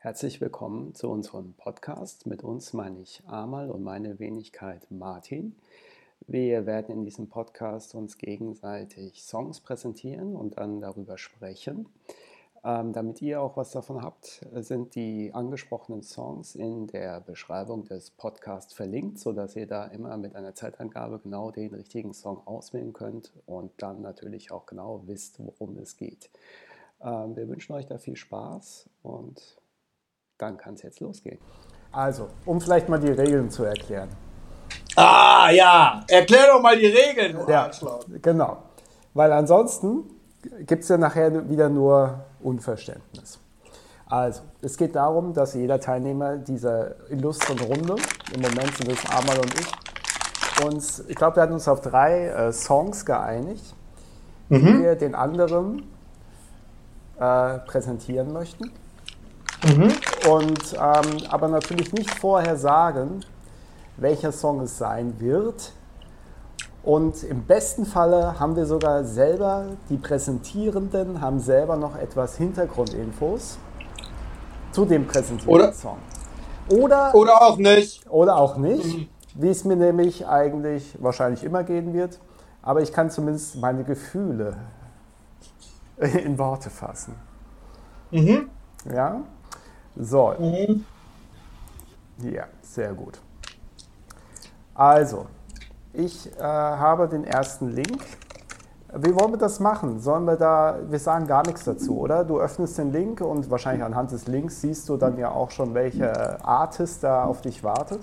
Herzlich willkommen zu unserem Podcast. Mit uns meine ich Amal und meine Wenigkeit Martin. Wir werden in diesem Podcast uns gegenseitig Songs präsentieren und dann darüber sprechen. Ähm, damit ihr auch was davon habt, sind die angesprochenen Songs in der Beschreibung des Podcasts verlinkt, sodass ihr da immer mit einer Zeitangabe genau den richtigen Song auswählen könnt und dann natürlich auch genau wisst, worum es geht. Ähm, wir wünschen euch da viel Spaß und dann kann es jetzt losgehen. Also, um vielleicht mal die Regeln zu erklären. Ah, ja. Erklär doch mal die Regeln, du Ja, Arschloch. genau. Weil ansonsten gibt es ja nachher wieder nur Unverständnis. Also, es geht darum, dass jeder Teilnehmer dieser illustren Runde, im Moment sind es Amal und ich, uns, ich glaube, wir hatten uns auf drei äh, Songs geeinigt, die wir den anderen äh, präsentieren möchten. Und ähm, aber natürlich nicht vorher sagen, welcher Song es sein wird. Und im besten Falle haben wir sogar selber, die Präsentierenden haben selber noch etwas Hintergrundinfos zu dem präsentierten Oder- Song. Oder, Oder auch nicht. oder auch nicht, wie es mir nämlich eigentlich wahrscheinlich immer gehen wird. Aber ich kann zumindest meine Gefühle in Worte fassen. Mhm. Ja? So. Ja, sehr gut. Also, ich äh, habe den ersten Link. Wie wollen wir das machen? Sollen wir da, wir sagen gar nichts dazu, oder? Du öffnest den Link und wahrscheinlich anhand des Links siehst du dann ja auch schon, welcher Artist da auf dich wartet.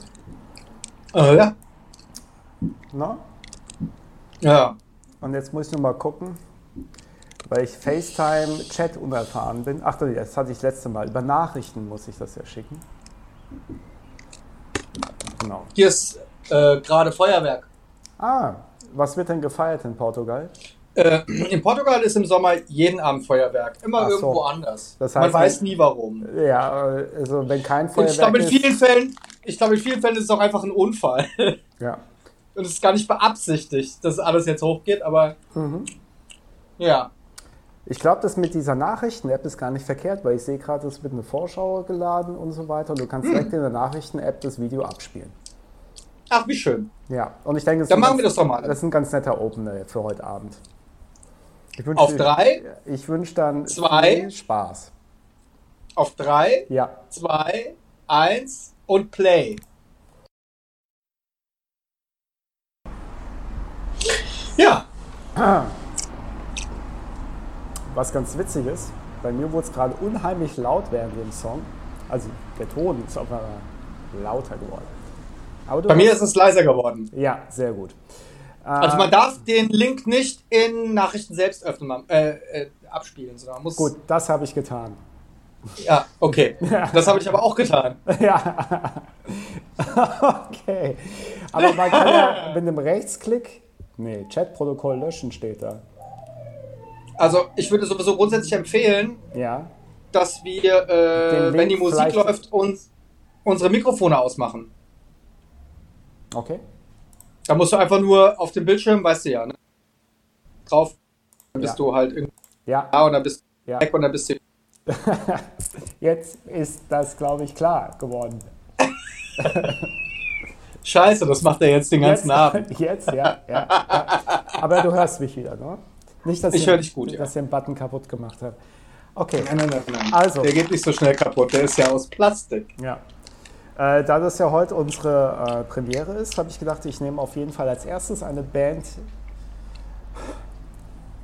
Äh, ja. Ne? Ja. Und jetzt muss ich nur mal gucken, weil ich FaceTime-Chat unerfahren bin. Ach, das hatte ich letzte Mal. Über Nachrichten muss ich das ja schicken. Genau. Hier ist äh, gerade Feuerwerk. Ah, was wird denn gefeiert in Portugal? Äh, in Portugal ist im Sommer jeden Abend Feuerwerk. Immer Ach so. irgendwo anders. Das Man heißt, weiß wenn- nie warum. Ja, also wenn kein Und ich Feuerwerk glaube, in vielen Fällen, ich glaube, in vielen Fällen ist es auch einfach ein Unfall. Ja. Und es ist gar nicht beabsichtigt, dass alles jetzt hochgeht, aber Mhm. ja. Ich glaube, das mit dieser Nachrichten-App ist gar nicht verkehrt, weil ich sehe gerade, es wird eine Vorschau geladen und so weiter und du kannst direkt in der Nachrichten-App das Video abspielen. Ach, wie schön. Ja, und ich denke, das, Dann ist ein machen ganz- wir das doch mal. das ist ein ganz netter Opener für heute Abend. Ich wünsche Auf drei, Ich wünsche dann Zwei. viel Spaß. auf drei, Ja, zwei, eins und Play. Ja, was ganz witzig ist, bei mir wurde es gerade unheimlich laut während dem Song. Also der Ton ist auf einmal lauter geworden. Bei mir ist es leiser geworden. Ja, sehr gut. Also man darf den Link nicht in Nachrichten selbst öffnen, äh, äh, abspielen, sondern man muss. Gut, das habe ich getan. Ja, okay. Das habe ich aber auch getan. Ja. okay. Aber man kann ja mit einem Rechtsklick. Nee, Chatprotokoll löschen steht da. Also ich würde sowieso grundsätzlich empfehlen, Ja. dass wir, äh, wenn die Musik läuft, uns unsere Mikrofone ausmachen. Okay. Da musst du einfach nur auf dem Bildschirm, weißt du ja, ne? drauf, dann bist Ja. du halt irgendwie Ja. da und dann bist du Ja. weg und dann bist du. Jetzt ist das, glaube ich, klar geworden. Scheiße, das macht er jetzt den ganzen jetzt, Abend. Jetzt, ja, ja, ja. Aber du hörst mich wieder, ne? Nicht, dass Ich ihr- höre dich gut, ja. Dass ihr einen Button kaputt gemacht habt. Okay. Nein, nein, nein, nein. Also. Der geht nicht so schnell kaputt, der ist ja aus Plastik. Ja. Äh, da das ja heute unsere äh, Premiere ist, habe ich gedacht, ich nehme auf jeden Fall als erstes eine Band,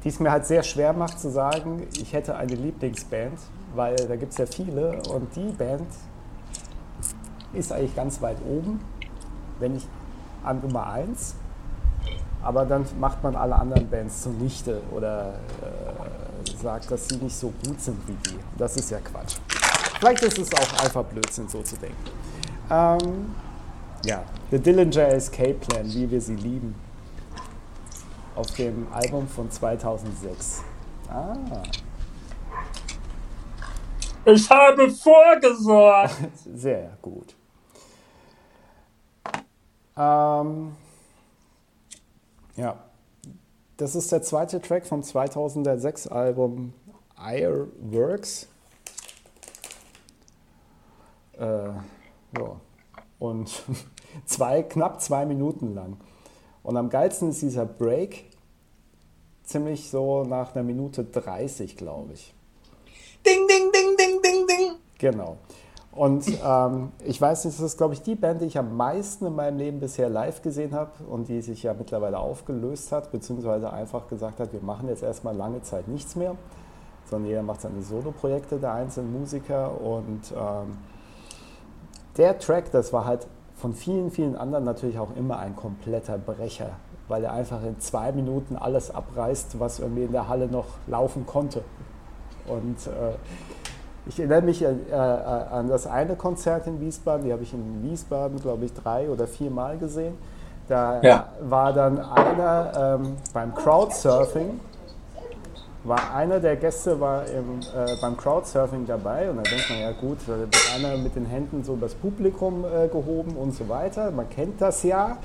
die es mir halt sehr schwer macht zu sagen, ich hätte eine Lieblingsband, weil da gibt es ja viele und die Band ist eigentlich ganz weit oben, wenn nicht an Nummer 1. Aber dann macht man alle anderen Bands zunichte oder äh, sagt, dass sie nicht so gut sind wie die. Das ist ja Quatsch. Vielleicht ist es auch einfach Blödsinn, so zu denken. Ähm, ja, The Dillinger Escape Plan, wie wir sie lieben. Auf dem Album von 2006. Ah, Ich habe vorgesorgt. sehr gut. Ähm, ja, das ist der zweite Track vom 2006 Album Ironworks. Äh, ja. Und zwei, knapp zwei Minuten lang. Und am geilsten ist dieser Break, ziemlich so nach einer Minute 30, glaube ich. Ding, ding, ding, ding, ding, ding. Genau. Und ähm, ich weiß nicht, das ist, glaube ich, die Band, die ich am meisten in meinem Leben bisher live gesehen habe und die sich ja mittlerweile aufgelöst hat, beziehungsweise einfach gesagt hat, wir machen jetzt erstmal lange Zeit nichts mehr, sondern jeder macht seine Solo-Projekte, der einzelne Musiker. Und ähm, der Track, das war halt von vielen, vielen anderen natürlich auch immer ein kompletter Brecher, weil er einfach in zwei Minuten alles abreißt, was irgendwie in der Halle noch laufen konnte. Und äh, ich erinnere mich an, äh, an, das eine Konzert in Wiesbaden, die habe ich in Wiesbaden, glaube ich, drei oder vier Mal gesehen. Da ja. war dann einer ähm, beim Crowdsurfing, war einer der Gäste war im, äh, beim Crowdsurfing dabei und da denkt man, ja gut, da wird einer mit den Händen so das Publikum äh, gehoben und so weiter. Man kennt das ja.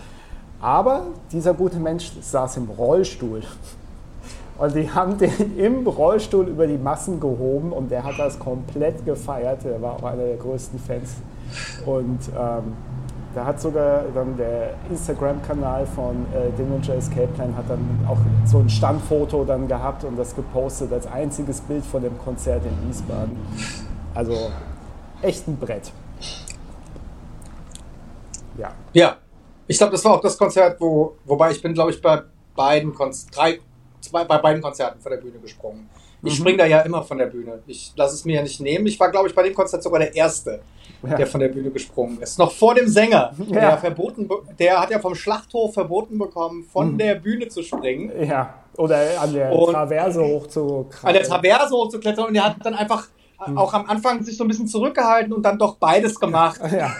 Aber dieser gute Mensch saß im Rollstuhl. Und die haben den im Rollstuhl über die Massen gehoben und der hat das komplett gefeiert. Er war auch einer der größten Fans. Und ähm, da hat sogar dann der Instagram-Kanal von äh, Dillinger Escape Plan hat dann auch so ein Standfoto dann gehabt und das gepostet als einziges Bild von dem Konzert in Wiesbaden. Also echt ein Brett. Ja. Ja. Ich glaube, das war auch das Konzert, wo, wobei ich bin, glaube ich, bei beiden Konz drei, zwei, bei beiden Konzerten von der Bühne gesprungen. Ich mhm. springe da ja immer von der Bühne. Ich lasse es mir ja nicht nehmen. Ich war, glaube ich, bei dem Konzert sogar der Erste, ja. der von der Bühne gesprungen ist. Noch vor dem Sänger. Ja. Der, verboten, der hat ja vom Schlachthof verboten bekommen, von mhm. der Bühne zu springen. Ja, oder an der und Traverse hochzuklettern. An der Traverse hochzuklettern. Und er hat dann einfach mhm. auch am Anfang sich so ein bisschen zurückgehalten und dann doch beides gemacht. Ja.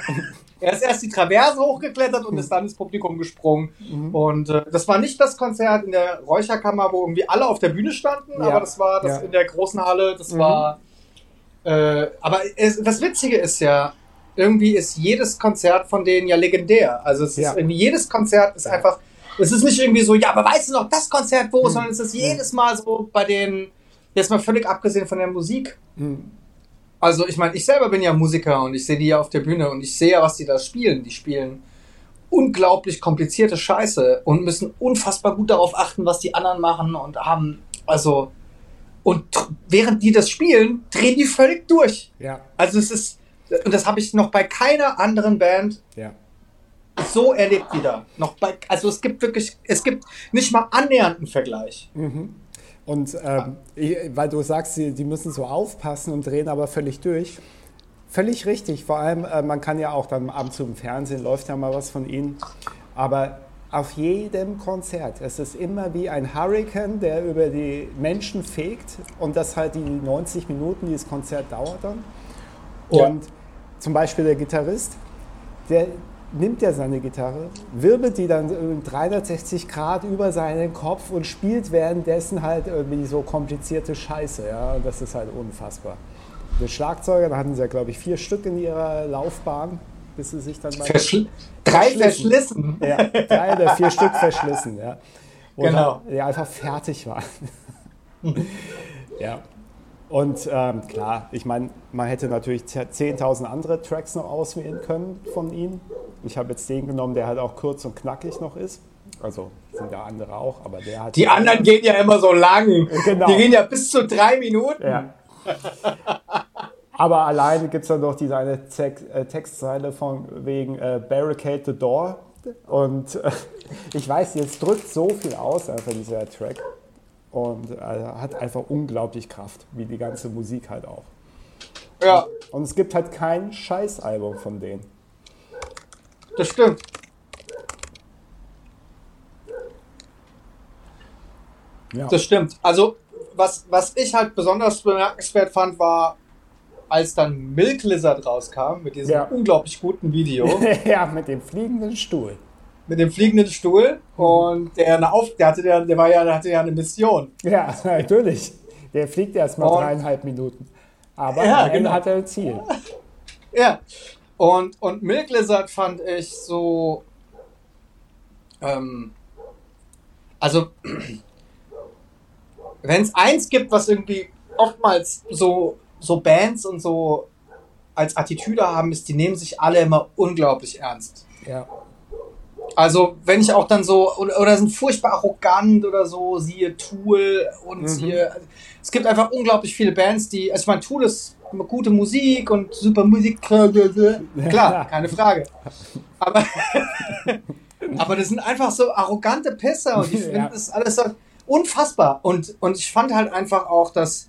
Er ist erst die Traverse hochgeklettert und ist dann ins Publikum gesprungen. Mhm. Und äh, das war nicht das Konzert in der Räucherkammer, wo irgendwie alle auf der Bühne standen, ja. aber das war das ja. in der großen Halle. Das mhm. war. Äh, aber es, das Witzige ist ja, irgendwie ist jedes Konzert von denen ja legendär. Also es ja. ist jedes Konzert ist einfach. Es ist nicht irgendwie so, ja, aber weißt du noch das Konzert wo, mhm. sondern es ist jedes Mal so bei den, jetzt mal völlig abgesehen von der Musik, mhm. Also ich meine, ich selber bin ja Musiker und ich sehe die ja auf der Bühne und ich sehe ja, was die da spielen. Die spielen unglaublich komplizierte Scheiße und müssen unfassbar gut darauf achten, was die anderen machen und haben, also, und während die das spielen, drehen die völlig durch. Ja. Also es ist, und das habe ich noch bei keiner anderen Band ja. so erlebt wieder. Noch bei, also es gibt wirklich, es gibt nicht mal annähernd einen Vergleich. Mhm. Und ähm, weil du sagst, die, die müssen so aufpassen und drehen aber völlig durch. Völlig richtig. Vor allem, äh, man kann ja auch dann abends im Fernsehen, läuft ja mal was von ihnen. Aber auf jedem Konzert, es ist immer wie ein Hurricane, der über die Menschen fegt. Und das halt die 90 Minuten, dieses Konzert dauert dann. Und ja. zum Beispiel der Gitarrist, der, nimmt er seine Gitarre, wirbelt die dann 360 Grad über seinen Kopf und spielt währenddessen halt irgendwie so komplizierte Scheiße. Ja? Das ist halt unfassbar. Der Schlagzeuger, da hatten sie ja, glaube ich, vier Stück in ihrer Laufbahn, bis sie sich dann mal. Verschl drei verschlissen. Ja, drei oder vier Stück verschlissen, ja. Und genau. Die einfach fertig waren. ja. Und ähm, klar, ich meine, man hätte natürlich 10.000 andere Tracks noch auswählen können von ihm. Ich habe jetzt den genommen, der halt auch kurz und knackig noch ist. Also sind ja andere auch, aber der hat. Die anderen gehen ja immer so lang. Genau. Die gehen ja bis zu drei Minuten. Ja. aber alleine gibt es dann noch diese eine äh, Textzeile von wegen äh, Barricade the Door. Und äh, ich weiß, jetzt drückt so viel aus, einfach dieser Track und äh, hat einfach unglaublich Kraft, wie die ganze Musik halt auch. Ja. Und es gibt halt kein Scheißalbum von denen. Das stimmt. Ja. Das stimmt. Also, was, was ich halt besonders bemerkenswert fand, war, als dann Milk Lizard rauskam, mit diesem ja. unglaublich guten Video. ja, mit dem fliegenden Stuhl mit dem fliegenden Stuhl und der, eine Auf, der, hatte, der, der, war ja, der hatte ja eine Mission. Ja, natürlich. Der fliegt erst mal und, dreieinhalb Minuten. Aber ja, genau. hat er ein Ziel. Ja. Und, und Milk Lizard fand ich so. Ähm, also, wenn es eins gibt, was irgendwie oftmals so, so Bands und so als Attitüde haben, ist, die nehmen sich alle immer unglaublich ernst. Ja. Also, wenn ich auch dann so, oder, oder sind furchtbar arrogant oder so, siehe Tool und mhm. siehe. Es gibt einfach unglaublich viele Bands, die. Also, ich meine, Tool ist gute Musik und super Musik. Klar, keine Frage. Aber, aber das sind einfach so arrogante Pisser und ich finde ja. das alles so unfassbar. Und, und ich fand halt einfach auch, dass,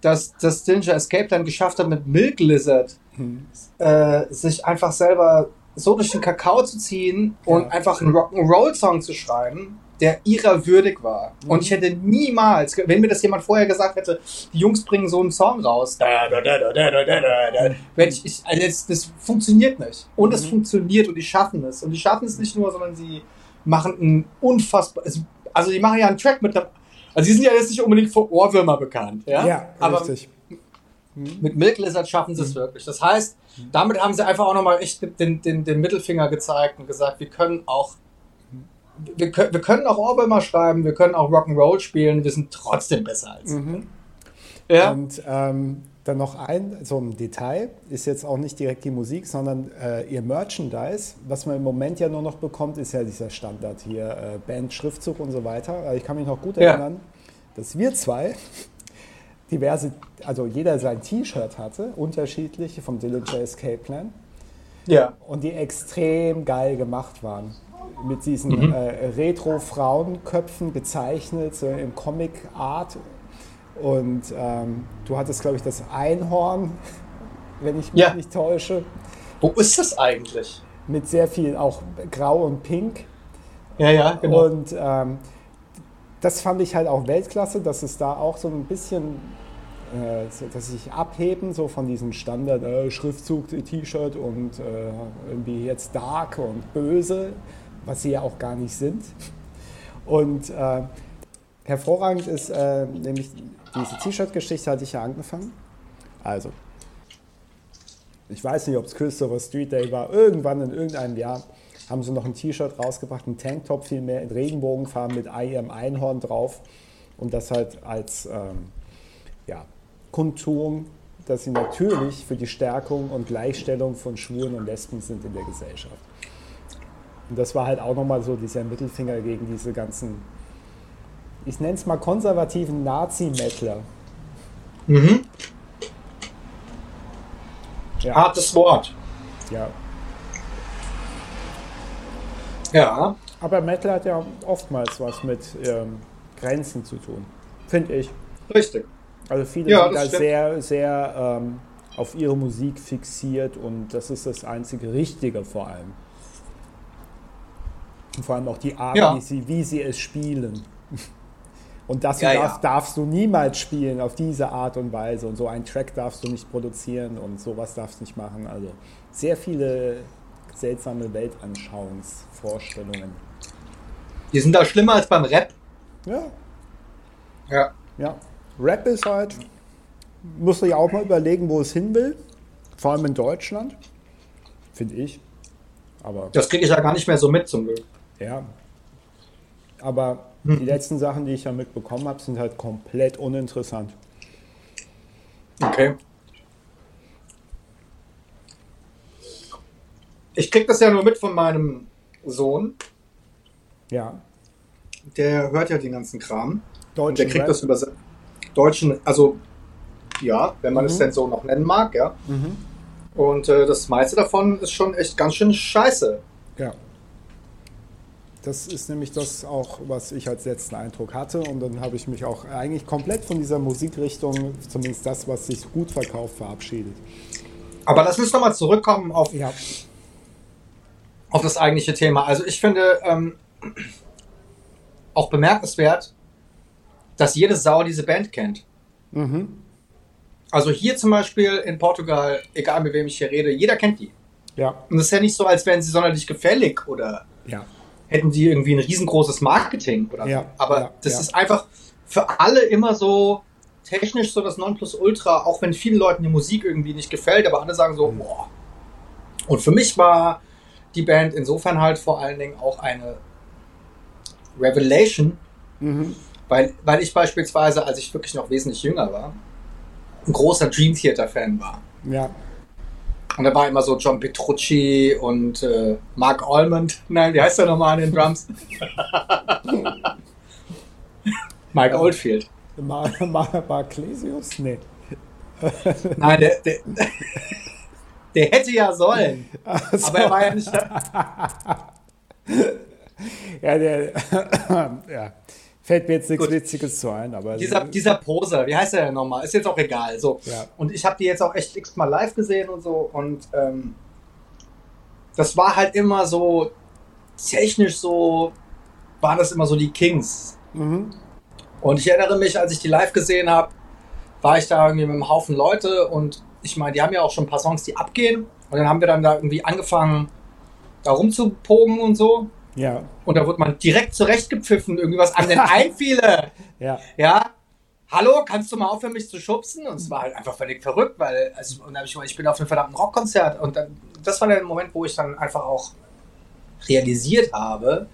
dass, dass Dillinger Escape dann geschafft hat, mit Milk Lizard hm. äh, sich einfach selber so durch den Kakao zu ziehen und ja. einfach einen Rock'n'Roll-Song zu schreiben, der ihrer würdig war. Mhm. Und ich hätte niemals, wenn mir das jemand vorher gesagt hätte, die Jungs bringen so einen Song raus, da, da, da, da, da, da, da, da, da ich, ich, also das, das funktioniert nicht. Und es mhm. funktioniert und die schaffen es. Und die schaffen es nicht nur, sondern sie machen ein unfassbar, also die machen ja einen Track mit einem, also die sind ja jetzt nicht unbedingt für Ohrwürmer bekannt, ja? Ja, aber richtig. Mit Milk Lizard schaffen sie es mhm. wirklich. Das heißt, damit haben sie einfach auch nochmal echt den, den, den Mittelfinger gezeigt und gesagt, wir können auch wir, können, wir können auch Ohrwürmer schreiben, wir können auch Rock'n'Roll spielen, wir sind trotzdem besser als mhm. Ja. Und ähm, dann noch ein, so ein Detail, ist jetzt auch nicht direkt die Musik, sondern äh, ihr Merchandise. Was man im Moment ja nur noch bekommt, ist ja dieser Standard hier, äh, Band, Schriftzug und so weiter. Ich kann mich noch gut erinnern, ja. dass wir zwei diverse, also jeder sein T-Shirt hatte, unterschiedliche vom Dillinger Escape Plan. Ja. Und die extrem geil gemacht waren. Mit diesen mhm. äh, Retro-Frauenköpfen gezeichnet, so in Comic-Art. Und ähm, du hattest, glaube ich, das Einhorn, wenn ich mich ja. nicht täusche. Wo ist das eigentlich? Mit sehr viel auch Grau und Pink. Ja, ja, genau. Und ähm, das fand ich halt auch Weltklasse, dass es da auch so ein bisschen, äh, dass sich abheben so von diesem Standard äh, Schriftzug T-Shirt und äh, irgendwie jetzt dark und böse, was sie ja auch gar nicht sind. Und äh, hervorragend ist äh, nämlich diese T-Shirt-Geschichte hatte ich ja angefangen. Also, ich weiß nicht, ob es Christopher Street Day war, irgendwann in irgendeinem Jahr haben sie noch ein T-Shirt rausgebracht, ein Tanktop vielmehr in Regenbogenfarben mit ihrem Einhorn drauf und das halt als ähm, ja, Kundtuung, dass sie natürlich für die Stärkung und Gleichstellung von Schwulen und Lesben sind in der Gesellschaft. Und das war halt auch nochmal so dieser Mittelfinger gegen diese ganzen, ich nenne es mal konservativen Nazi-Mettler. Mhm. Ja. Hartes Wort. Ja, ja. Aber Metal hat ja oftmals was mit ähm, Grenzen zu tun, finde ich. Richtig. Also viele ja, sind da stimmt. sehr, sehr ähm, auf ihre Musik fixiert und das ist das einzige Richtige vor allem. Und vor allem auch die Art, ja. wie, sie, wie sie es spielen. Und das ja, darf, darfst du niemals spielen auf diese Art und Weise. Und so einen Track darfst du nicht produzieren und sowas darfst du nicht machen. Also sehr viele seltsame Weltanschauungsvorstellungen. Die sind da schlimmer als beim Rap. Ja. Ja. Ja. Rap ist halt, musst du ja auch mal überlegen, wo es hin will. Vor allem in Deutschland. Finde ich. Aber. Das kriege ich ja gar nicht mehr so mit zum Glück. Ja. Aber hm. die letzten Sachen, die ich ja mitbekommen habe, sind halt komplett uninteressant. Okay. Ich krieg das ja nur mit von meinem Sohn. Ja. Der hört ja den ganzen Kram. Deutschen der kriegt Rap. das über deutschen, also ja, wenn man mhm. es denn so noch nennen mag, ja. Mhm. Und äh, das meiste davon ist schon echt ganz schön scheiße. Ja. Das ist nämlich das auch, was ich als letzten Eindruck hatte. Und dann habe ich mich auch eigentlich komplett von dieser Musikrichtung, zumindest das, was sich gut verkauft, verabschiedet. Aber lass uns nochmal zurückkommen auf ja auf das eigentliche Thema. Also ich finde ähm, auch bemerkenswert, dass jede Sau diese Band kennt. Mhm. Also hier zum Beispiel in Portugal, egal mit wem ich hier rede, jeder kennt die. Ja. Und es ist ja nicht so, als wären sie sonderlich gefällig oder ja. Hätten die irgendwie ein riesengroßes Marketing oder ja. so. Aber ja. das ist einfach für alle immer so technisch so das Nonplusultra, auch wenn vielen Leuten die Musik irgendwie nicht gefällt, aber alle sagen so, mhm. boah. Und für mich war die Band insofern halt vor allen Dingen auch eine Revelation, mhm. weil, weil ich beispielsweise, als ich wirklich noch wesentlich jünger war, ein großer Dream Theater Fan war. Ja. Und da war immer so John Petrucci und äh, Mark Almond. Nein, wie heißt der nochmal an den Drums? Mike Oldfield. Mar Mar Marclesius? Nee. Nein, der, der, der, hätte ja sollen. Also. Aber er war ja nicht ja, der, ja. Fällt mir jetzt nichts Gut. Witziges zu ein, aber. Dieser, dieser Poser, wie heißt er denn nochmal? Ist jetzt auch egal. So. Ja. Und ich habe die jetzt auch echt x-mal live gesehen und so. Und ähm, das war halt immer so, technisch so, waren das immer so die Kings. Mhm. Und ich erinnere mich, als ich die live gesehen habe, war ich da irgendwie mit einem Haufen Leute und ich meine, die haben ja auch schon ein paar Songs, die abgehen. Und dann haben wir dann da irgendwie angefangen, da rumzupogen und so. Ja. Und da wurde man direkt zurechtgepfiffen, irgendwie was an den einfiele. ja. Ja. Hallo, kannst du mal aufhören, mich zu schubsen? Und es war halt einfach völlig verrückt, weil also, und dann ich, ich bin auf einem verdammten Rockkonzert und dann, das war der Moment, wo ich dann einfach auch realisiert habe,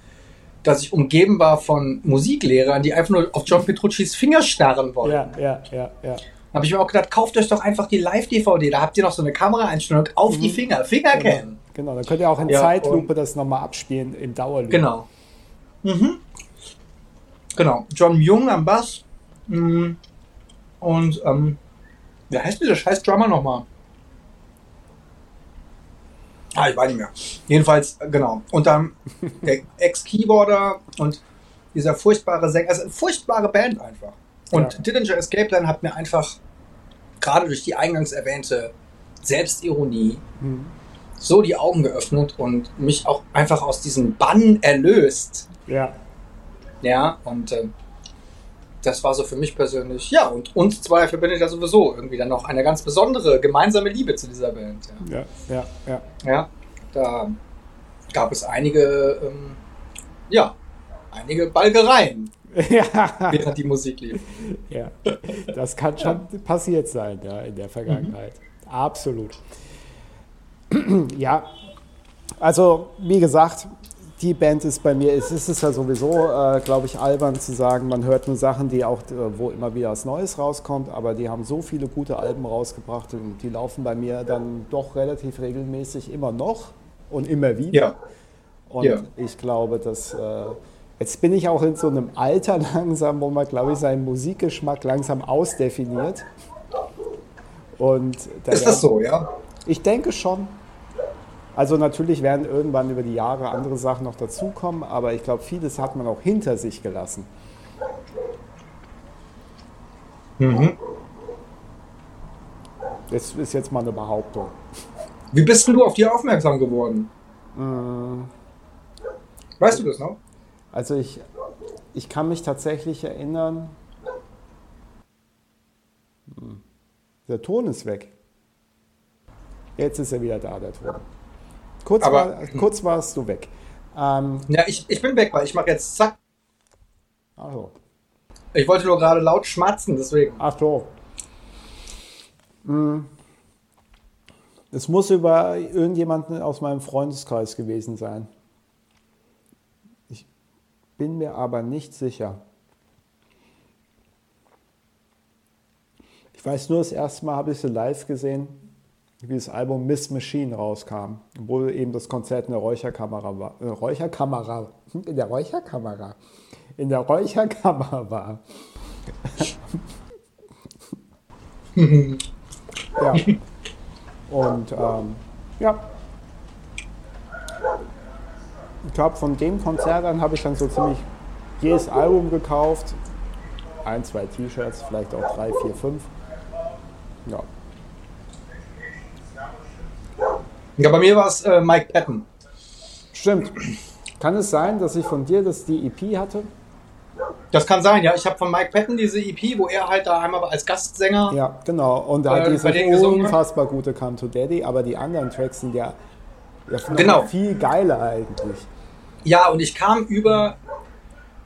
dass ich umgeben war von Musiklehrern, die einfach nur auf John Petruccis Finger starren wollten. Ja, ja, ja, ja. Dann habe ich mir auch gedacht, kauft euch doch einfach die Live-DVD, da habt ihr noch so eine Kameraeinstellung auf mhm. die Finger, Fingercam. Genau. Dann könnt ihr auch in ja, Zeitlupe das nochmal abspielen im Dauerloop. Genau. Mhm. Genau. John Jung am Bass. Mhm. Und ähm, wie heißt dieser scheiß Drummer nochmal? Ah, ich weiß nicht mehr. Jedenfalls, äh, genau. Und dann der Ex-Keyboarder und dieser furchtbare Sänger. Also eine furchtbare Band einfach. Und ja. Dillinger Escape Plan hat mir einfach, gerade durch die eingangs erwähnte Selbstironie, mhm so die Augen geöffnet und mich auch einfach aus diesem Bann erlöst. Ja. Ja, und äh, das war so für mich persönlich, ja, und uns zwei verbindet ja sowieso irgendwie dann noch eine ganz besondere gemeinsame Liebe zu dieser Band. Ja, ja, ja. Ja, ja da gab es einige, ähm, ja, einige Balgereien. Ja. Während die Musik lief. Ja, das kann schon ja. passiert sein, ja, in der Vergangenheit. Mhm. Absolut. ja, also wie gesagt, die Band ist bei mir, es ist ja sowieso, äh, glaube ich, albern zu sagen, man hört nur Sachen, die auch, äh, wo immer wieder was Neues rauskommt, aber die haben so viele gute Alben rausgebracht und die laufen bei mir dann doch relativ regelmäßig immer noch und immer wieder. Ja. Und ja. ich glaube, dass äh, jetzt bin ich auch in so einem Alter langsam, wo man, glaube ich, seinen Musikgeschmack langsam ausdefiniert. Und da ist das so, ja? Ich denke schon. Also natürlich werden irgendwann über die Jahre andere Sachen noch dazukommen, aber ich glaube, vieles hat man auch hinter sich gelassen. Mhm. Das ist jetzt mal eine Behauptung. Wie bist du auf die aufmerksam geworden? Äh, weißt du das noch? Also ich, ich kann mich tatsächlich erinnern, hm, der Ton ist weg. Jetzt ist er wieder da, der Ton. Kurz, Aber, war, kurz warst du weg. Ähm, ja, ich, ich bin weg, weil ich mache jetzt zack. Ach so. Ich wollte nur gerade laut schmatzen, deswegen. Ach so. Hm. Es muss über irgendjemanden aus meinem Freundeskreis gewesen sein. Ich bin mir aber nicht sicher. Ich weiß nur, das erste Mal habe ich sie live gesehen wie das Album Miss Machine rauskam, obwohl eben das Konzert in der Räucherkamera war. Äh, Räucherkamera. In der Räucherkamera. In der Räucherkammer war. ja. Und ähm, ja. Ich glaube, von dem Konzert an habe ich dann so ziemlich jedes Album gekauft. Ein, zwei T-Shirts, vielleicht auch drei, vier, fünf. Ja. Ja, bei mir war es äh, Mike Patton. Stimmt. Kann es sein, dass ich von dir das die EP hatte? Das kann sein, ja. Ich habe von Mike Patton diese EP, wo er halt da einmal als Gastsänger. Ja, genau. Und da äh, hat diese unfassbar gute Come to Daddy, aber die anderen Tracks sind ja, ja genau. viel geiler eigentlich. Ja, und ich kam über,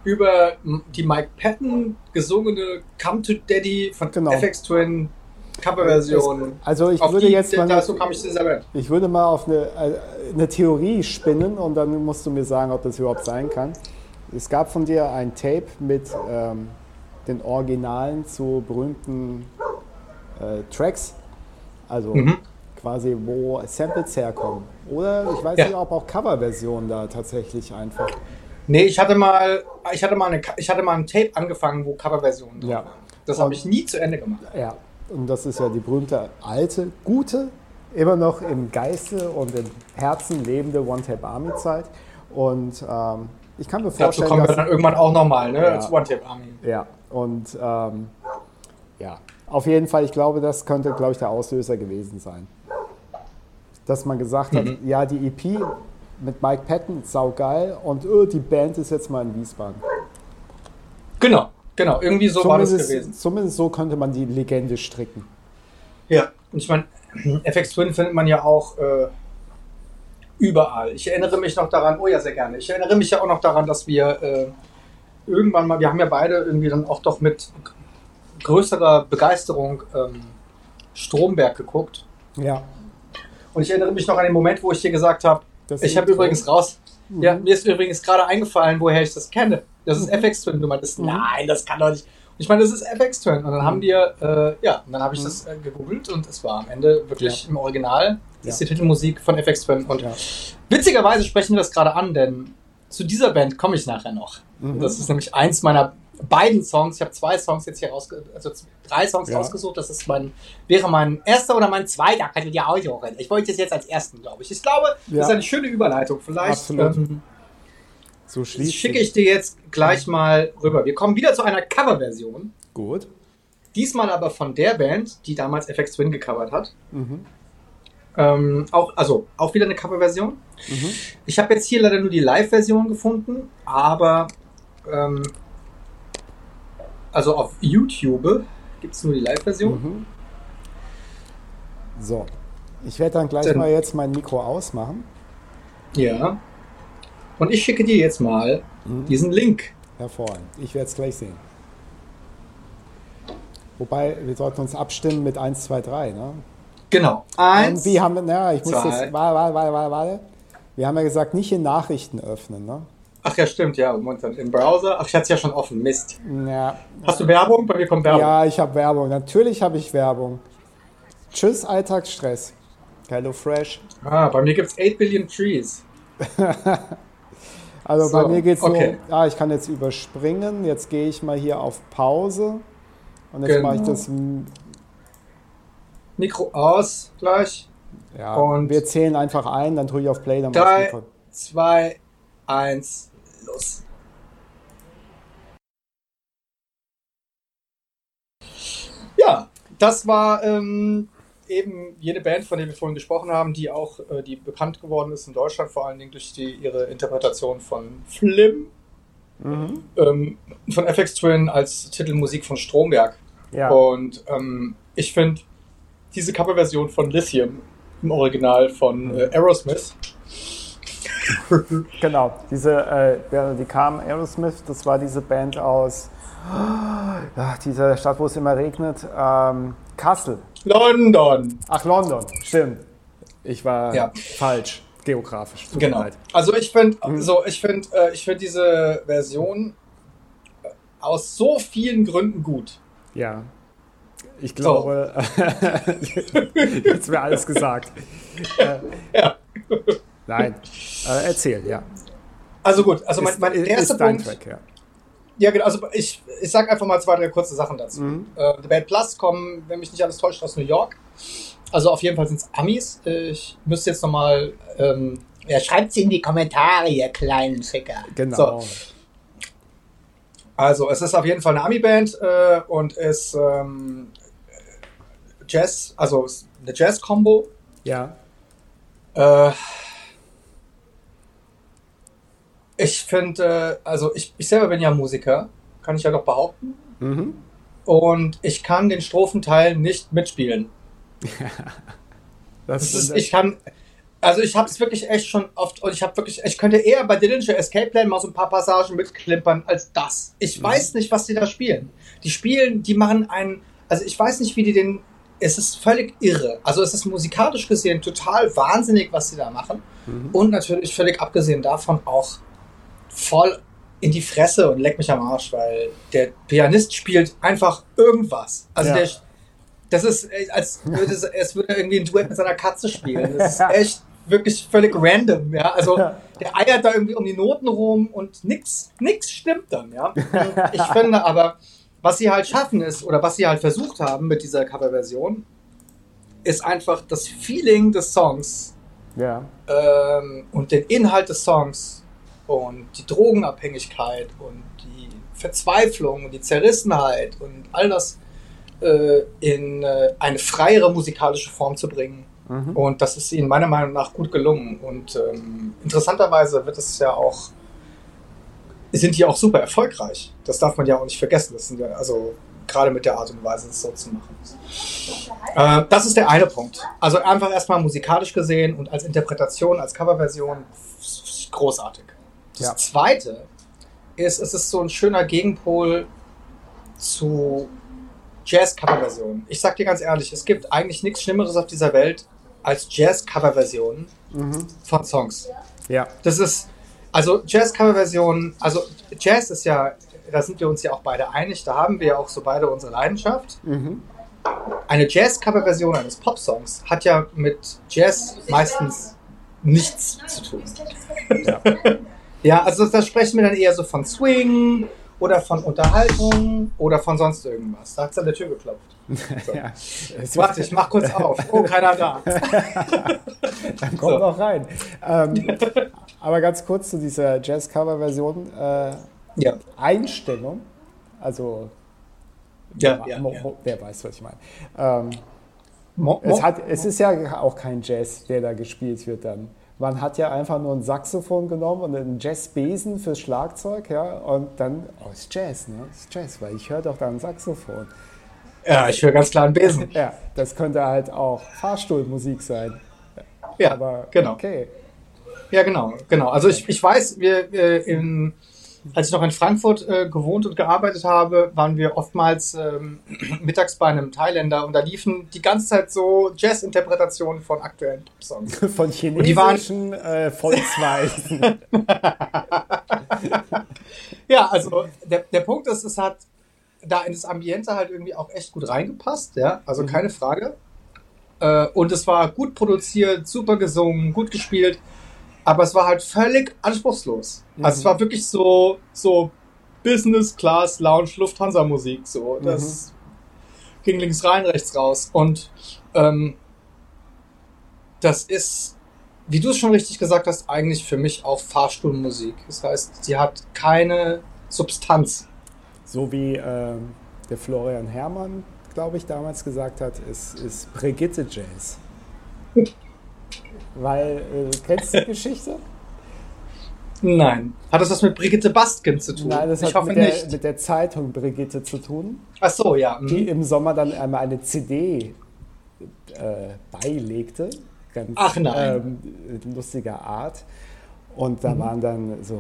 über die Mike Patton gesungene Come to Daddy von genau. FX Twin Coverversion. Also ich würde die, jetzt mal, dazu kam ich, ich würde mal auf eine, äh, eine Theorie spinnen und dann musst du mir sagen, ob das überhaupt sein kann. Es gab von dir ein Tape mit ähm, den Originalen zu berühmten äh, Tracks, also mhm. quasi, wo Samples herkommen. Oder ich weiß ja. nicht, ob auch Coverversionen da tatsächlich einfach. Nee, ich hatte mal, ich hatte mal, eine, ich hatte mal ein Tape angefangen, wo Coverversionen drin ja. waren. Das habe ich nie zu Ende gemacht. Ja, und das ist ja die berühmte alte, gute, immer noch im Geiste und im Herzen lebende One-Tape-Army-Zeit. Und ähm, ich kann mir vorstellen. Dazu kommen wir dann irgendwann auch nochmal, ne? Ja, als One-Tape-Army. Ja, und ähm, ja, auf jeden Fall, ich glaube, das könnte, glaube ich, der Auslöser gewesen sein. Dass man gesagt mhm. hat, ja, die EP mit Mike Patton, saugeil, und oh, die Band ist jetzt mal in Wiesbaden. Genau, genau, irgendwie so zumindest, war das gewesen. Zumindest so könnte man die Legende stricken. Ja, und ich meine, FX Twin findet man ja auch äh, überall. Ich erinnere mich noch daran, oh ja, sehr gerne. Ich erinnere mich ja auch noch daran, dass wir äh, irgendwann mal, wir haben ja beide irgendwie dann auch doch mit größerer Begeisterung ähm, Stromberg geguckt. Ja. Und ich erinnere mich noch an den Moment, wo ich dir gesagt habe, ich habe übrigens raus, mhm. ja, mir ist übrigens gerade eingefallen, woher ich das kenne. Das ist mhm. FX Twin. Du meintest, mhm. nein, das kann doch nicht. Und ich meine, das ist FX Twin. Und dann haben wir, äh, ja, und dann habe ich mhm. das äh, gegoogelt und es war am Ende wirklich ja. im Original. Das ist die Titelmusik von FX Twin. Und ja. witzigerweise sprechen wir das gerade an, denn zu dieser Band komme ich nachher noch. Mhm. Das ist nämlich eins meiner beiden Songs. Ich habe zwei Songs jetzt hier rausgesucht, also drei Songs ja. rausgesucht. Das ist mein, wäre mein erster oder mein zweiter, kann ich dir aussuchen. Ich wollte es jetzt als ersten, glaube ich. Ich glaube, ja. das ist eine schöne Überleitung. Vielleicht ähm, so schicke ich dir jetzt gleich mal rüber. Wir kommen wieder zu einer Coverversion. Gut. Diesmal aber von der Band, die damals FX Twin gecovert hat. Mhm. Ähm, auch, also auch wieder eine Coverversion. Mhm. Ich habe jetzt hier leider nur die Live-Version gefunden, aber ähm, also auf YouTube gibt es nur die Live-Version. Mhm. So, ich werde dann gleich dann, mal jetzt mein Mikro ausmachen. Ja. Und ich schicke dir jetzt mal mhm. diesen Link. Hervorragend. Ich werde es gleich sehen. Wobei, wir sollten uns abstimmen mit 1, 2, 3, ne? Genau. Eins, Und wie haben wir, na, ich muss zwei. das, warte, warte, warte, warte. Wir haben ja gesagt, nicht in Nachrichten öffnen, ne? Ach ja, stimmt, ja. Im Browser. Ach, ich hatte es ja schon offen. Mist. Ja. Hast du Werbung? Bei mir kommt Werbung. Ja, ich habe Werbung. Natürlich habe ich Werbung. Tschüss, Alltagsstress. Hello Fresh. Ah, bei mir gibt es 8 Billion Trees. also so, bei mir geht es okay. so, ah, ich kann jetzt überspringen. Jetzt gehe ich mal hier auf Pause. Und jetzt genau. mache ich das Mikro aus gleich. Ja, und wir zählen einfach ein, dann drücke ich auf Play. Dann drei, zwei, eins los. Ja, das war ähm, eben jene Band, von der wir vorhin gesprochen haben, die auch, äh, die bekannt geworden ist in Deutschland, vor allen Dingen durch die, ihre Interpretation von Flim, mhm. ähm, von FX Twin als Titelmusik von Stromberg. Ja. Und ähm, ich finde diese Coverversion von Lithium im Original von äh, Aerosmith genau, diese, äh, die kam Aerosmith, das war diese Band aus ja, dieser Stadt, wo es immer regnet, ähm, Kassel. London. Ach, London, stimmt. Ich war ja. falsch, geografisch. Genau. Also ich finde, mhm. so, ich finde, äh, ich finde diese Version äh, aus so vielen Gründen gut. Ja. Ich glaube, so. jetzt wäre alles gesagt. ja. Nein, äh, erzähl, ja. Also gut, also mein, mein ist, erster ist Punkt. Track, ja. Ja, genau, also ich, ich sag einfach mal zwei, drei kurze Sachen dazu. Mhm. Äh, The Bad Plus kommen, wenn mich nicht alles täuscht, aus New York. Also auf jeden Fall sind es Amis. Ich müsste jetzt nochmal, ähm, ja, schreibt sie in die Kommentare, ihr kleinen Ficker. Genau. So. Also es ist auf jeden Fall eine Ami-Band äh, und ist ähm, Jazz, also eine Jazz-Combo. Ja. Äh, ich finde, äh, also ich, ich selber bin ja Musiker, kann ich ja doch behaupten. Mhm. Und ich kann den Strophenteil nicht mitspielen. das, das ist, ich kann, also ich habe es wirklich echt schon oft und ich habe wirklich, ich könnte eher bei Dillinger Escape Plan mal so ein paar Passagen mitklimpern als das. Ich mhm. weiß nicht, was die da spielen. Die spielen, die machen einen, also ich weiß nicht, wie die den, es ist völlig irre. Also es ist musikalisch gesehen total wahnsinnig, was sie da machen. Mhm. Und natürlich völlig abgesehen davon auch voll in die Fresse und leck mich am Arsch, weil der Pianist spielt einfach irgendwas. Also ja. der, das ist, äh, als würde es, es würde irgendwie ein Duett mit seiner Katze spielen. Das ist echt wirklich völlig random, ja. Also der eiert da irgendwie um die Noten rum und nix, nix stimmt dann, ja. Ich finde aber, was sie halt schaffen ist, oder was sie halt versucht haben mit dieser Coverversion, ist einfach das Feeling des Songs Ja. ähm, und den Inhalt des Songs und die Drogenabhängigkeit und die Verzweiflung und die Zerrissenheit und all das äh, in äh, eine freiere musikalische Form zu bringen. Und das ist ihnen meiner Meinung nach gut gelungen. Und ähm, interessanterweise wird es ja auch, sind die auch super erfolgreich. Das darf man ja auch nicht vergessen. Das sind ja, also gerade mit der Art und Weise, es so zu machen. Äh, das ist der eine Punkt. Also einfach erstmal musikalisch gesehen und als Interpretation, als Coverversion großartig. Das Ja. zweite ist, es ist so ein schöner Gegenpol zu Jazz-Coverversionen. Ich sag dir ganz ehrlich, es gibt eigentlich nichts Schlimmeres auf dieser Welt als Jazz-Coverversionen von Songs. Ja. Das ist, also Jazz-Coverversionen, also Jazz ist ja, da sind wir uns ja auch beide einig, da haben wir ja auch so beide unsere Leidenschaft. Eine Jazz-Coverversion eines Popsongs hat ja mit Jazz meistens nichts zu tun. Ja. Ja, also da sprechen wir dann eher so von Swing oder von Unterhaltung oder von sonst irgendwas. Da hat es an der Tür geklopft. So. ja. Warte, ich mach kurz auf. Oh, keiner da. Dann kommt So. noch rein. Ähm, aber ganz kurz zu dieser Jazz-Cover-Version. Äh, Ja. Einstellung, also Ja, ja, Mo- ja. Mo- wer weiß, was ich meine. Ähm, es, hat, es ist ja auch kein Jazz, der da gespielt wird dann. Man hat ja einfach nur ein Saxophon genommen und einen Jazzbesen fürs Schlagzeug, ja, und dann, oh, ist Jazz, ne? Ist Jazz, weil ich höre doch da ein Saxophon. ja, ich höre ganz klar einen Besen. Ja, das könnte halt auch Fahrstuhlmusik sein. Ja, Aber genau. okay. Ja, genau, genau. Also ich, ich weiß, wir äh, in, als ich noch in Frankfurt äh, gewohnt und gearbeitet habe, waren wir oftmals ähm, mittags bei einem Thailänder und da liefen die ganze Zeit so Jazz-Interpretationen von aktuellen Popsongs. Von chinesischen äh, Volksweisen. Ja, also der, der Punkt ist, es hat da in das Ambiente halt irgendwie auch echt gut reingepasst, ja, also Mhm. keine Frage. Äh, und es war gut produziert, super gesungen, gut gespielt, aber es war halt völlig anspruchslos. Also es Mhm. war wirklich so, so Business Class Lounge Lufthansa Musik, so. Das Mhm. ging links rein, rechts raus. Und ähm, das ist, wie du es schon richtig gesagt hast, eigentlich für mich auch Fahrstuhlmusik. Das heißt, sie hat keine Substanz. So wie ähm, der Florian Herrmann, glaube ich, damals gesagt hat, ist, ist Brigitte Jazz. Weil, äh, kennst du die Geschichte? Nein. Hat das was mit Brigitte Bastgen zu tun? Nein, das ich hat mit der, mit der Zeitung Brigitte zu tun, Ach so, ja. mhm. die im Sommer dann einmal eine CD äh, beilegte. Ganz Ach nein. Ähm, lustiger Art. Und Mhm. da waren dann so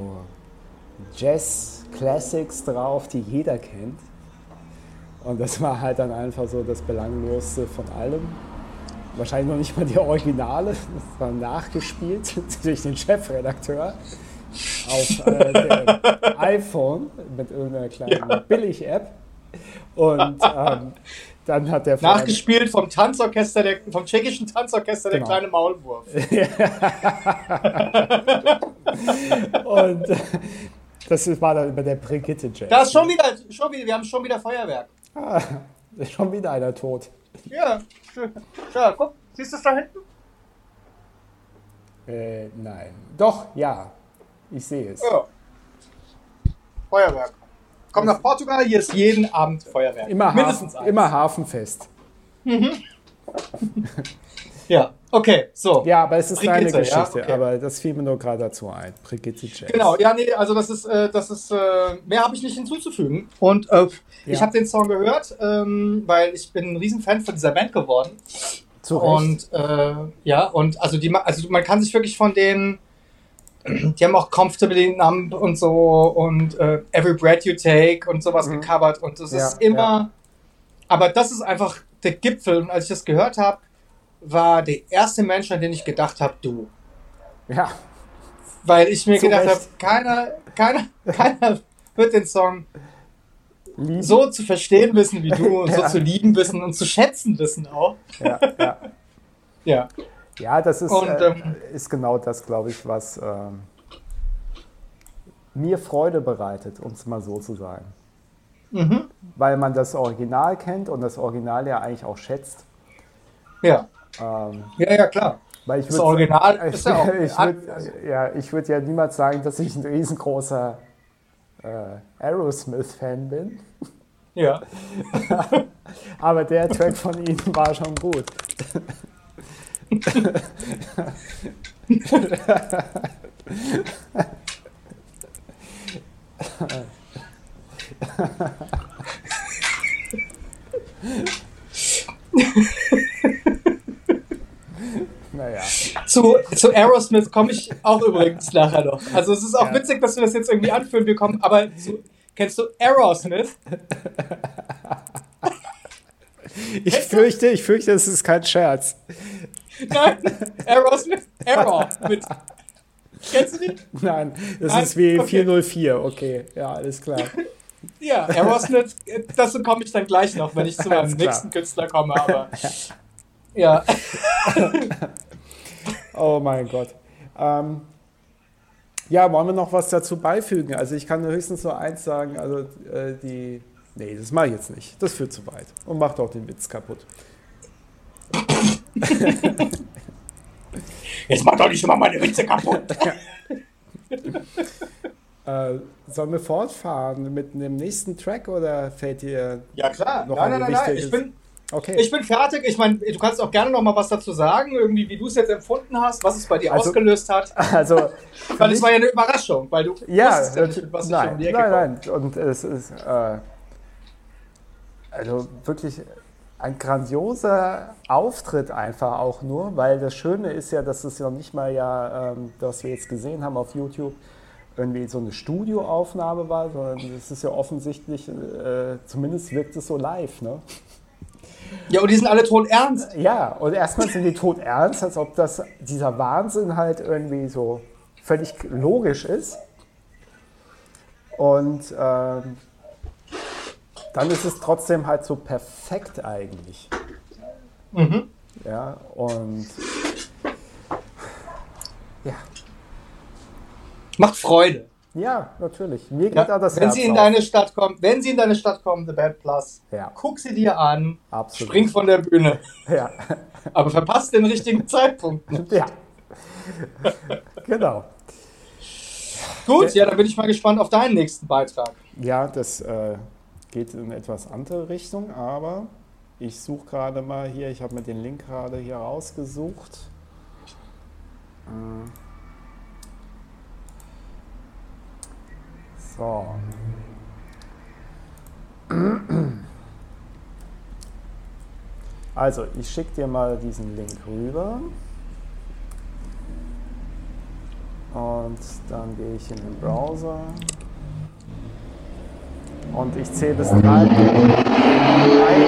Jazz-Classics drauf, die jeder kennt. Und das war halt dann einfach so das Belanglosste von allem. Wahrscheinlich noch nicht mal die Originale, das war nachgespielt durch den Chefredakteur auf äh, dem iPhone mit irgendeiner kleinen Billig-App. Und ähm, dann hat der Nachgespielt vom Tanzorchester, der, vom tschechischen Tanzorchester, Genau. der kleine Maulwurf. Und äh, das war dann bei der Brigitte Jazz. Da ist schon wieder, schon wieder, wir haben schon wieder Feuerwerk. Ah, schon wieder einer tot. Ja, schön. Ja, guck, siehst du es da hinten? Äh, nein. Doch, ja. Ich sehe es. Ja. Feuerwerk. Komm nach Portugal, hier ist jeden Abend Feuerwerk. Immer, Mindestens Hafen, eins. immer Hafenfest. Ja, okay, so. Ja, aber es ist Brigitte, eine ja, Geschichte. okay. Aber das fiel mir nur gerade dazu ein. Brigitte Jazz. Genau, ja, nee, also das ist, äh, das ist, äh, mehr habe ich nicht hinzuzufügen. Und äh, ich Ja. habe den Song gehört, ähm, weil ich bin ein Riesenfan von dieser Band geworden. Zu Recht. Und äh, ja, und also die, also man kann sich wirklich von denen, die haben auch Comfortably Numb und so und äh, Every Breath You Take und sowas Mhm. gecovert und das Ja, ist immer, ja. aber das ist einfach der Gipfel. Und als ich das gehört habe, war der erste Mensch, an den ich gedacht habe, du. ja. Weil ich mir Zu gedacht habe, keiner, keiner, keiner wird den Song lieben. so zu verstehen wissen wie du und ja. so zu lieben wissen und zu schätzen wissen auch. Ja, ja. ja. ja das ist, und, äh, ähm, ist genau das, glaube ich, was äh, mir Freude bereitet, um es mal so zu sagen. Mhm. Weil man das Original kennt und das Original ja eigentlich auch schätzt. Ja. Ähm, ja, ja, klar. Weil ich das Original ich, ist ja auch. Ich würd, ja, ich würde ja niemals sagen, dass ich ein riesengroßer äh, Aerosmith-Fan bin. Ja. Aber der Track von ihnen war schon gut. naja. Zu, zu Aerosmith komme ich auch übrigens nachher noch. Also es ist auch ja. witzig, dass wir das jetzt irgendwie anführen bekommen, aber zu, kennst du Aerosmith? Ich fürchte, ich fürchte, es ist kein Scherz. Nein, Aerosmith, Error mit. Kennst du die? Nein, das Nein? ist wie okay. 404, okay, ja, alles klar. Ja, Aerosmith, dazu komme ich dann gleich noch, wenn ich zu meinem nächsten Künstler komme, aber. Ja. oh mein Gott. Ähm, ja, wollen wir noch was dazu beifügen? Also ich kann höchstens nur eins sagen, also äh, die. Nee, das mache ich jetzt nicht. Das führt zu weit und macht auch den Witz kaputt. Jetzt mach doch nicht immer meine Witze kaputt. äh, sollen wir fortfahren mit dem nächsten Track oder fällt dir ja, klar. noch nein, nein, nein, nein. Ich bin, Okay. Ich bin fertig. Ich meine, du kannst auch gerne noch mal was dazu sagen, irgendwie, wie du es jetzt empfunden hast, was es bei dir also, ausgelöst hat. Also, weil es war ja eine Überraschung, weil du ja, ja nicht, was nein, um die Ecke nein, nein. Und es ist äh, also wirklich ein grandioser Auftritt einfach auch nur, weil das Schöne ist ja, dass es ja nicht mal ja, ähm, was wir jetzt gesehen haben auf YouTube, irgendwie so eine Studioaufnahme war, sondern es ist ja offensichtlich, äh, zumindest wirkt es so live, ne? Ja, und die sind alle tot ernst. Ja, und erstmal sind die tot ernst, als ob das, dieser Wahnsinn halt irgendwie so völlig logisch ist. Und ähm, dann ist es trotzdem halt so perfekt eigentlich. Mhm. Ja, und ja. Macht Freude. Ja, natürlich. Mir geht ja, das wenn Herz sie in auf. deine Stadt kommt, wenn sie in deine Stadt kommen, The Bad Plus, ja. guck sie dir an, Absolut. spring von der Bühne. Ja. Aber verpasst den richtigen Zeitpunkt. Nicht. Ja. genau. Gut, ja, dann bin ich mal gespannt auf deinen nächsten Beitrag. Ja, das äh, geht in etwas andere Richtung, aber ich suche gerade mal hier, ich habe mir den Link gerade hier rausgesucht. Äh, So. Also, ich schicke dir mal diesen Link rüber. Und dann gehe ich in den Browser. Und ich zähle bis drei.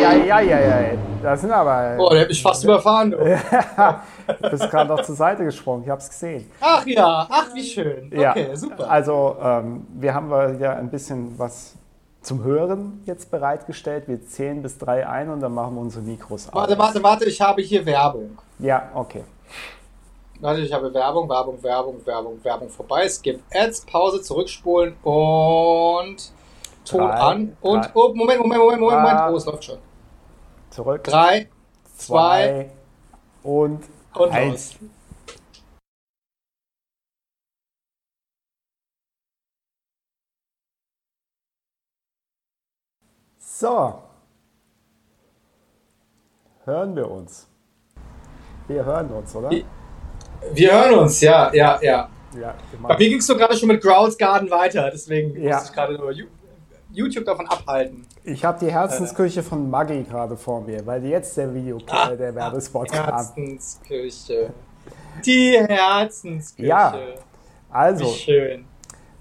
Eieieiei. Das sind aber. Oh, der hat mich fast überfahren. Du. bist gerade noch zur Seite gesprungen. Ich habe es gesehen. Ach ja, ach wie schön. Okay, ja. super. Also, ähm, wir haben ja ein bisschen was zum Hören jetzt bereitgestellt. Wir zählen bis drei ein und dann machen wir unsere Mikros aus. Warte, warte, warte, ich habe hier Werbung. Ja, okay. Warte, ich habe Werbung, Werbung, Werbung, Werbung, Werbung vorbei. Es gibt Ads, Pause, zurückspulen und Ton drei, an und drei, oh, Moment, Moment, Moment, Moment, Moment. Oh, es läuft schon. Zurück. Drei, zwei, zwei und, und eins. Los. So. Hören wir uns. Wir hören uns, oder? Wir hören uns, ja, ja, ja. ja Bei mir ging es so gerade schon mit Growls Garden weiter, deswegen ja. muss ich gerade nur YouTube davon abhalten. Ich habe die Herzensküche äh. von Maggi gerade vor mir, weil jetzt der Video, ah, der Werbespot kam. Herzensküche. Die Herzensküche. Ja, also. Wie schön.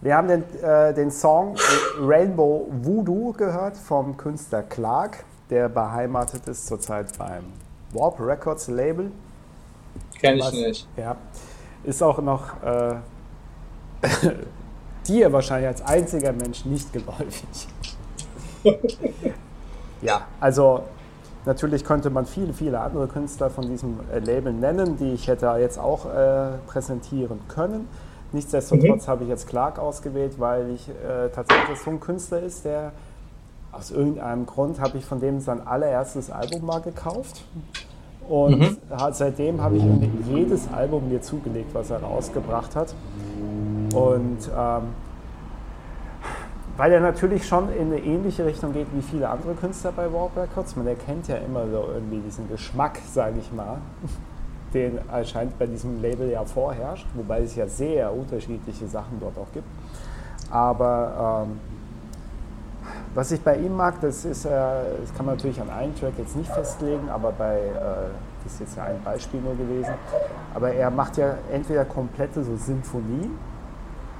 Wir haben den, äh, den Song Rainbow Voodoo gehört vom Künstler Clark, der beheimatet ist zurzeit beim Warp Records Label. Kenn ich Was, nicht. Ja. Ist auch noch äh, dir wahrscheinlich als einziger Mensch nicht geläufig. ja, also natürlich könnte man viele, viele andere Künstler von diesem äh, Label nennen, die ich hätte jetzt auch äh, präsentieren können. Nichtsdestotrotz mhm. habe ich jetzt Clark ausgewählt, weil ich äh, tatsächlich so ein Künstler ist, der aus irgendeinem Grund habe ich von dem sein allererstes Album mal gekauft. Und mhm. seitdem habe ich jedes Album mir zugelegt, was er rausgebracht hat. Und ähm, weil er natürlich schon in eine ähnliche Richtung geht wie viele andere Künstler bei Warp Records. Man erkennt ja immer so irgendwie diesen Geschmack, sage ich mal, den anscheinend bei diesem Label ja vorherrscht, wobei es ja sehr unterschiedliche Sachen dort auch gibt. Aber ähm, was ich bei ihm mag, das ist, äh, das kann man natürlich an einem Track jetzt nicht festlegen, aber bei, äh, das ist jetzt ja ein Beispiel nur gewesen, aber er macht ja entweder komplette so Sinfonien,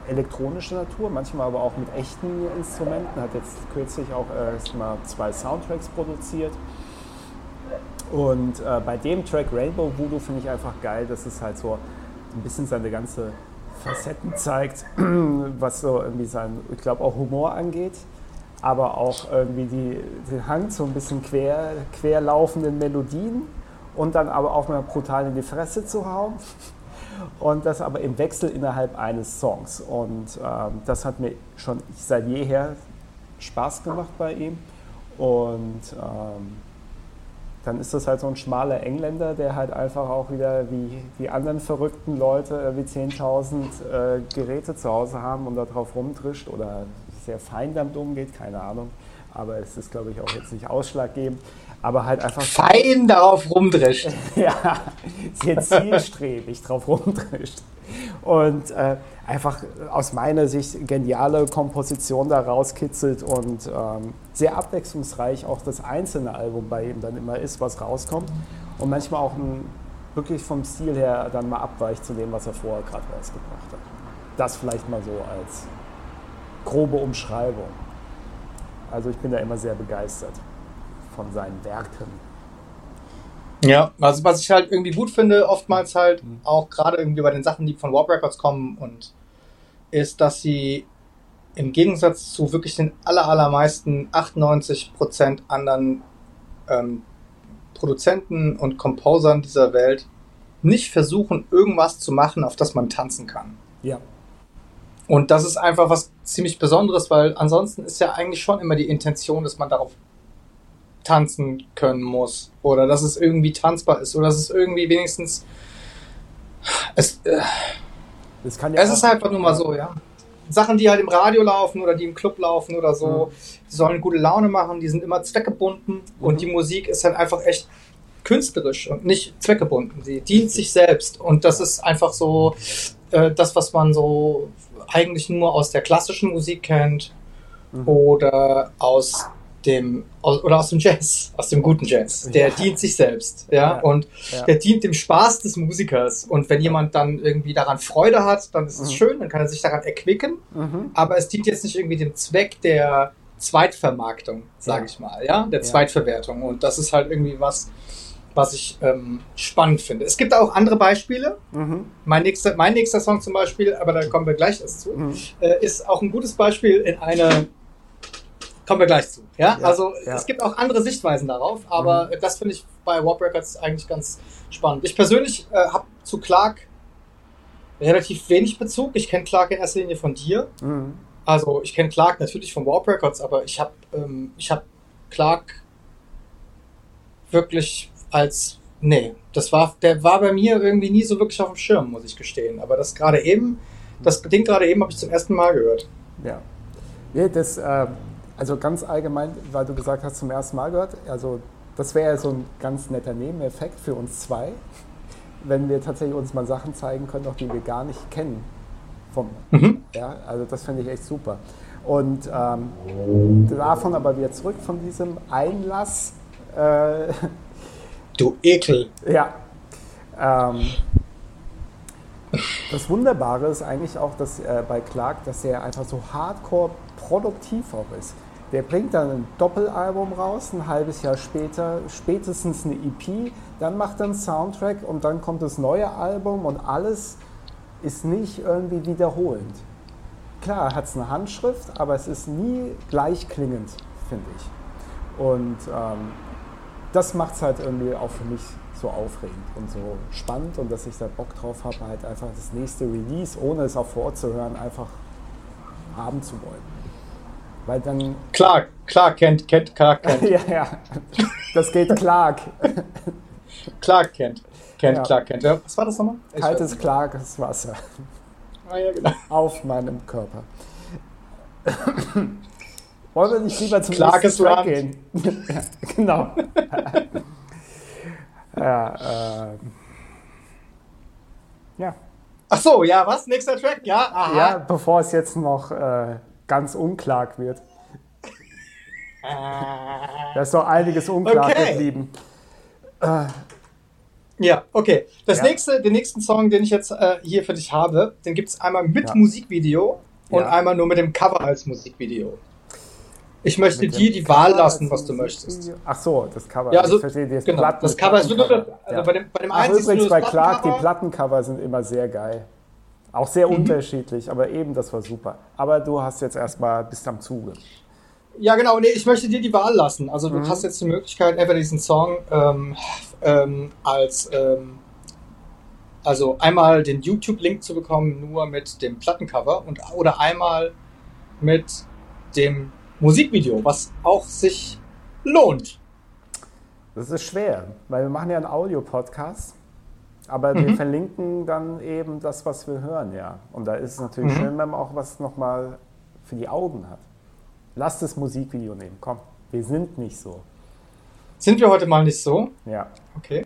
elektronische Natur, manchmal aber auch mit echten Instrumenten, hat jetzt kürzlich auch erst mal zwei Soundtracks produziert. Und äh, bei dem Track Rainbow Voodoo finde ich einfach geil, dass es halt so ein bisschen seine ganze Facetten zeigt, was so irgendwie sein, ich glaube auch Humor angeht aber auch irgendwie die, den Hang zu ein bisschen quer, querlaufenden Melodien und dann aber auch mal brutal in die Fresse zu hauen. Und das aber im Wechsel innerhalb eines Songs. Und ähm, das hat mir schon seit jeher Spaß gemacht bei ihm. Und ähm, dann ist das halt so ein schmaler Engländer, der halt einfach auch wieder wie die anderen verrückten Leute wie 10.000 äh, Geräte zu Hause haben und darauf rumtrischt oder sehr fein damit umgeht, keine Ahnung. Aber es ist, glaube ich, auch jetzt nicht ausschlaggebend. Aber halt einfach. Fein darauf rumdrischt. ja, sehr zielstrebig drauf rumdrischt. Und äh, einfach aus meiner Sicht geniale Komposition da rauskitzelt und ähm, sehr abwechslungsreich auch das einzelne Album bei ihm dann immer ist, was rauskommt. Und manchmal auch ein, wirklich vom Stil her dann mal abweicht zu dem, was er vorher gerade rausgebracht hat. Das vielleicht mal so als grobe Umschreibung. Also ich bin da immer sehr begeistert von seinen Werken. Ja, also was ich halt irgendwie gut finde, oftmals halt mhm. auch gerade irgendwie bei den Sachen, die von Warp Records kommen und ist, dass sie im Gegensatz zu wirklich den aller, allermeisten 98% anderen ähm, Produzenten und Composern dieser Welt nicht versuchen, irgendwas zu machen, auf das man tanzen kann. Ja. Und das ist einfach was ziemlich Besonderes, weil ansonsten ist ja eigentlich schon immer die Intention, dass man darauf tanzen können muss. Oder dass es irgendwie tanzbar ist. Oder dass es irgendwie wenigstens. Es, äh, das kann ja es ist einfach nur mal so, ja. Sachen, die halt im Radio laufen oder die im Club laufen oder so, die sollen gute Laune machen, die sind immer zweckgebunden mhm. und die Musik ist halt einfach echt künstlerisch und nicht zweckgebunden. Sie dient sich selbst und das ist einfach so äh, das, was man so eigentlich nur aus der klassischen Musik kennt mhm. oder aus dem aus, oder aus dem Jazz, aus dem guten Jazz. Der ja. dient sich selbst, ja, ja. und ja. der dient dem Spaß des Musikers. Und wenn jemand dann irgendwie daran Freude hat, dann ist es mhm. schön, dann kann er sich daran erquicken. Mhm. Aber es dient jetzt nicht irgendwie dem Zweck der Zweitvermarktung, sage ich mal, ja, der Zweitverwertung. Und das ist halt irgendwie was, was ich ähm, spannend finde. Es gibt auch andere Beispiele. Mhm. Mein, nächster, mein nächster Song zum Beispiel, aber da kommen wir gleich erst zu, mhm. äh, ist auch ein gutes Beispiel in eine. Kommen wir gleich zu. Ja, ja also ja. es gibt auch andere Sichtweisen darauf, aber mhm. das finde ich bei Warp Records eigentlich ganz spannend. Ich persönlich äh, habe zu Clark relativ wenig Bezug. Ich kenne Clark in erster Linie von dir. Mhm. Also ich kenne Clark natürlich von Warp Records, aber ich habe ähm, ich habe Clark wirklich als, nee, das war, der war bei mir irgendwie nie so wirklich auf dem Schirm, muss ich gestehen. Aber das gerade eben, das Ding gerade eben habe ich zum ersten Mal gehört. Ja. Nee, das, äh, also ganz allgemein, weil du gesagt hast, zum ersten Mal gehört, also das wäre so ein ganz netter Nebeneffekt für uns zwei, wenn wir tatsächlich uns mal Sachen zeigen können, auch die wir gar nicht kennen. Vom, mhm. ja, also das finde ich echt super. Und ähm, davon aber wieder zurück von diesem Einlass äh, Du Ekel. Ja. Ähm, das Wunderbare ist eigentlich auch, dass äh, bei Clark, dass er einfach so hardcore produktiv auch ist. Der bringt dann ein Doppelalbum raus, ein halbes Jahr später, spätestens eine EP, dann macht er einen Soundtrack und dann kommt das neue Album und alles ist nicht irgendwie wiederholend. Klar hat es eine Handschrift, aber es ist nie gleichklingend, finde ich. Und ähm, das macht es halt irgendwie auch für mich so aufregend und so spannend und dass ich da Bock drauf habe, halt einfach das nächste Release, ohne es auch vor Ort zu hören, einfach haben zu wollen. Weil dann. Clark, Clark kennt, kennt, Clark kennt. ja, ja. Das geht Clark. Clark kennt. Kennt, ja. Clark kennt. Was war das nochmal? Kaltes, klares Wasser. Ah, ja, genau. Auf meinem Körper. Wollen wir nicht lieber zum Clarkes Track gehen? ja, genau. ja, äh, ja. Ach so, ja, was? Nächster Track? Ja, aha. Ja, bevor es jetzt noch äh, ganz unklar wird. Da ist doch einiges unklar okay. geblieben. Äh, ja, okay. Das ja. nächste, den nächsten Song, den ich jetzt äh, hier für dich habe, den gibt es einmal mit ja. Musikvideo und ja. einmal nur mit dem Cover als Musikvideo. Ich möchte dir die Wahl lassen, was du möchtest. Ach so, das Cover. Ja, also, ich verstehe, das, genau, Platten, das Cover ist nur, also bei dem, bei dem Ach, übrigens bei Clark, die Plattencover sind immer sehr geil. Auch sehr mhm. unterschiedlich, aber eben, das war super. Aber du hast jetzt erstmal bist am Zuge. Ja, genau. Nee, ich möchte dir die Wahl lassen. Also du mhm. hast jetzt die Möglichkeit, entweder diesen Song ähm, ähm, als ähm, also einmal den YouTube-Link zu bekommen, nur mit dem Plattencover und oder einmal mit dem Musikvideo, was auch sich lohnt. Das ist schwer, weil wir machen ja einen Audio-Podcast aber mhm. wir verlinken dann eben das, was wir hören, ja. Und da ist es natürlich mhm. schön, wenn man auch was nochmal für die Augen hat. Lass das Musikvideo nehmen, komm. Wir sind nicht so. Sind wir heute mal nicht so? Ja. Okay.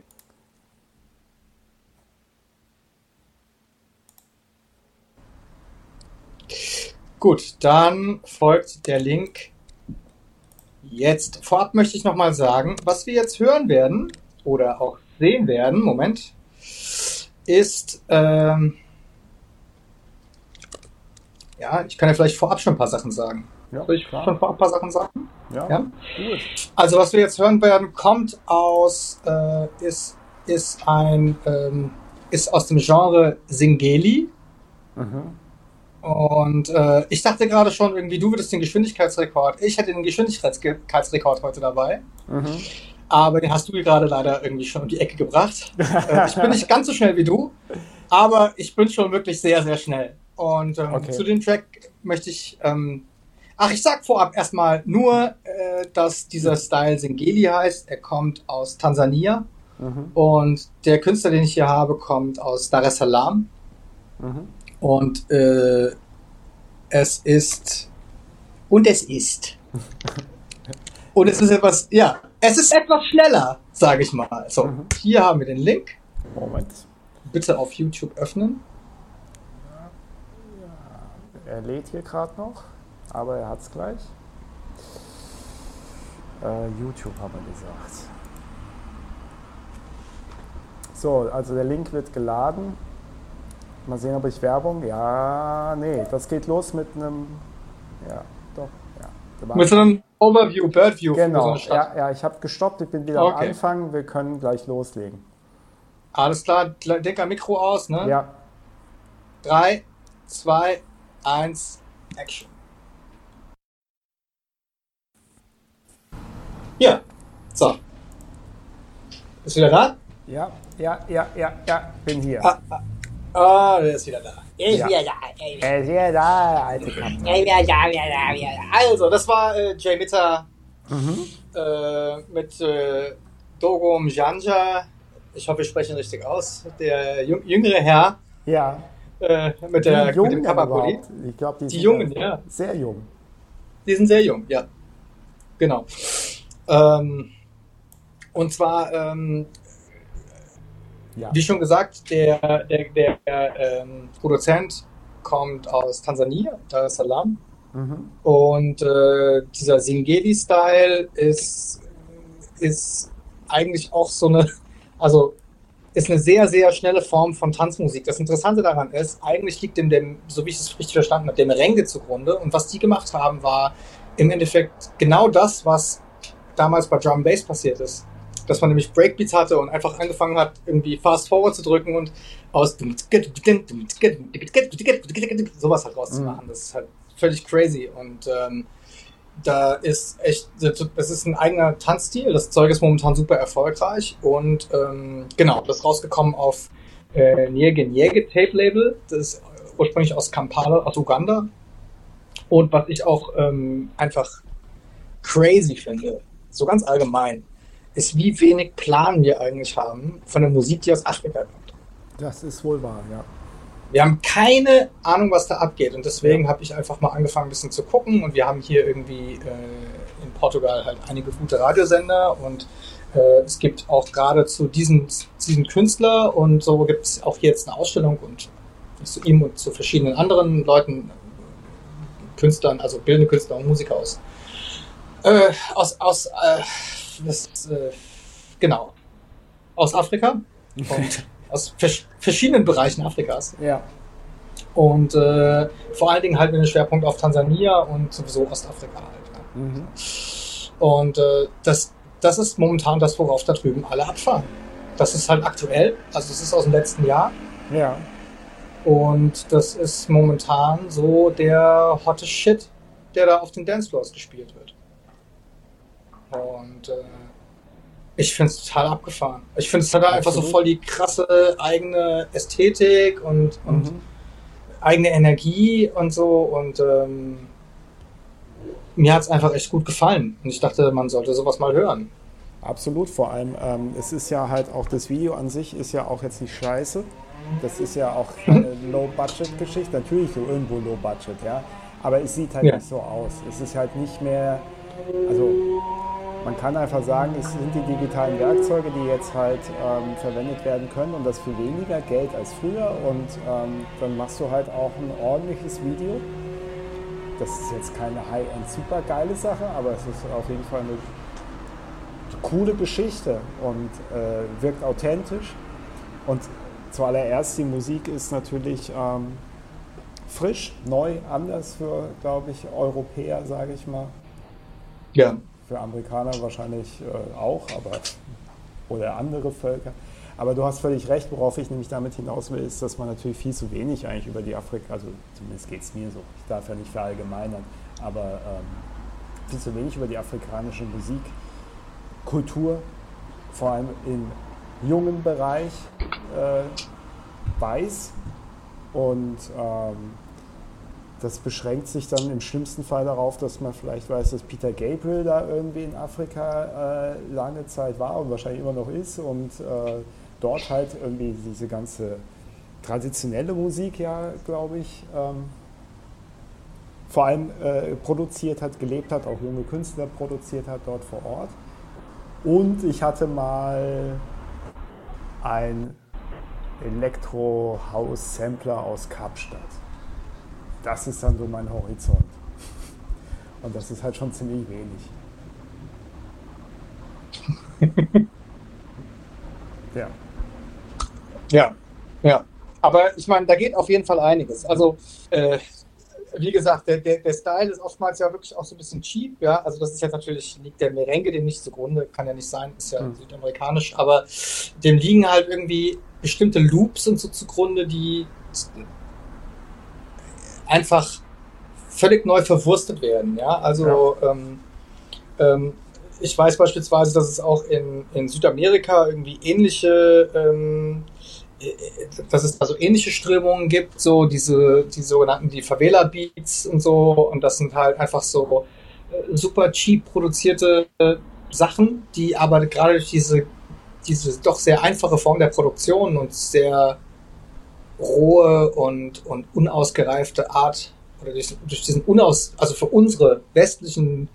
Gut, dann folgt der Link jetzt. Vorab möchte ich nochmal sagen, was wir jetzt hören werden oder auch sehen werden. Moment ist, ähm, ja, ich kann ja vielleicht vorab schon ein paar Sachen sagen. Ja, Soll ich klar. schon vorab ein paar Sachen sagen? Ja, ja? gut. Also was wir jetzt hören werden, kommt aus, äh, ist, ist ein, ähm, ist aus dem Genre Singeli. Mhm. Und äh, ich dachte gerade schon, irgendwie, du würdest den Geschwindigkeitsrekord. Ich hätte den Geschwindigkeitsrekord heute dabei. Mhm aber den hast du gerade leider irgendwie schon um die Ecke gebracht. äh, ich bin nicht ganz so schnell wie du, aber ich bin schon wirklich sehr, sehr schnell. Und ähm, okay. zu dem Track möchte ich, ähm, ach, ich sag vorab erstmal nur, äh, dass dieser Style Singeli heißt. Er kommt aus Tansania mhm. und der Künstler, den ich hier habe, kommt aus Dar es Salaam. Mhm. Und äh, es ist, und es ist. und es ist etwas, ja, es ist etwas schneller, sage ich mal. So, mhm. hier haben wir den Link. Moment. Bitte auf YouTube öffnen. Ja, er lädt hier gerade noch, aber er hat es gleich. Äh, YouTube haben wir gesagt. So, also der Link wird geladen. Mal sehen, ob ich Werbung. Ja, nee, das geht los mit einem. Ja, doch, ja. Mit so einem Overview, Birdview. Genau, so ja, ja, ich habe gestoppt, ich bin wieder okay. am Anfang, wir können gleich loslegen. Alles klar, dicker Mikro aus, ne? Ja. 3, 2, 1, Action. Ja, so. Bist du wieder da? Ja, ja, ja, ja, ja, bin hier. Ah, ah, ah der ist wieder da. Ich ja. wieder da. Er ist wieder da, alte Kappe. Ich wieder da, wieder da, wieder da. Also, das war äh, Jay Mitter mhm. äh, mit äh, Dogom Janja. Ich hoffe, ich spreche ihn richtig aus. Der jüngere Herr. Ja. Äh, mit, der, mit dem Kapapoli. Ich glaube, die, die Jungen, ja. Sehr jung. Die sind sehr jung, ja. Genau. Ähm, und zwar ähm, ja. Wie schon gesagt, der, der, der ähm, Produzent kommt aus Tansania, Dar es Salaam. Mhm. Und äh, dieser Singeli-Style ist, ist eigentlich auch so eine, also ist eine sehr, sehr schnelle Form von Tanzmusik. Das Interessante daran ist, eigentlich liegt dem, dem so wie ich es richtig verstanden habe, dem Merengue zugrunde. Und was die gemacht haben, war im Endeffekt genau das, was damals bei Drum Bass passiert ist dass man nämlich Breakbeats hatte und einfach angefangen hat, irgendwie Fast Forward zu drücken und aus sowas halt rauszumachen. Das ist halt völlig crazy. Und ähm, da ist echt, das ist ein eigener Tanzstil. Das Zeug ist momentan super erfolgreich und ähm, genau, das ist rausgekommen auf äh, Niege Niege Tape Label. Das ist ursprünglich aus Kampala, aus Uganda. Und was ich auch ähm, einfach crazy finde, so ganz allgemein, ist, wie wenig Plan wir eigentlich haben von der Musik, die aus Afrika kommt. Das ist wohl wahr, ja. Wir haben keine Ahnung, was da abgeht. Und deswegen ja. habe ich einfach mal angefangen, ein bisschen zu gucken. Und wir haben hier irgendwie äh, in Portugal halt einige gute Radiosender. Und äh, es gibt auch gerade zu diesem, diesem Künstler und so gibt es auch hier jetzt eine Ausstellung und zu ihm und zu verschiedenen anderen Leuten, Künstlern, also bildende Künstler und Musiker aus. Äh, aus, aus, das, äh, genau, aus Afrika. Und aus vers verschiedenen Bereichen Afrikas. Ja. Und äh, vor allen Dingen halt mit einem Schwerpunkt auf Tansania und sowieso Ostafrika halt. Ja. Mhm. Und äh, das, das ist momentan das, worauf da drüben alle abfahren. Das ist halt aktuell, also das ist aus dem letzten Jahr. Ja. Und das ist momentan so der hotte Shit, der da auf den Dancefloors gespielt wird. Und äh, ich finde es total abgefahren. Ich finde es halt Absolut. einfach so voll die krasse eigene Ästhetik und, und mhm. eigene Energie und so. Und ähm, mir hat es einfach echt gut gefallen. Und ich dachte, man sollte sowas mal hören. Absolut, vor allem, ähm, es ist ja halt auch, das Video an sich ist ja auch jetzt nicht scheiße. Das ist ja auch eine Low-Budget-Geschichte. Natürlich so irgendwo Low-Budget, ja. Aber es sieht halt ja. nicht so aus. Es ist halt nicht mehr, also man kann einfach sagen, es sind die digitalen Werkzeuge, die jetzt halt ähm, verwendet werden können und das für weniger Geld als früher. Und ähm, dann machst du halt auch ein ordentliches Video. Das ist jetzt keine High-End super geile Sache, aber es ist auf jeden Fall eine coole Geschichte und äh, wirkt authentisch. Und zuallererst die Musik ist natürlich ähm, frisch, neu, anders für, glaube ich, Europäer, sage ich mal. Ja für Amerikaner wahrscheinlich äh, auch, aber oder andere Völker. Aber du hast völlig recht, worauf ich nämlich damit hinaus will, ist, dass man natürlich viel zu wenig eigentlich über die Afrika, also zumindest geht es mir so, ich darf ja nicht verallgemeinern, aber ähm, viel zu wenig über die afrikanische Musikkultur, vor allem im jungen Bereich, äh, weiß. Und ähm, das beschränkt sich dann im schlimmsten Fall darauf, dass man vielleicht weiß, dass Peter Gabriel da irgendwie in Afrika äh, lange Zeit war und wahrscheinlich immer noch ist und äh, dort halt irgendwie diese ganze traditionelle Musik ja, glaube ich, ähm, vor allem äh, produziert hat, gelebt hat, auch junge Künstler produziert hat dort vor Ort. Und ich hatte mal ein Elektro-House-Sampler aus Kapstadt das ist dann so mein Horizont. Und das ist halt schon ziemlich wenig. ja. Ja, ja. Aber ich meine, da geht auf jeden Fall einiges. Also, äh, wie gesagt, der, der, der Style ist oftmals ja wirklich auch so ein bisschen cheap, ja. Also das ist jetzt natürlich, liegt der Merengue dem nicht zugrunde, kann ja nicht sein, ist ja mhm. südamerikanisch, aber dem liegen halt irgendwie bestimmte Loops und so zugrunde, die einfach völlig neu verwurstet werden. Ja, also ja. Ähm, ähm, ich weiß beispielsweise, dass es auch in, in Südamerika irgendwie ähnliche, ähm, äh, dass es also ähnliche Strömungen gibt, so diese, die sogenannten die Favela Beats und so, und das sind halt einfach so äh, super cheap produzierte äh, Sachen, die aber gerade durch diese, diese doch sehr einfache Form der Produktion und sehr rohe und, und unausgereifte Art oder durch, durch diesen unaus, also für unsere westlichen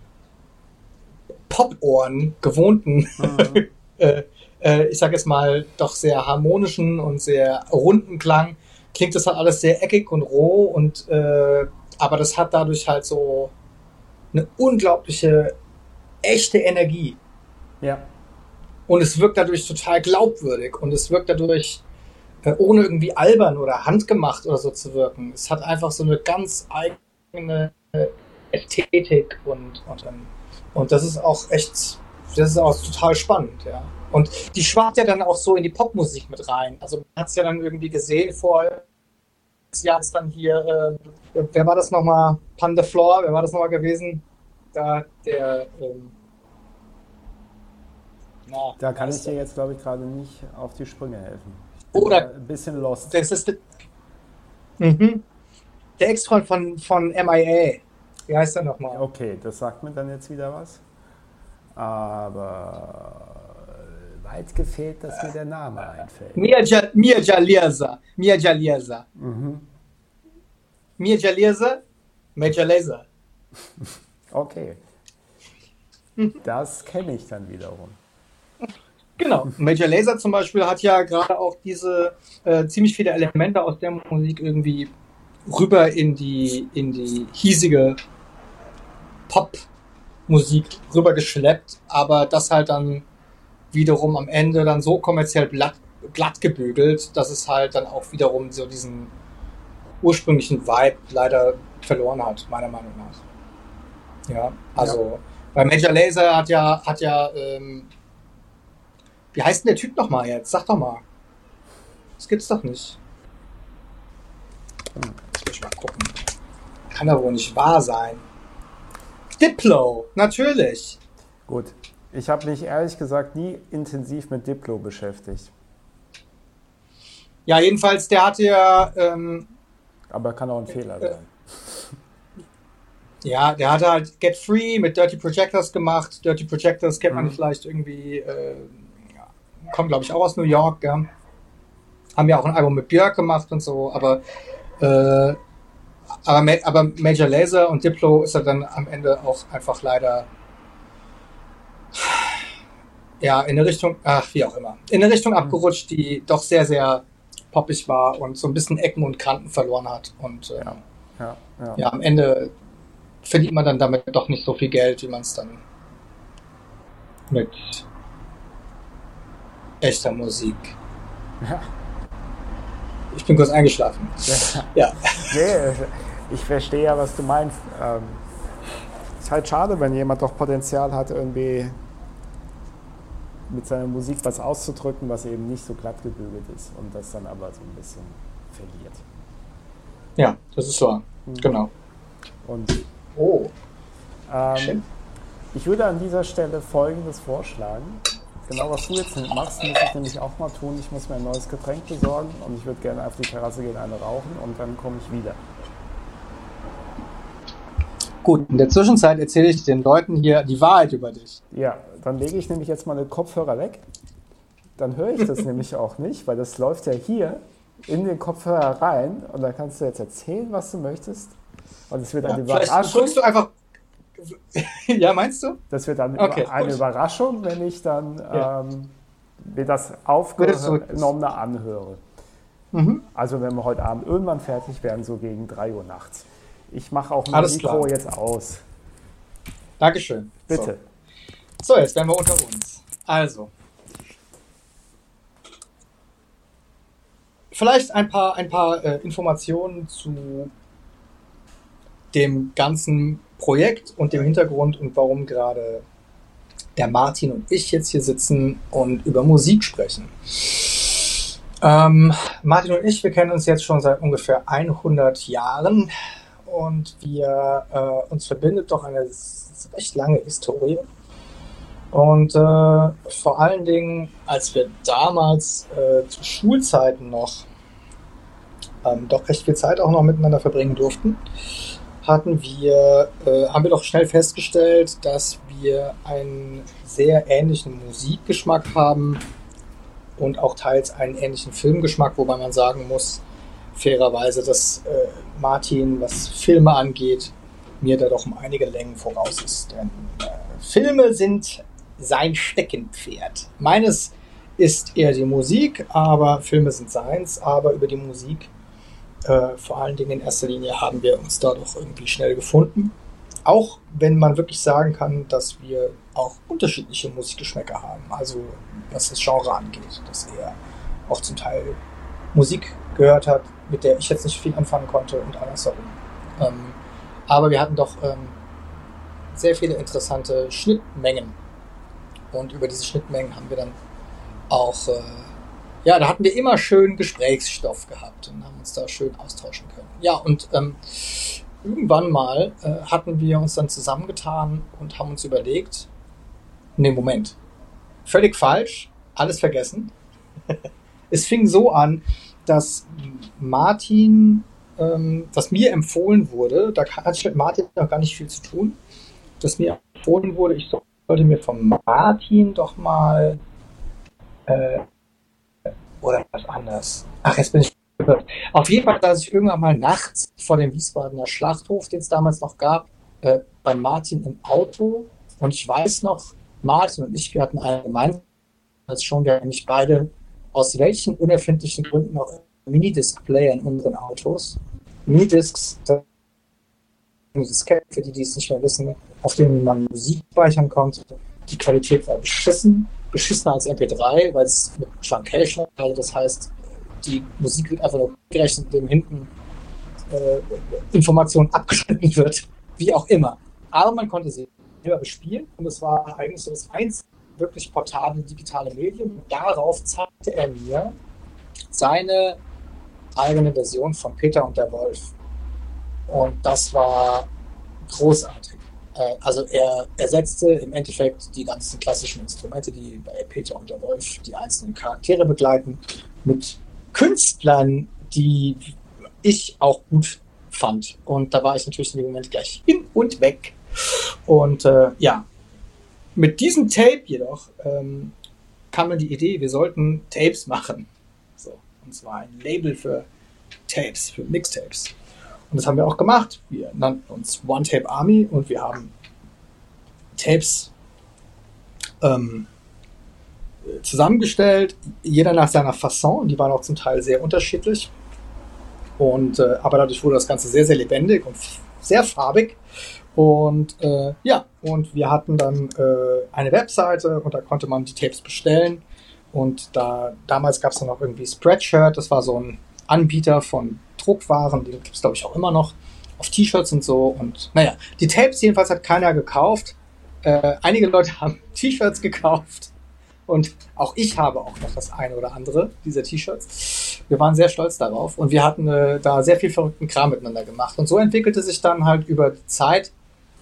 Pop-Ohren gewohnten, mhm. äh, äh, ich sage jetzt mal, doch sehr harmonischen und sehr runden Klang, klingt das halt alles sehr eckig und roh und äh, aber das hat dadurch halt so eine unglaubliche echte Energie. Ja. Und es wirkt dadurch total glaubwürdig und es wirkt dadurch ohne irgendwie albern oder handgemacht oder so zu wirken. Es hat einfach so eine ganz eigene äh, Ästhetik und, und, ähm, und das ist auch echt, das ist auch total spannend, ja. Und die schwart ja dann auch so in die Popmusik mit rein. Also man hat es ja dann irgendwie gesehen vor Jahr ist dann hier, äh, wer war das nochmal? Pan the Floor, wer war das nochmal gewesen? da der. Ähm, na, da kann ich dir jetzt, glaube ich, gerade nicht auf die Sprünge helfen. Oder ein bisschen lost. Das ist der, mhm. der Ex-Freund von, von MIA. Wie heißt er nochmal? Okay, das sagt mir dann jetzt wieder was. Aber weit gefehlt, dass mir der Name einfällt. Mia, ja, Mia Jalirza. Mia Jalirza. Mhm. Mia Jalirza, Mejaleza. Okay. Das kenne ich dann wiederum. Genau. Major Laser zum Beispiel hat ja gerade auch diese äh, ziemlich viele Elemente aus der Musik irgendwie rüber in die, in die hiesige Pop-Musik rübergeschleppt, aber das halt dann wiederum am Ende dann so kommerziell glatt, glatt gebügelt, dass es halt dann auch wiederum so diesen ursprünglichen Vibe leider verloren hat, meiner Meinung nach. Ja, also, ja. weil Major Laser hat ja, hat ja, ähm, wie heißt denn der Typ nochmal jetzt? Sag doch mal. Das gibt's doch nicht. Hm, jetzt muss ich mal gucken. Kann doch wohl nicht wahr sein. Diplo, natürlich. Gut. Ich habe mich ehrlich gesagt nie intensiv mit Diplo beschäftigt. Ja, jedenfalls, der hatte ja. Ähm, Aber kann auch ein Fehler äh, sein. Ja, der hatte halt Get Free mit Dirty Projectors gemacht. Dirty Projectors kennt man mhm. vielleicht irgendwie. Äh, kommt, glaube ich, auch aus New York. Ja. Haben ja auch ein Album mit Björk gemacht und so. Aber. Äh, aber, aber Major Laser und Diplo ist er dann am Ende auch einfach leider ja, in eine Richtung, ach, wie auch immer, in eine Richtung abgerutscht, die doch sehr, sehr poppig war und so ein bisschen Ecken und Kanten verloren hat. Und äh, ja, ja, ja. ja, am Ende verdient man dann damit doch nicht so viel Geld, wie man es dann mit echter Musik. Ja. Ich bin kurz eingeschlafen. Ja. ja. Nee, ich verstehe ja, was du meinst. Ähm, ist halt schade, wenn jemand doch Potenzial hat, irgendwie mit seiner Musik was auszudrücken, was eben nicht so glatt gebügelt ist und das dann aber so ein bisschen verliert. Ja, das ist so. Mhm. Genau. Und oh. Ähm, ich würde an dieser Stelle Folgendes vorschlagen. Genau was du jetzt machst, muss ich nämlich auch mal tun. Ich muss mir ein neues Getränk besorgen und ich würde gerne auf die Terrasse gehen, eine rauchen und dann komme ich wieder. Gut, in der Zwischenzeit erzähle ich den Leuten hier die Wahrheit über dich. Ja, dann lege ich nämlich jetzt mal den Kopfhörer weg. Dann höre ich das nämlich auch nicht, weil das läuft ja hier in den Kopfhörer rein und dann kannst du jetzt erzählen, was du möchtest. Und es wird ja, Überraschung. Drückst du einfach. ja, meinst du? Das wird dann okay, eine gut. Überraschung, wenn ich dann ja. ähm, mir das aufgenommene anhöre. Mhm. Also wenn wir heute Abend irgendwann fertig werden, so gegen 3 Uhr nachts. Ich mache auch mein Mikro klar. jetzt aus. Dankeschön. Bitte. So. so, jetzt werden wir unter uns. Also. Vielleicht ein paar, ein paar äh, Informationen zu dem ganzen Projekt und dem Hintergrund und warum gerade der Martin und ich jetzt hier sitzen und über Musik sprechen. Ähm, Martin und ich, wir kennen uns jetzt schon seit ungefähr 100 Jahren und wir äh, uns verbindet doch eine recht lange Historie. Und äh, vor allen Dingen, als wir damals äh, zu Schulzeiten noch ähm, doch recht viel Zeit auch noch miteinander verbringen durften, hatten wir, äh, haben wir doch schnell festgestellt, dass wir einen sehr ähnlichen Musikgeschmack haben und auch teils einen ähnlichen Filmgeschmack, wobei man sagen muss, fairerweise, dass äh, Martin, was Filme angeht, mir da doch um einige Längen voraus ist. Denn äh, Filme sind sein Steckenpferd. Meines ist eher die Musik, aber Filme sind seins, aber über die Musik, äh, vor allen Dingen in erster Linie, haben wir uns da doch irgendwie schnell gefunden. Auch wenn man wirklich sagen kann, dass wir auch unterschiedliche Musikgeschmäcker haben. Also was das Genre angeht, dass er auch zum Teil Musik gehört hat, mit der ich jetzt nicht viel anfangen konnte und andersherum. Ähm, aber wir hatten doch ähm, sehr viele interessante Schnittmengen. Und über diese Schnittmengen haben wir dann auch, äh, ja, da hatten wir immer schön Gesprächsstoff gehabt und haben uns da schön austauschen können. Ja, und ähm, irgendwann mal äh, hatten wir uns dann zusammengetan und haben uns überlegt, nee, Moment, völlig falsch, alles vergessen. es fing so an, dass Martin, ähm, dass mir empfohlen wurde, da ich mit Martin noch gar nicht viel zu tun, dass mir empfohlen wurde, ich sollte mir von Martin doch mal äh, oder was anderes. Ach, jetzt bin ich auf jeden Fall dass ich irgendwann mal nachts vor dem Wiesbadener Schlachthof, den es damals noch gab, äh, bei Martin im Auto. Und ich weiß noch, Martin und ich, wir hatten eine gemeinsame als schon wir nicht beide aus welchen unerfindlichen Gründen noch Minidisc-Player in unseren Autos. Minidiscs, Diskette, für die, die es nicht mehr wissen, auf denen man Musik speichern konnte. Die Qualität war beschissen, beschissener als MP3, weil es mit Truncation, also das heißt, die Musik wird einfach nur gerechnet, indem hinten äh, Information abgeschnitten wird, wie auch immer. Aber man konnte sie selber bespielen und es war eigentlich so das einzige wirklich portable digitale Medium. Darauf zeigte er mir seine eigene Version von Peter und der Wolf. Und das war großartig. Äh, also er ersetzte im Endeffekt die ganzen klassischen Instrumente, die bei Peter und der Wolf die einzelnen Charaktere begleiten, mit Künstlern, die ich auch gut fand. Und da war ich natürlich in dem Moment gleich hin und weg. Und äh, ja, mit diesem Tape jedoch ähm, kam mir die Idee, wir sollten Tapes machen. So, und zwar ein Label für Tapes, für Mixtapes. Und das haben wir auch gemacht. Wir nannten uns One Tape Army und wir haben Tapes ähm, zusammengestellt, jeder nach seiner Fasson. Die waren auch zum Teil sehr unterschiedlich. Und, äh, aber dadurch wurde das Ganze sehr, sehr lebendig und sehr farbig. Und äh, ja, und wir hatten dann äh, eine Webseite und da konnte man die Tapes bestellen. Und da damals gab es dann auch irgendwie Spreadshirt, das war so ein Anbieter von Druckwaren, den gibt es glaube ich auch immer noch, auf T-Shirts und so. Und naja, die Tapes jedenfalls hat keiner gekauft. Äh, einige Leute haben T-Shirts gekauft. Und auch ich habe auch noch das eine oder andere dieser T-Shirts. Wir waren sehr stolz darauf und wir hatten äh, da sehr viel verrückten Kram miteinander gemacht. Und so entwickelte sich dann halt über die Zeit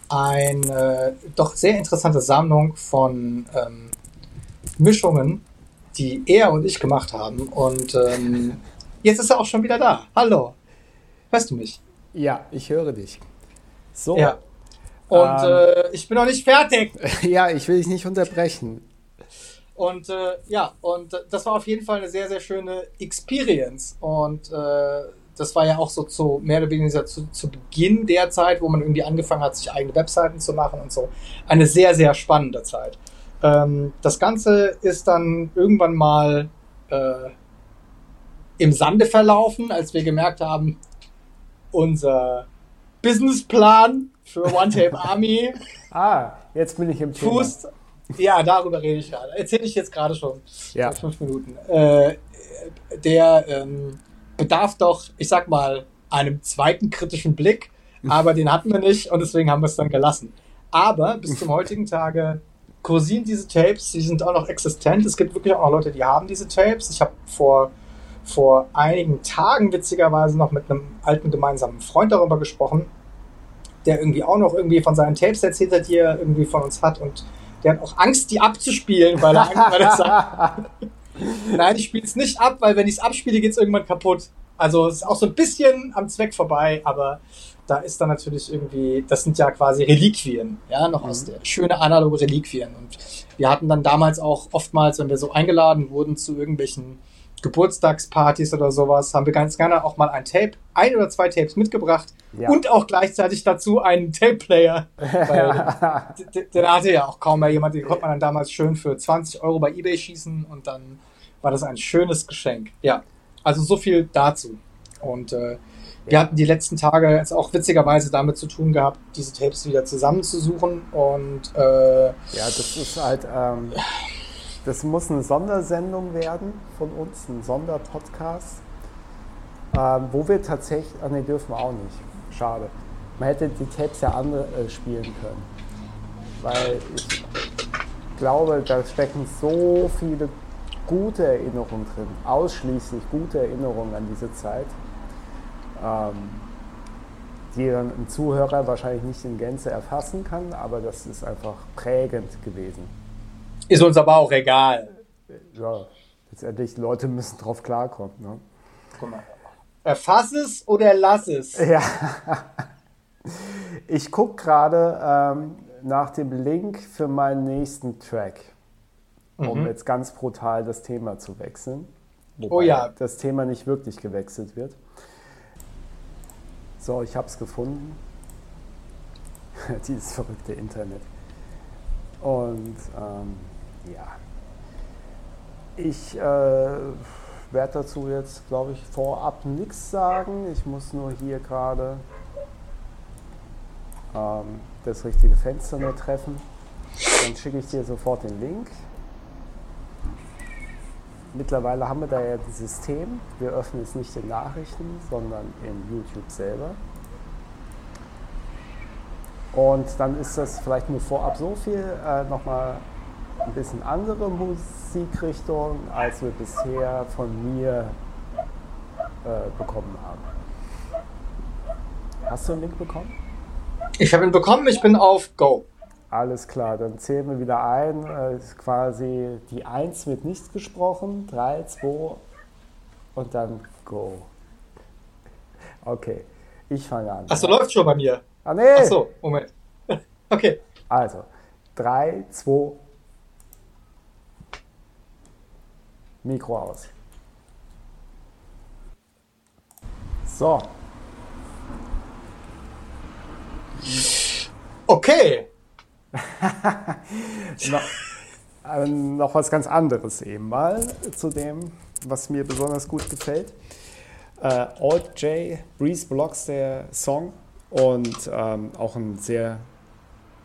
eine doch sehr interessante Sammlung von ähm, Mischungen, die er und ich gemacht haben. Und ähm, jetzt ist er auch schon wieder da. Hallo. Hörst du mich? Ja, ich höre dich. So. Ja. Und ähm, äh, ich bin noch nicht fertig. ja, ich will dich nicht unterbrechen. Und äh, ja, und das war auf jeden Fall eine sehr, sehr schöne Experience. Und äh, das war ja auch so zu, mehr oder weniger zu, zu Beginn der Zeit, wo man irgendwie angefangen hat, sich eigene Webseiten zu machen und so. Eine sehr, sehr spannende Zeit. Ähm, das Ganze ist dann irgendwann mal äh, im Sande verlaufen, als wir gemerkt haben, unser Businessplan für One Tape Army. ah, jetzt bin ich im Thema. Fußt, ja, darüber rede ich gerade. Erzähle ich jetzt gerade schon. Ja. Fünf Minuten. Äh, der ähm, bedarf doch, ich sag mal, einem zweiten kritischen Blick, aber den hatten wir nicht und deswegen haben wir es dann gelassen. Aber bis zum heutigen Tage kursieren diese Tapes, die sind auch noch existent. Es gibt wirklich auch Leute, die haben diese Tapes. Ich habe vor, vor einigen Tagen witzigerweise noch mit einem alten gemeinsamen Freund darüber gesprochen, der irgendwie auch noch irgendwie von seinen Tapes erzählt hat, die er irgendwie von uns hat und der hat auch Angst, die abzuspielen, weil er, weil er sagt, Nein, ich spiele es nicht ab, weil wenn ich es abspiele, geht es irgendwann kaputt. Also es ist auch so ein bisschen am Zweck vorbei, aber da ist dann natürlich irgendwie, das sind ja quasi Reliquien, ja, noch mhm. aus der schöne analoge Reliquien. Und wir hatten dann damals auch oftmals, wenn wir so eingeladen wurden zu irgendwelchen Geburtstagspartys oder sowas, haben wir ganz gerne auch mal ein Tape, ein oder zwei Tapes mitgebracht ja. und auch gleichzeitig dazu einen Tape-Player. den hatte ja auch kaum mehr jemand, den konnte man dann damals schön für 20 Euro bei Ebay schießen und dann war das ein schönes Geschenk. Ja, also so viel dazu. Und äh, wir hatten die letzten Tage jetzt auch witzigerweise damit zu tun gehabt, diese Tapes wieder zusammenzusuchen und äh, ja, das ist halt ähm, das muss eine Sondersendung werden von uns, ein Sonderpodcast, ähm, wo wir tatsächlich, ah ne, dürfen wir auch nicht, schade. Man hätte die Tapes ja andere äh, spielen können, weil ich glaube, da stecken so viele gute Erinnerungen drin, ausschließlich gute Erinnerungen an diese Zeit. Ähm, die dann ein Zuhörer wahrscheinlich nicht in Gänze erfassen kann, aber das ist einfach prägend gewesen. Ist uns aber auch egal. Ja, letztendlich, Leute müssen drauf klarkommen. Ne? Guck mal. Erfass es oder lass es. Ja. Ich gucke gerade ähm, nach dem Link für meinen nächsten Track, um mhm. jetzt ganz brutal das Thema zu wechseln. Wobei oh ja. das Thema nicht wirklich gewechselt wird. So, ich habe es gefunden. Dieses verrückte Internet. Und ähm, ja, ich äh, werde dazu jetzt, glaube ich, vorab nichts sagen. Ich muss nur hier gerade ähm, das richtige Fenster nur treffen. Dann schicke ich dir sofort den Link. Mittlerweile haben wir da ja ein System. Wir öffnen es nicht in Nachrichten, sondern in YouTube selber. Und dann ist das vielleicht nur vorab so viel äh, nochmal ein bisschen andere Musikrichtung, als wir bisher von mir äh, bekommen haben. Hast du einen Link bekommen? Ich habe ihn bekommen, ich bin auf Go. Alles klar, dann zählen wir wieder ein. Äh, quasi die 1 wird nicht gesprochen. 3, 2 und dann Go. Okay, ich fange an. Achso, läuft schon bei mir. Ah, nee. Achso, Moment. Okay. Also, 3, 2, Mikro aus. So. Okay. noch, äh, noch was ganz anderes eben mal zu dem, was mir besonders gut gefällt. Äh, Alt J, Breeze Blocks der Song und ähm, auch ein sehr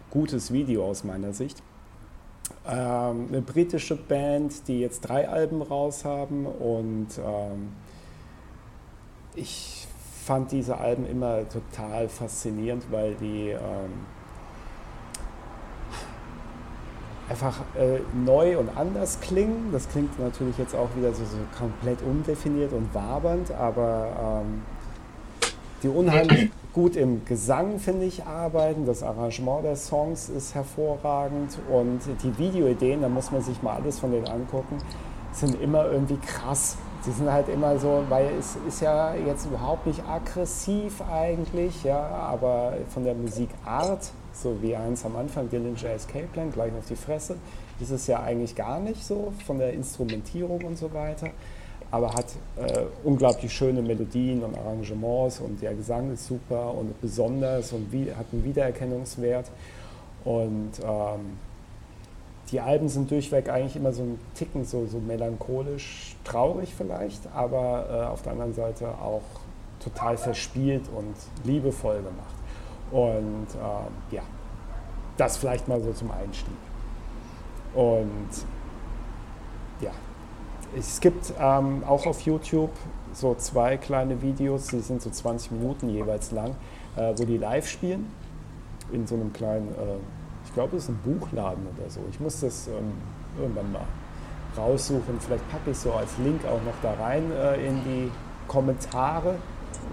gutes Video aus meiner Sicht. Ähm, eine britische Band, die jetzt drei Alben raus haben und ähm, ich fand diese Alben immer total faszinierend, weil die ähm, einfach äh, neu und anders klingen. Das klingt natürlich jetzt auch wieder so, so komplett undefiniert und wabernd, aber ähm, die unheimlich gut im Gesang, finde ich, arbeiten. Das Arrangement der Songs ist hervorragend und die Videoideen, da muss man sich mal alles von denen angucken, sind immer irgendwie krass. Sie sind halt immer so, weil es ist ja jetzt überhaupt nicht aggressiv eigentlich, ja, aber von der Musikart, so wie eins am Anfang, Dillinger Escape Plan, gleich auf die Fresse, ist es ja eigentlich gar nicht so, von der Instrumentierung und so weiter aber hat äh, unglaublich schöne Melodien und Arrangements und der Gesang ist super und besonders und wie, hat einen Wiedererkennungswert. Und ähm, die Alben sind durchweg eigentlich immer so ein Ticken so, so melancholisch traurig vielleicht, aber äh, auf der anderen Seite auch total verspielt und liebevoll gemacht. Und äh, ja, das vielleicht mal so zum Einstieg. Und es gibt ähm, auch auf YouTube so zwei kleine Videos, die sind so 20 Minuten jeweils lang, äh, wo die live spielen in so einem kleinen, äh, ich glaube, es ist ein Buchladen oder so. Ich muss das ähm, irgendwann mal raussuchen. Vielleicht packe ich so als Link auch noch da rein äh, in die Kommentare,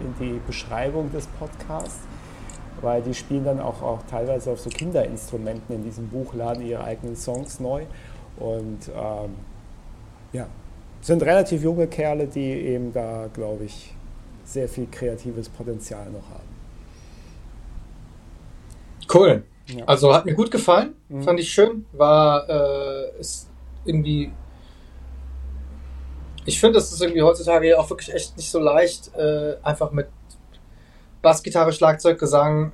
in die Beschreibung des Podcasts, weil die spielen dann auch, auch teilweise auf so Kinderinstrumenten in diesem Buchladen ihre eigenen Songs neu. Und ähm, ja, sind relativ junge Kerle, die eben da, glaube ich, sehr viel kreatives Potenzial noch haben. Cool. Ja. Also hat mir gut gefallen, mhm. fand ich schön. War äh, ist irgendwie. Ich finde, es ist irgendwie heutzutage auch wirklich echt nicht so leicht, äh, einfach mit Bassgitarre, Schlagzeug, Gesang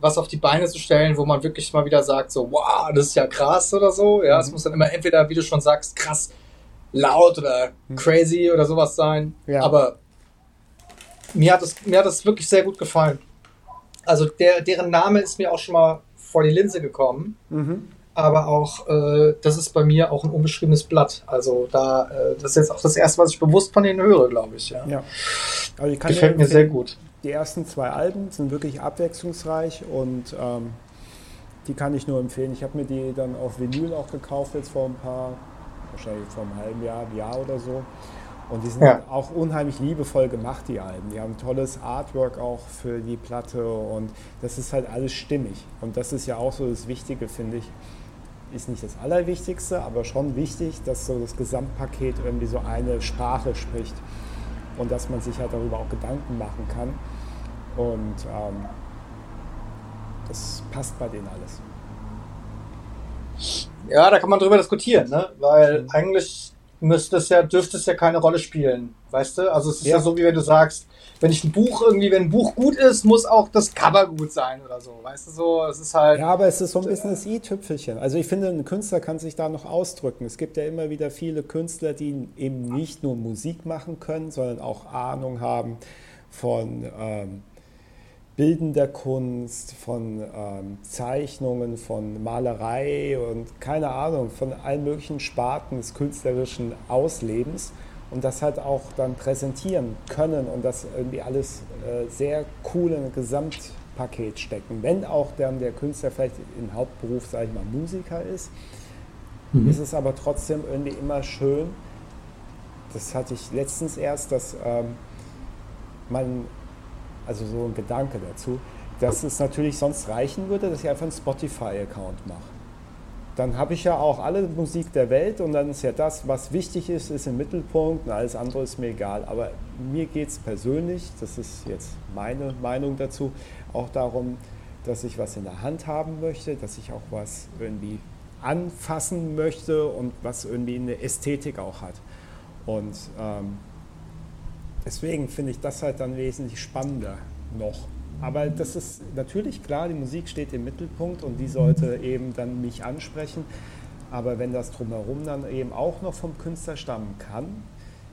was auf die Beine zu stellen, wo man wirklich mal wieder sagt, so, wow, das ist ja krass oder so. Ja, mhm. es muss dann immer entweder, wie du schon sagst, krass laut oder hm. crazy oder sowas sein. Ja. Aber mir hat, es, mir hat es wirklich sehr gut gefallen. Also der, deren Name ist mir auch schon mal vor die Linse gekommen. Mhm. Aber auch, äh, das ist bei mir auch ein unbeschriebenes Blatt. Also da, äh, das ist jetzt auch das erste, was ich bewusst von denen höre, glaube ich. Ja. ja. Also ich Gefällt mir sehr gut. Die ersten zwei Alben sind wirklich abwechslungsreich und ähm, die kann ich nur empfehlen. Ich habe mir die dann auf Vinyl auch gekauft jetzt vor ein paar wahrscheinlich vor einem halben Jahr, Jahr oder so. Und die sind ja. auch unheimlich liebevoll gemacht, die Alben. Die haben tolles Artwork auch für die Platte und das ist halt alles stimmig. Und das ist ja auch so das Wichtige, finde ich. Ist nicht das Allerwichtigste, aber schon wichtig, dass so das Gesamtpaket irgendwie so eine Sprache spricht und dass man sich halt darüber auch Gedanken machen kann. Und ähm, das passt bei denen alles. Ja, da kann man drüber diskutieren, ne? weil mhm. eigentlich müsste es ja, dürfte es ja keine Rolle spielen. Weißt du? Also es ist ja. ja. so, wie wenn du sagst, wenn ich ein Buch irgendwie, wenn ein Buch gut ist, muss auch das Cover gut sein oder so. Weißt du so? Es ist halt. Ja, aber es ist so ein bisschen das i-Tüpfelchen. Also ich finde, ein Künstler kann sich da noch ausdrücken. Es gibt ja immer wieder viele Künstler, die eben nicht nur Musik machen können, sondern auch Ahnung haben von ähm, bildender Kunst, von ähm, Zeichnungen, von Malerei und keine Ahnung, von allen möglichen Sparten des künstlerischen Auslebens und das halt auch dann präsentieren können und das irgendwie alles äh, sehr cool in ein Gesamtpaket stecken. Wenn auch dann der Künstler vielleicht im Hauptberuf, sage ich mal, Musiker ist, mhm. ist es aber trotzdem irgendwie immer schön, das hatte ich letztens erst, dass ähm, man also so ein Gedanke dazu, dass es natürlich sonst reichen würde, dass ich einfach einen Spotify-Account mache. Dann habe ich ja auch alle Musik der Welt und dann ist ja das, was wichtig ist, ist im Mittelpunkt und alles andere ist mir egal. Aber mir geht es persönlich, das ist jetzt meine Meinung dazu, auch darum, dass ich was in der Hand haben möchte, dass ich auch was irgendwie anfassen möchte und was irgendwie eine Ästhetik auch hat. Und ähm, Deswegen finde ich das halt dann wesentlich spannender noch. Aber das ist natürlich klar, die Musik steht im Mittelpunkt und die sollte eben dann mich ansprechen. Aber wenn das drumherum dann eben auch noch vom Künstler stammen kann,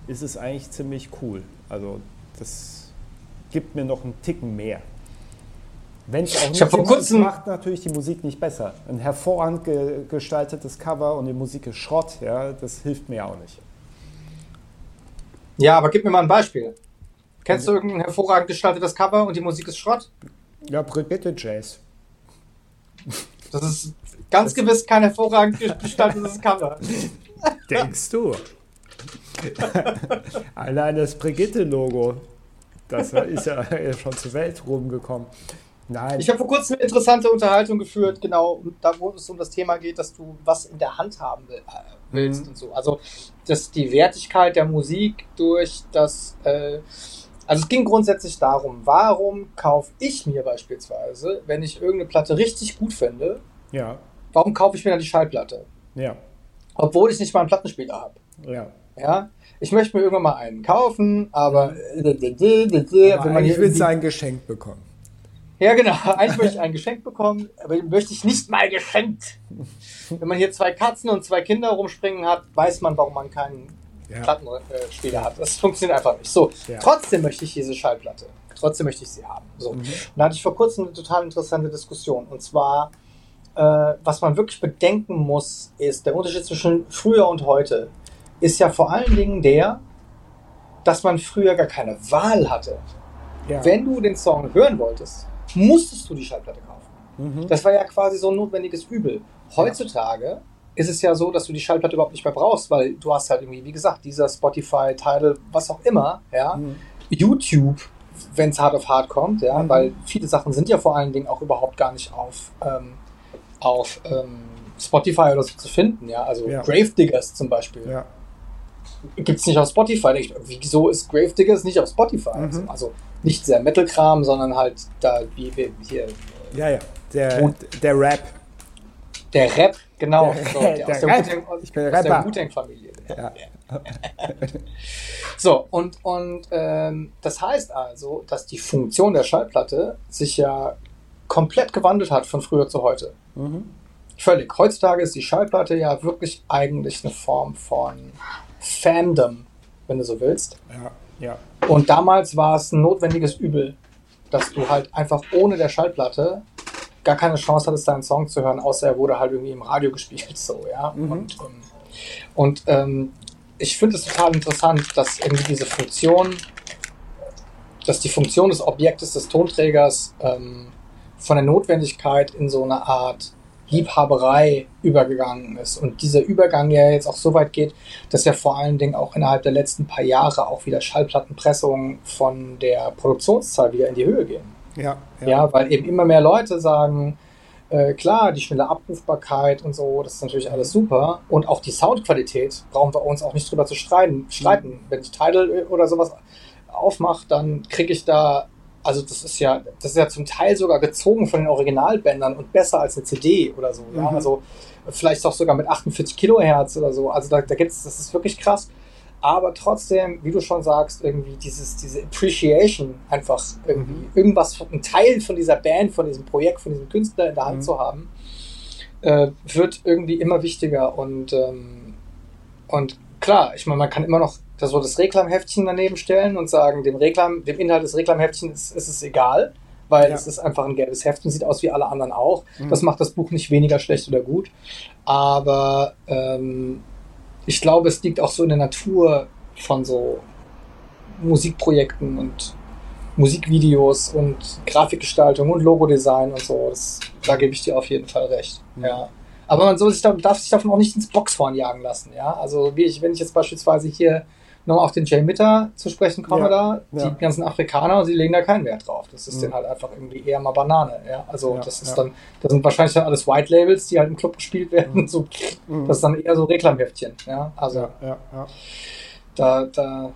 ist es eigentlich ziemlich cool. Also das gibt mir noch einen Ticken mehr. Wenn es auch nicht vor kurzem macht natürlich die Musik nicht besser. Ein hervorragend ge gestaltetes Cover und die Musik ist Schrott, ja, das hilft mir auch nicht. Ja, aber gib mir mal ein Beispiel. Kennst du irgendein hervorragend gestaltetes Cover und die Musik ist Schrott? Ja, bitte Jazz. Das ist ganz das gewiss kein hervorragend gestaltetes Cover. Denkst du? Allein das Brigitte-Logo, das ist ja schon zur Welt rumgekommen. Nein. Ich habe vor kurzem eine interessante Unterhaltung geführt, genau, da wo es um das Thema geht, dass du was in der Hand haben äh, willst mhm. und so. Also, dass die Wertigkeit der Musik durch das, äh, also es ging grundsätzlich darum, warum kaufe ich mir beispielsweise, wenn ich irgendeine Platte richtig gut finde, ja. warum kaufe ich mir dann die Schallplatte? Ja. Obwohl ich nicht mal einen Plattenspieler habe. Ja. Ja. Ich möchte mir irgendwann mal einen kaufen, aber, aber wenn man hier will ein Geschenk bekommen. Ja, genau. Eigentlich möchte ich ein Geschenk bekommen, aber möchte ich nicht mal geschenkt. Wenn man hier zwei Katzen und zwei Kinder rumspringen hat, weiß man, warum man keinen ja. Plattenspieler hat. Das funktioniert einfach nicht. So, ja. trotzdem möchte ich diese Schallplatte. Trotzdem möchte ich sie haben. So. Mhm. Und da hatte ich vor kurzem eine total interessante Diskussion. Und zwar, äh, was man wirklich bedenken muss, ist der Unterschied zwischen früher und heute. Ist ja vor allen Dingen der, dass man früher gar keine Wahl hatte. Ja. Wenn du den Song hören wolltest, musstest du die Schallplatte kaufen. Mhm. Das war ja quasi so ein notwendiges Übel. Heutzutage ja. ist es ja so, dass du die Schallplatte überhaupt nicht mehr brauchst, weil du hast halt irgendwie, wie gesagt, dieser Spotify, Tidal, was auch immer, ja, mhm. YouTube, wenn es hart auf hart kommt, ja, mhm. weil viele Sachen sind ja vor allen Dingen auch überhaupt gar nicht auf, ähm, auf ähm, Spotify oder so zu finden, ja, also ja. Gravediggers zum Beispiel. Ja. Gibt es nicht auf Spotify. wieso ist Gravediggers nicht auf Spotify? Mhm. Also, nicht dieser Metal-Kram, sondern halt da, wie hier. Ja, ja, der, der Rap. Der Rap, genau. Der, so, der, der aus der Rap. Ich bin Rapper. der Wu-Tang-Familie. Ja. so, und, und ähm, das heißt also, dass die Funktion der Schallplatte sich ja komplett gewandelt hat von früher zu heute. Mhm. Völlig. Heutzutage ist die Schallplatte ja wirklich eigentlich eine Form von Fandom, wenn du so willst. Ja, ja. Und damals war es ein notwendiges Übel, dass du halt einfach ohne der Schallplatte gar keine Chance hattest, deinen Song zu hören, außer er wurde halt irgendwie im Radio gespielt, so, ja. Mhm. Und, ähm, und ähm, ich finde es total interessant, dass irgendwie diese Funktion, dass die Funktion des Objektes des Tonträgers ähm, von der Notwendigkeit in so eine Art Liebhaberei übergegangen ist. Und dieser Übergang ja jetzt auch so weit geht, dass ja vor allen Dingen auch innerhalb der letzten paar Jahre auch wieder Schallplattenpressungen von der Produktionszahl wieder in die Höhe gehen. Ja, ja. ja weil eben immer mehr Leute sagen, äh, klar, die schnelle Abrufbarkeit und so, das ist natürlich alles super. Und auch die Soundqualität brauchen wir uns auch nicht drüber zu streiten. streiten. Mhm. Wenn ich Tidal oder sowas aufmache, dann kriege ich da also das ist ja, das ist ja zum Teil sogar gezogen von den Originalbändern und besser als eine CD oder so. Ja? Mhm. Also vielleicht auch sogar mit 48 Kilohertz oder so. Also da, da gibt's, das ist wirklich krass. Aber trotzdem, wie du schon sagst, irgendwie dieses, diese Appreciation, einfach irgendwie mhm. irgendwas, ein Teil von dieser Band, von diesem Projekt, von diesem Künstler in der Hand mhm. zu haben, äh, wird irgendwie immer wichtiger. Und, ähm, und klar, ich meine, man kann immer noch das, so das Reklamheftchen daneben stellen und sagen, dem, Reklam, dem Inhalt des Reklamheftchens ist, ist es egal, weil ja. es ist einfach ein gelbes Heft und sieht aus wie alle anderen auch. Mhm. Das macht das Buch nicht weniger schlecht oder gut. Aber ähm, ich glaube, es liegt auch so in der Natur von so Musikprojekten und Musikvideos und Grafikgestaltung und Logodesign und so. Das, da gebe ich dir auf jeden Fall recht. Mhm. Ja. Aber man soll sich, darf sich davon auch nicht ins Boxhorn jagen lassen. Ja? Also wie ich, wenn ich jetzt beispielsweise hier noch auf den Jay Mitter zu sprechen komme ja, da, die ja. ganzen Afrikaner, sie legen da keinen Wert drauf. Das ist mhm. denen halt einfach irgendwie eher mal Banane. Ja? Also ja, das ist dann, das sind wahrscheinlich dann alles White Labels, die halt im Club gespielt werden. Mhm. So, mhm. Das ist dann eher so Reklamheftchen. Ja, also da, da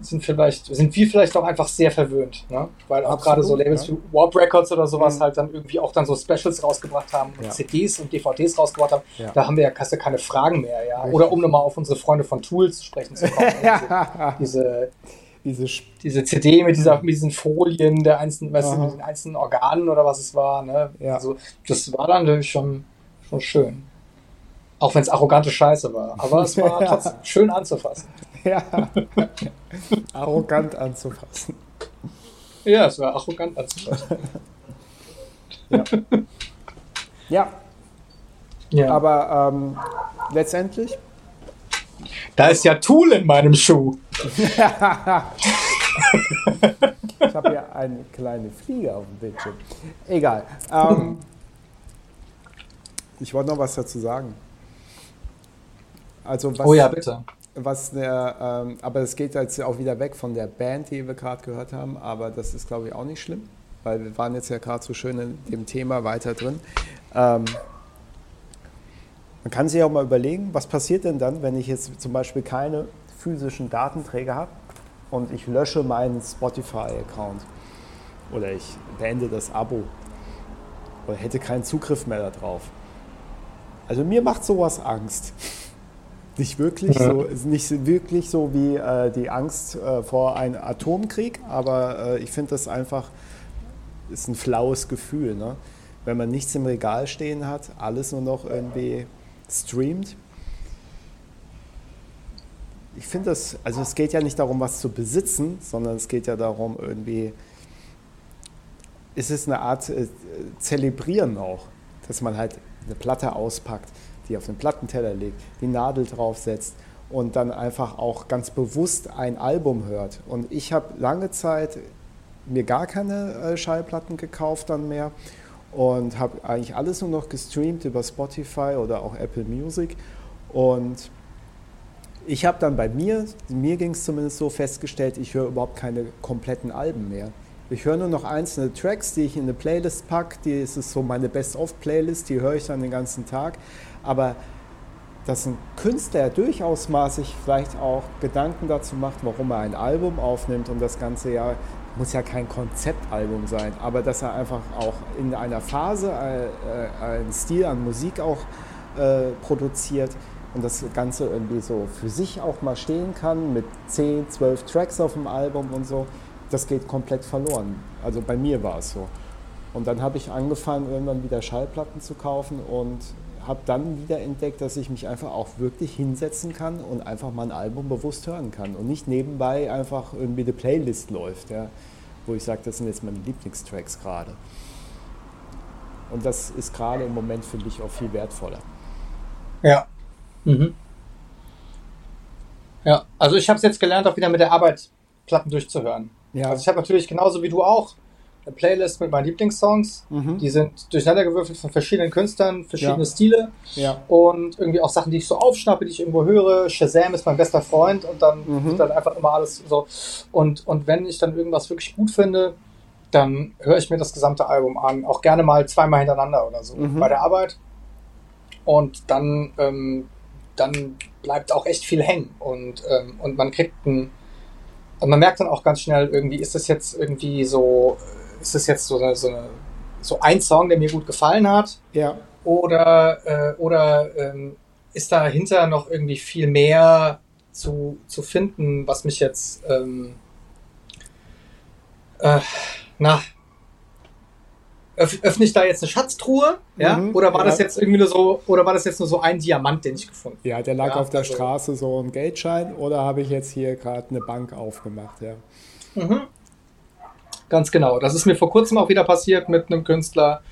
sind vielleicht, sind wir vielleicht auch einfach sehr verwöhnt, ne? Weil auch gerade so Labels ja. wie Warp Records oder sowas mhm. halt dann irgendwie auch dann so Specials rausgebracht haben und ja. CDs und DVDs rausgebracht haben. Ja. Da haben wir ja keine Fragen mehr, ja. Richtig. Oder um nochmal auf unsere Freunde von Tools zu sprechen zu kommen. diese, diese, diese CD mit, dieser, mit diesen Folien der einzelnen, weißt du, mit den einzelnen Organen oder was es war, ne? Also, das war dann natürlich schon, schon schön. Auch wenn es arrogante Scheiße war. Aber es war trotzdem schön anzufassen. Ja. arrogant anzufassen. Ja, es war arrogant anzufassen. ja. ja. ja. Aber ähm, letztendlich. Da ist ja Tool in meinem Schuh. ich habe hier eine kleine Fliege auf dem Bildschirm. Egal. Ähm, ich wollte noch was dazu sagen. Also was, oh ja, bitte. Was der, ähm, aber es geht jetzt auch wieder weg von der Band, die wir gerade gehört haben, aber das ist, glaube ich, auch nicht schlimm, weil wir waren jetzt ja gerade so schön in dem Thema weiter drin. Ähm, man kann sich auch mal überlegen, was passiert denn dann, wenn ich jetzt zum Beispiel keine physischen Datenträger habe und ich lösche meinen Spotify-Account oder ich beende das Abo oder hätte keinen Zugriff mehr darauf. Also mir macht sowas Angst. Nicht wirklich, ja. so, nicht wirklich so wie äh, die Angst äh, vor einem Atomkrieg, aber äh, ich finde das einfach, ist ein flaues Gefühl. Ne? Wenn man nichts im Regal stehen hat, alles nur noch irgendwie streamt. Ich finde das, also es geht ja nicht darum, was zu besitzen, sondern es geht ja darum, irgendwie, ist es eine Art äh, Zelebrieren auch, dass man halt eine Platte auspackt die auf den Plattenteller legt, die Nadel draufsetzt und dann einfach auch ganz bewusst ein Album hört. Und ich habe lange Zeit mir gar keine äh, Schallplatten gekauft dann mehr und habe eigentlich alles nur noch gestreamt über Spotify oder auch Apple Music. Und ich habe dann bei mir, mir ging es zumindest so festgestellt, ich höre überhaupt keine kompletten Alben mehr. Ich höre nur noch einzelne Tracks, die ich in eine Playlist packe. Die ist so meine Best-of-Playlist, die höre ich dann den ganzen Tag aber dass ein Künstler durchaus mal sich vielleicht auch Gedanken dazu macht, warum er ein Album aufnimmt und das ganze Jahr muss ja kein Konzeptalbum sein, aber dass er einfach auch in einer Phase äh, äh, einen Stil an Musik auch äh, produziert und das Ganze irgendwie so für sich auch mal stehen kann mit 10, 12 Tracks auf dem Album und so, das geht komplett verloren. Also bei mir war es so. Und dann habe ich angefangen, irgendwann wieder Schallplatten zu kaufen und habe dann wieder entdeckt, dass ich mich einfach auch wirklich hinsetzen kann und einfach mal ein Album bewusst hören kann und nicht nebenbei einfach irgendwie eine Playlist läuft, ja, wo ich sage, das sind jetzt meine Lieblingstracks gerade. Und das ist gerade im Moment für mich auch viel wertvoller. Ja. Mhm. Ja, also ich habe es jetzt gelernt, auch wieder mit der Arbeit Platten durchzuhören. Ja. Also ich habe natürlich genauso wie du auch eine Playlist mit meinen Lieblingssongs. Mhm. Die sind durcheinander gewürfelt von verschiedenen Künstlern, verschiedene ja. Stile. Ja. Und irgendwie auch Sachen, die ich so aufschnappe, die ich irgendwo höre. Shazam ist mein bester Freund und dann mhm. dann einfach immer alles so. Und, und wenn ich dann irgendwas wirklich gut finde, dann höre ich mir das gesamte Album an. Auch gerne mal zweimal hintereinander oder so mhm. bei der Arbeit. Und dann, ähm, dann bleibt auch echt viel hängen. Und, ähm, und man kriegt ein. Und man merkt dann auch ganz schnell, irgendwie ist das jetzt irgendwie so ist das jetzt so, so, so ein Song, der mir gut gefallen hat? Ja. Oder, äh, oder ähm, ist dahinter noch irgendwie viel mehr zu, zu finden, was mich jetzt, ähm, äh, na, öff, öffne ich da jetzt eine Schatztruhe? Ja? Mhm, oder war ja. das jetzt irgendwie nur so, oder war das jetzt nur so ein Diamant, den ich gefunden habe? Ja, der lag ja, auf der also, Straße so ein Geldschein oder habe ich jetzt hier gerade eine Bank aufgemacht, ja. Mhm. Ganz genau. Das ist mir vor kurzem auch wieder passiert mit einem Künstler.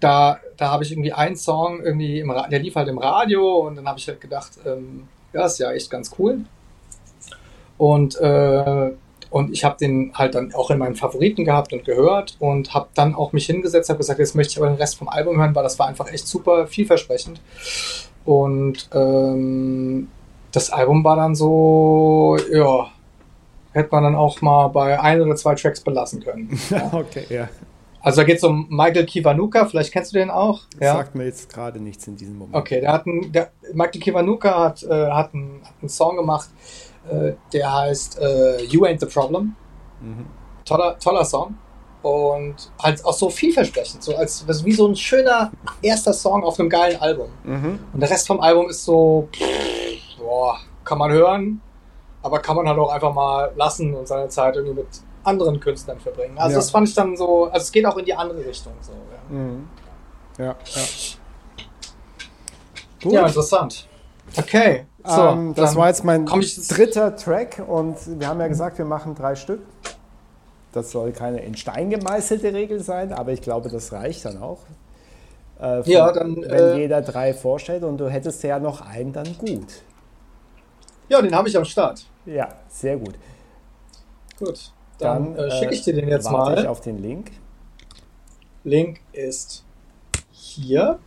Da, da habe ich irgendwie einen Song, irgendwie im, der lief halt im Radio und dann habe ich halt gedacht, ähm, ja, ist ja echt ganz cool. Und, äh, und ich habe den halt dann auch in meinen Favoriten gehabt und gehört und habe dann auch mich hingesetzt, habe gesagt, jetzt möchte ich aber den Rest vom Album hören, weil das war einfach echt super vielversprechend. Und ähm, das Album war dann so, ja, hätte man dann auch mal bei ein oder zwei Tracks belassen können. Ja. okay, ja. Also da geht es um Michael Kiwanuka, vielleicht kennst du den auch. Ja. Sagt mir jetzt gerade nichts in diesem Moment. Okay, der hat einen, der, Michael Kiwanuka hat, äh, hat, einen, hat einen Song gemacht, äh, der heißt äh, You Ain't the Problem. Mhm. Toller, toller Song. Und halt auch so vielversprechend, so als das wie so ein schöner erster Song auf einem geilen Album. Mhm. Und der Rest vom Album ist so, pff, boah, kann man hören, aber kann man halt auch einfach mal lassen und seine Zeit irgendwie mit anderen Künstlern verbringen. Also ja. das fand ich dann so, also es geht auch in die andere Richtung so. Ja, mhm. ja. ja. Gut. ja interessant. Okay. So, ähm, das war jetzt mein dritter Track und wir haben ja gesagt, wir machen drei Stück. Das soll keine in Stein gemeißelte Regel sein, aber ich glaube, das reicht dann auch. Äh, von, ja, dann. Wenn äh, jeder drei vorstellt und du hättest ja noch einen, dann gut. Ja, den habe ich am Start. Ja, sehr gut. Gut, dann, dann äh, schicke ich dir den jetzt mal. Ich auf den Link. Link ist hier.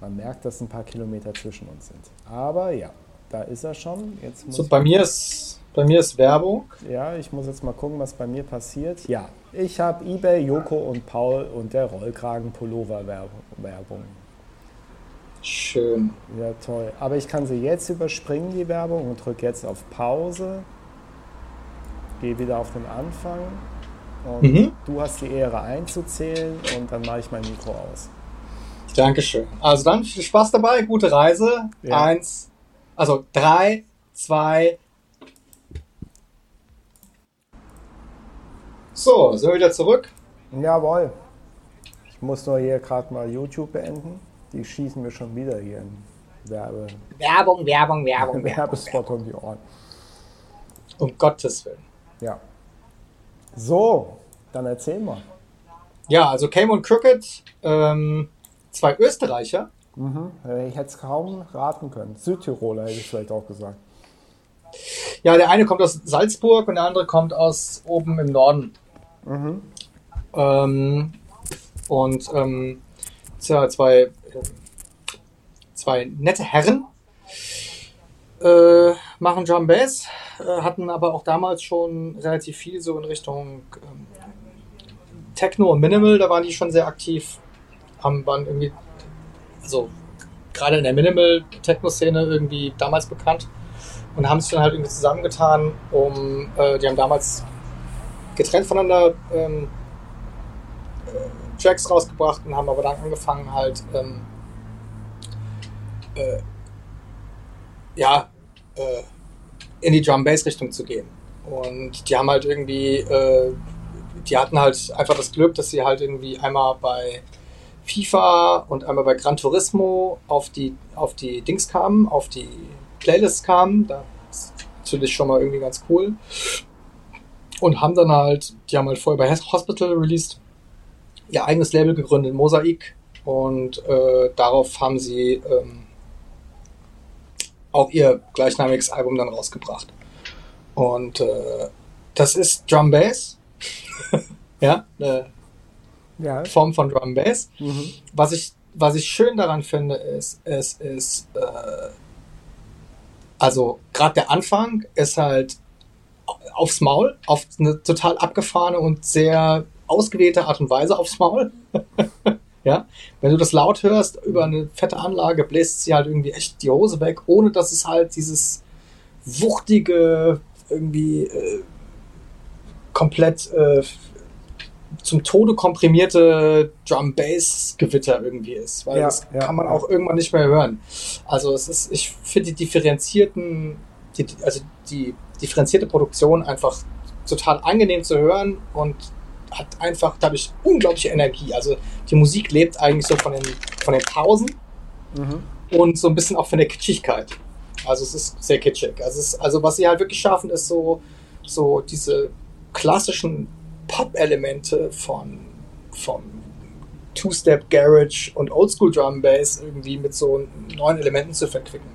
Man merkt, dass ein paar Kilometer zwischen uns sind. Aber ja, da ist er schon. Jetzt muss so, bei mir ist bei mir ist Werbung. Ja, ich muss jetzt mal gucken, was bei mir passiert. Ja, ich habe eBay, Joko und Paul und der Rollkragen Pullover Werbung. Schön. Ja, toll. Aber ich kann sie jetzt überspringen, die Werbung, und drücke jetzt auf Pause. Gehe wieder auf den Anfang. Und mhm. du hast die Ehre einzuzählen und dann mache ich mein Mikro aus. Dankeschön. Also dann viel Spaß dabei, gute Reise. Ja. Eins, also drei, zwei. So, sind wir wieder zurück? Jawohl. Ich muss nur hier gerade mal YouTube beenden. Die schießen mir schon wieder hier in Werbe. Werbung, Werbung, Werbung. Werbespot um die Ohren. Um Gottes Willen. Ja. So, dann erzähl mal. Ja, also Came und Crooked, ähm, zwei Österreicher. Mhm. Ich hätte es kaum raten können. Südtiroler hätte ich vielleicht auch gesagt. Ja, der eine kommt aus Salzburg und der andere kommt aus oben im Norden. Mhm. Ähm, und ähm, ja, zwei zwei nette Herren äh, machen Drum Bass, äh, hatten aber auch damals schon relativ viel so in Richtung ähm, Techno und Minimal, da waren die schon sehr aktiv, haben waren irgendwie, also gerade in der Minimal-Techno-Szene irgendwie damals bekannt und haben sich dann halt irgendwie zusammengetan, um, äh, die haben damals getrennt voneinander ähm, äh, Tracks rausgebracht und haben aber dann angefangen halt ähm, äh, ja, äh, in die Drum-Bass-Richtung zu gehen. Und die haben halt irgendwie, äh, die hatten halt einfach das Glück, dass sie halt irgendwie einmal bei FIFA und einmal bei Gran Turismo auf die, auf die Dings kamen, auf die Playlists kamen. Das ist natürlich schon mal irgendwie ganz cool. Und haben dann halt, die haben halt vorher bei Hospital released, ihr eigenes Label gegründet, Mosaik. Und äh, darauf haben sie ähm, auch ihr gleichnamiges Album dann rausgebracht. Und äh, das ist Drum Bass. ja, eine ja. Form von Drum Bass. Mhm. Was ich was ich schön daran finde, ist, es ist, äh, also gerade der Anfang ist halt aufs Maul, auf eine total abgefahrene und sehr ausgewählte Art und Weise aufs Maul. ja, wenn du das laut hörst über eine fette Anlage, bläst sie halt irgendwie echt die Hose weg, ohne dass es halt dieses wuchtige, irgendwie äh, komplett äh, zum Tode komprimierte Drum-Bass-Gewitter irgendwie ist, weil ja, das ja, kann man ja. auch irgendwann nicht mehr hören. Also es ist, ich finde die differenzierten, die, also die differenzierte Produktion einfach total angenehm zu hören und hat einfach dadurch unglaubliche Energie. Also die Musik lebt eigentlich so von den, von den Pausen mhm. und so ein bisschen auch von der Kitschigkeit. Also es ist sehr kitschig. Also, ist, also was sie halt wirklich schaffen, ist so, so diese klassischen Pop-Elemente von, von Two-Step Garage und Oldschool Drum Bass irgendwie mit so neuen Elementen zu verquicken.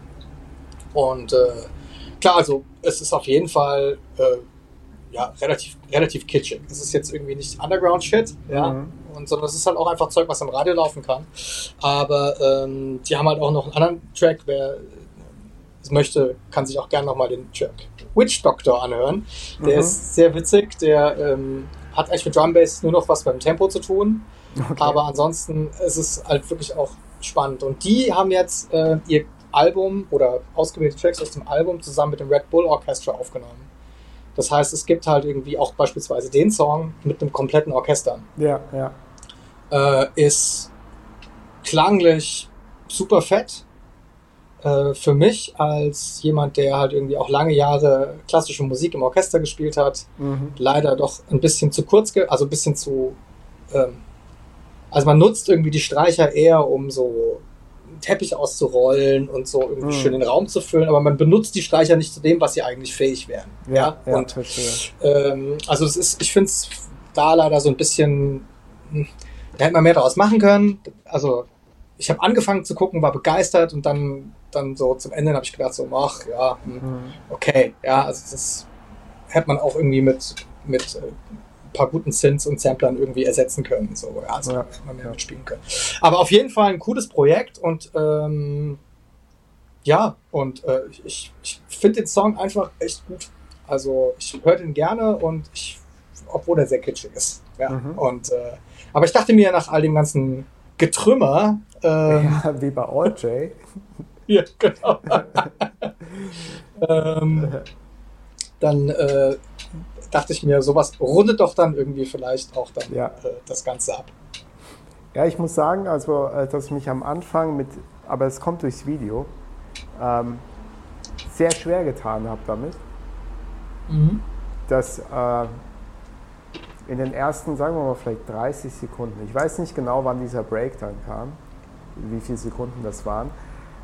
Und äh, klar, also es ist auf jeden Fall äh, ja, relativ, relativ kitschig. Es ist jetzt irgendwie nicht Underground-Shit, ja, mhm. und, sondern es ist halt auch einfach Zeug, was im Radio laufen kann. Aber ähm, die haben halt auch noch einen anderen Track, wer es möchte, kann sich auch gerne nochmal den Track Witch Doctor anhören. Der mhm. ist sehr witzig, der ähm, hat eigentlich mit Drum Bass nur noch was beim Tempo zu tun. Okay. Aber ansonsten ist es halt wirklich auch spannend. Und die haben jetzt äh, ihr Album oder ausgewählte Tracks aus dem Album zusammen mit dem Red Bull Orchestra aufgenommen. Das heißt, es gibt halt irgendwie auch beispielsweise den Song mit einem kompletten Orchester. Ja, ja. Äh, ist klanglich super fett. Äh, für mich als jemand, der halt irgendwie auch lange Jahre klassische Musik im Orchester gespielt hat, mhm. leider doch ein bisschen zu kurz, also ein bisschen zu. Ähm, also man nutzt irgendwie die Streicher eher, um so Teppich auszurollen und so irgendwie mhm. schön den Raum zu füllen, aber man benutzt die Streicher nicht zu dem, was sie eigentlich fähig wären. Ja, ja? und ähm, also es ist, ich finde es da leider so ein bisschen, hm, da hätte man mehr daraus machen können. Also ich habe angefangen zu gucken, war begeistert und dann, dann so zum Ende habe ich gedacht so, ach ja, hm, mhm. okay, ja, also das hätte man auch irgendwie mit mit äh, paar guten Synths und Samplern irgendwie ersetzen können. So, ja, also ja. man mehr mitspielen können. Aber auf jeden Fall ein cooles Projekt und ähm, ja, und äh, ich, ich finde den Song einfach echt gut. Also ich höre den gerne und ich, obwohl er sehr kitschig ist. Ja. Mhm. Und äh, aber ich dachte mir nach all dem ganzen Getrümmer. Ähm, ja, wie bei OJ. ja, genau. ähm, dann äh, dachte ich mir, sowas rundet doch dann irgendwie vielleicht auch dann ja. äh, das Ganze ab. Ja, ich muss sagen, also, äh, dass ich mich am Anfang mit, aber es kommt durchs Video, ähm, sehr schwer getan habe damit. Mhm. Dass äh, in den ersten, sagen wir mal, vielleicht 30 Sekunden, ich weiß nicht genau, wann dieser Break dann kam, wie viele Sekunden das waren,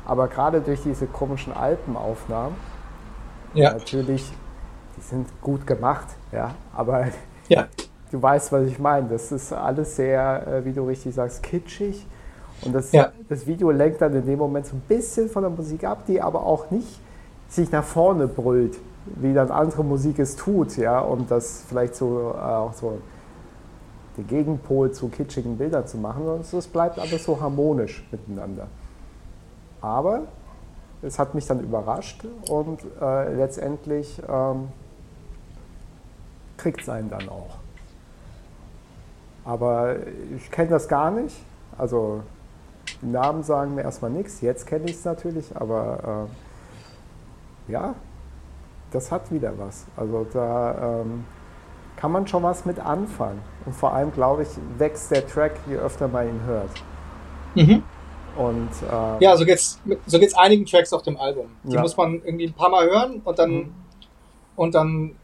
aber gerade durch diese komischen Alpenaufnahmen, ja. natürlich die sind gut gemacht, ja, aber ja. du weißt, was ich meine. Das ist alles sehr, äh, wie du richtig sagst, kitschig. Und das, ja. das Video lenkt dann in dem Moment so ein bisschen von der Musik ab, die aber auch nicht sich nach vorne brüllt, wie dann andere Musik es tut, ja, und das vielleicht so äh, auch so den Gegenpol zu kitschigen Bildern zu machen, sondern es bleibt alles so harmonisch miteinander. Aber es hat mich dann überrascht und äh, letztendlich ähm, kriegt es einen dann auch. Aber ich kenne das gar nicht. Also die Namen sagen mir erstmal nichts. Jetzt kenne ich es natürlich, aber äh, ja, das hat wieder was. Also da ähm, kann man schon was mit anfangen. Und vor allem, glaube ich, wächst der Track, je öfter man ihn hört. Mhm. Und, äh, ja, so geht's, so geht's einigen Tracks auf dem Album. Die ja. muss man irgendwie ein paar Mal hören und dann, mhm. und dann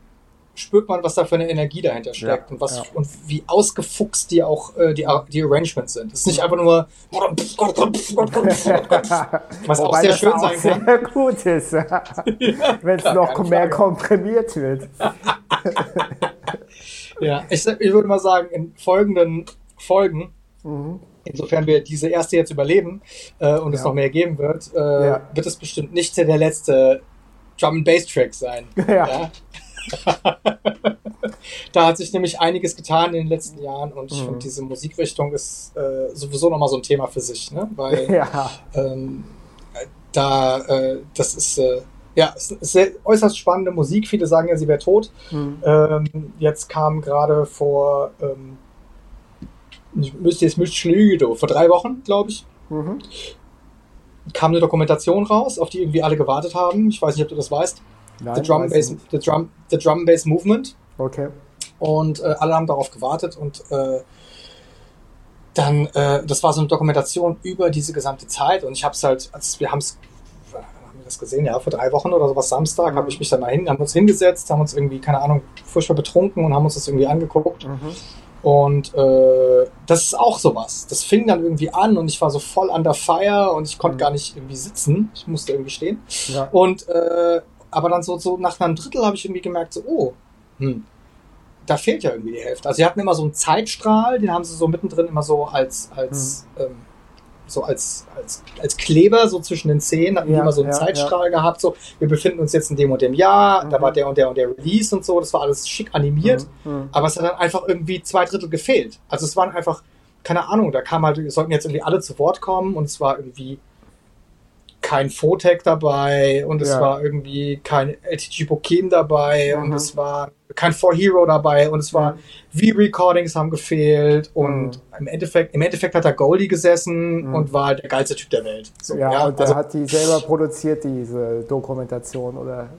spürt man, was da für eine Energie dahinter steckt ja, und was ja. und wie ausgefuchst die auch äh, die, die Arrangements sind. Es ist nicht einfach nur was auch sehr schön sein kann. Sehr gut ist, wenn es noch mehr komprimiert wird. ja, ich, ich, würde mal sagen, in folgenden Folgen, mhm. insofern wir diese erste jetzt überleben äh, und ja. es noch mehr geben wird, äh, wird es bestimmt nicht der letzte Drum and Bass Track sein. ja? Da hat sich nämlich einiges getan in den letzten Jahren und ich mhm. finde, diese Musikrichtung ist äh, sowieso nochmal so ein Thema für sich, ne? Weil ja. ähm, da, äh, das ist, äh, ja, ist sehr, äußerst spannende Musik. Viele sagen ja, sie wäre tot. Mhm. Ähm, jetzt kam gerade vor, ähm, ich müsste jetzt müsste Lüge, vor drei Wochen, glaube ich, mhm. kam eine Dokumentation raus, auf die irgendwie alle gewartet haben. Ich weiß nicht, ob du das weißt. Nein, the Drum Bass, the Drum, the Drum Bass Movement. Okay. Und äh, alle haben darauf gewartet und äh, dann, äh, das war so eine Dokumentation über diese gesamte Zeit und ich habe es halt, also wir haben es, haben wir das gesehen, ja, vor drei Wochen oder sowas, Samstag, mhm. habe ich mich dann mal hin, haben uns hingesetzt, haben uns irgendwie, keine Ahnung, furchtbar betrunken und haben uns das irgendwie angeguckt. Mhm. Und äh, das ist auch sowas. Das fing dann irgendwie an und ich war so voll under fire und ich konnte mhm. gar nicht irgendwie sitzen. Ich musste irgendwie stehen. Ja. Und äh, aber dann so, so nach einem Drittel habe ich irgendwie gemerkt, so, oh, hm, da fehlt ja irgendwie die Hälfte. Also sie hatten immer so einen Zeitstrahl, den haben sie so mittendrin immer so als, als, hm. ähm, so als, als, als Kleber so zwischen den Szenen, hatten ja, die immer so einen ja, Zeitstrahl ja. gehabt, so, wir befinden uns jetzt in dem und dem Jahr, mhm. da war der und der und der Release und so, das war alles schick animiert, mhm. mhm. aber es hat dann einfach irgendwie zwei Drittel gefehlt. Also es waren einfach, keine Ahnung, da kam halt, sollten jetzt irgendwie alle zu Wort kommen und es war irgendwie kein Fotec dabei und es ja. war irgendwie kein LTG Pokem dabei mhm. und es war kein For Hero dabei und es war. V-Recordings haben gefehlt und mhm. im Endeffekt, im Endeffekt hat da Goldie gesessen mhm. und war der geilste Typ der Welt. So, ja, ja, und der also, hat die selber produziert, diese Dokumentation, oder?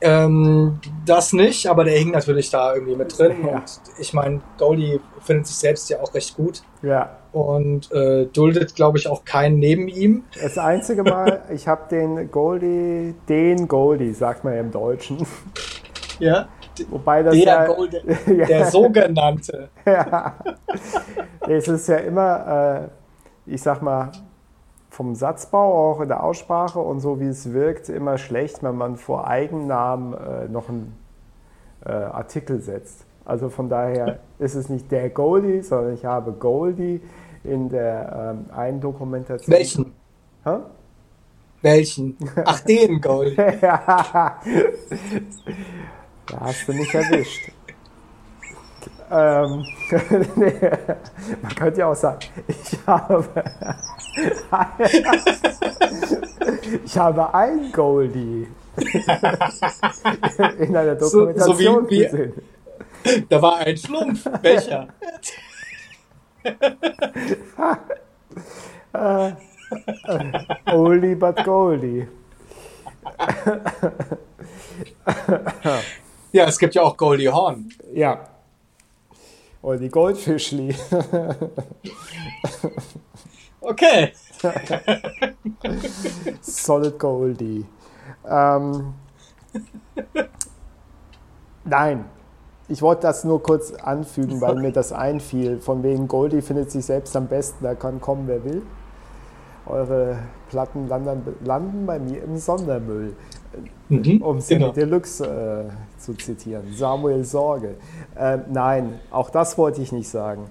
Ähm, das nicht, aber der hing natürlich da irgendwie mit drin. Ja. Und ich meine, Goldie findet sich selbst ja auch recht gut. Ja. Und äh, duldet, glaube ich, auch keinen neben ihm. Das einzige Mal, ich habe den Goldie, den Goldie, sagt man ja im Deutschen. Ja. Wobei das der ja, Golden, ja, der sogenannte. ja. Es ist ja immer, äh, ich sag mal, vom Satzbau, auch in der Aussprache und so wie es wirkt, immer schlecht, wenn man vor Eigennamen äh, noch einen äh, Artikel setzt. Also von daher ist es nicht der Goldie, sondern ich habe Goldie in der ähm, einen Dokumentation. Welchen? Hä? Welchen? Ach, den Goldie. ja. Da hast du mich erwischt. ähm, man könnte ja auch sagen, ich habe, ich habe ein Goldie in einer Dokumentation so, so wie, gesehen. Da war ein Schlumpf. Uh, oldie but Goldie. Ja, es gibt ja auch Goldie Horn. Ja. Oder die Goldfischli. okay. Solid Goldie. Ähm, nein, ich wollte das nur kurz anfügen, weil mir das einfiel. Von wegen Goldie findet sich selbst am besten, da kann kommen, wer will. Eure Platten landen, landen bei mir im Sondermüll. Mhm, um Cine genau. Deluxe äh, zu zitieren. Samuel Sorge. Äh, nein, auch das wollte ich nicht sagen.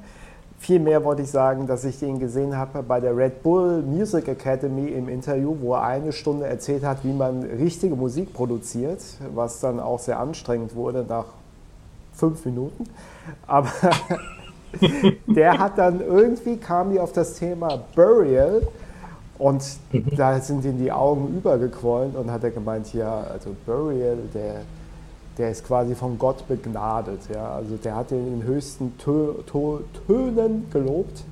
Vielmehr wollte ich sagen, dass ich den gesehen habe bei der Red Bull Music Academy im Interview, wo er eine Stunde erzählt hat, wie man richtige Musik produziert, was dann auch sehr anstrengend wurde nach fünf Minuten. Aber der hat dann irgendwie kam die auf das Thema Burial und mhm. da sind ihm die Augen übergequollen und hat er gemeint, ja, also Burial, der, der ist quasi von Gott begnadet. Ja? Also der hat ihn in höchsten Tö Tö Tönen gelobt.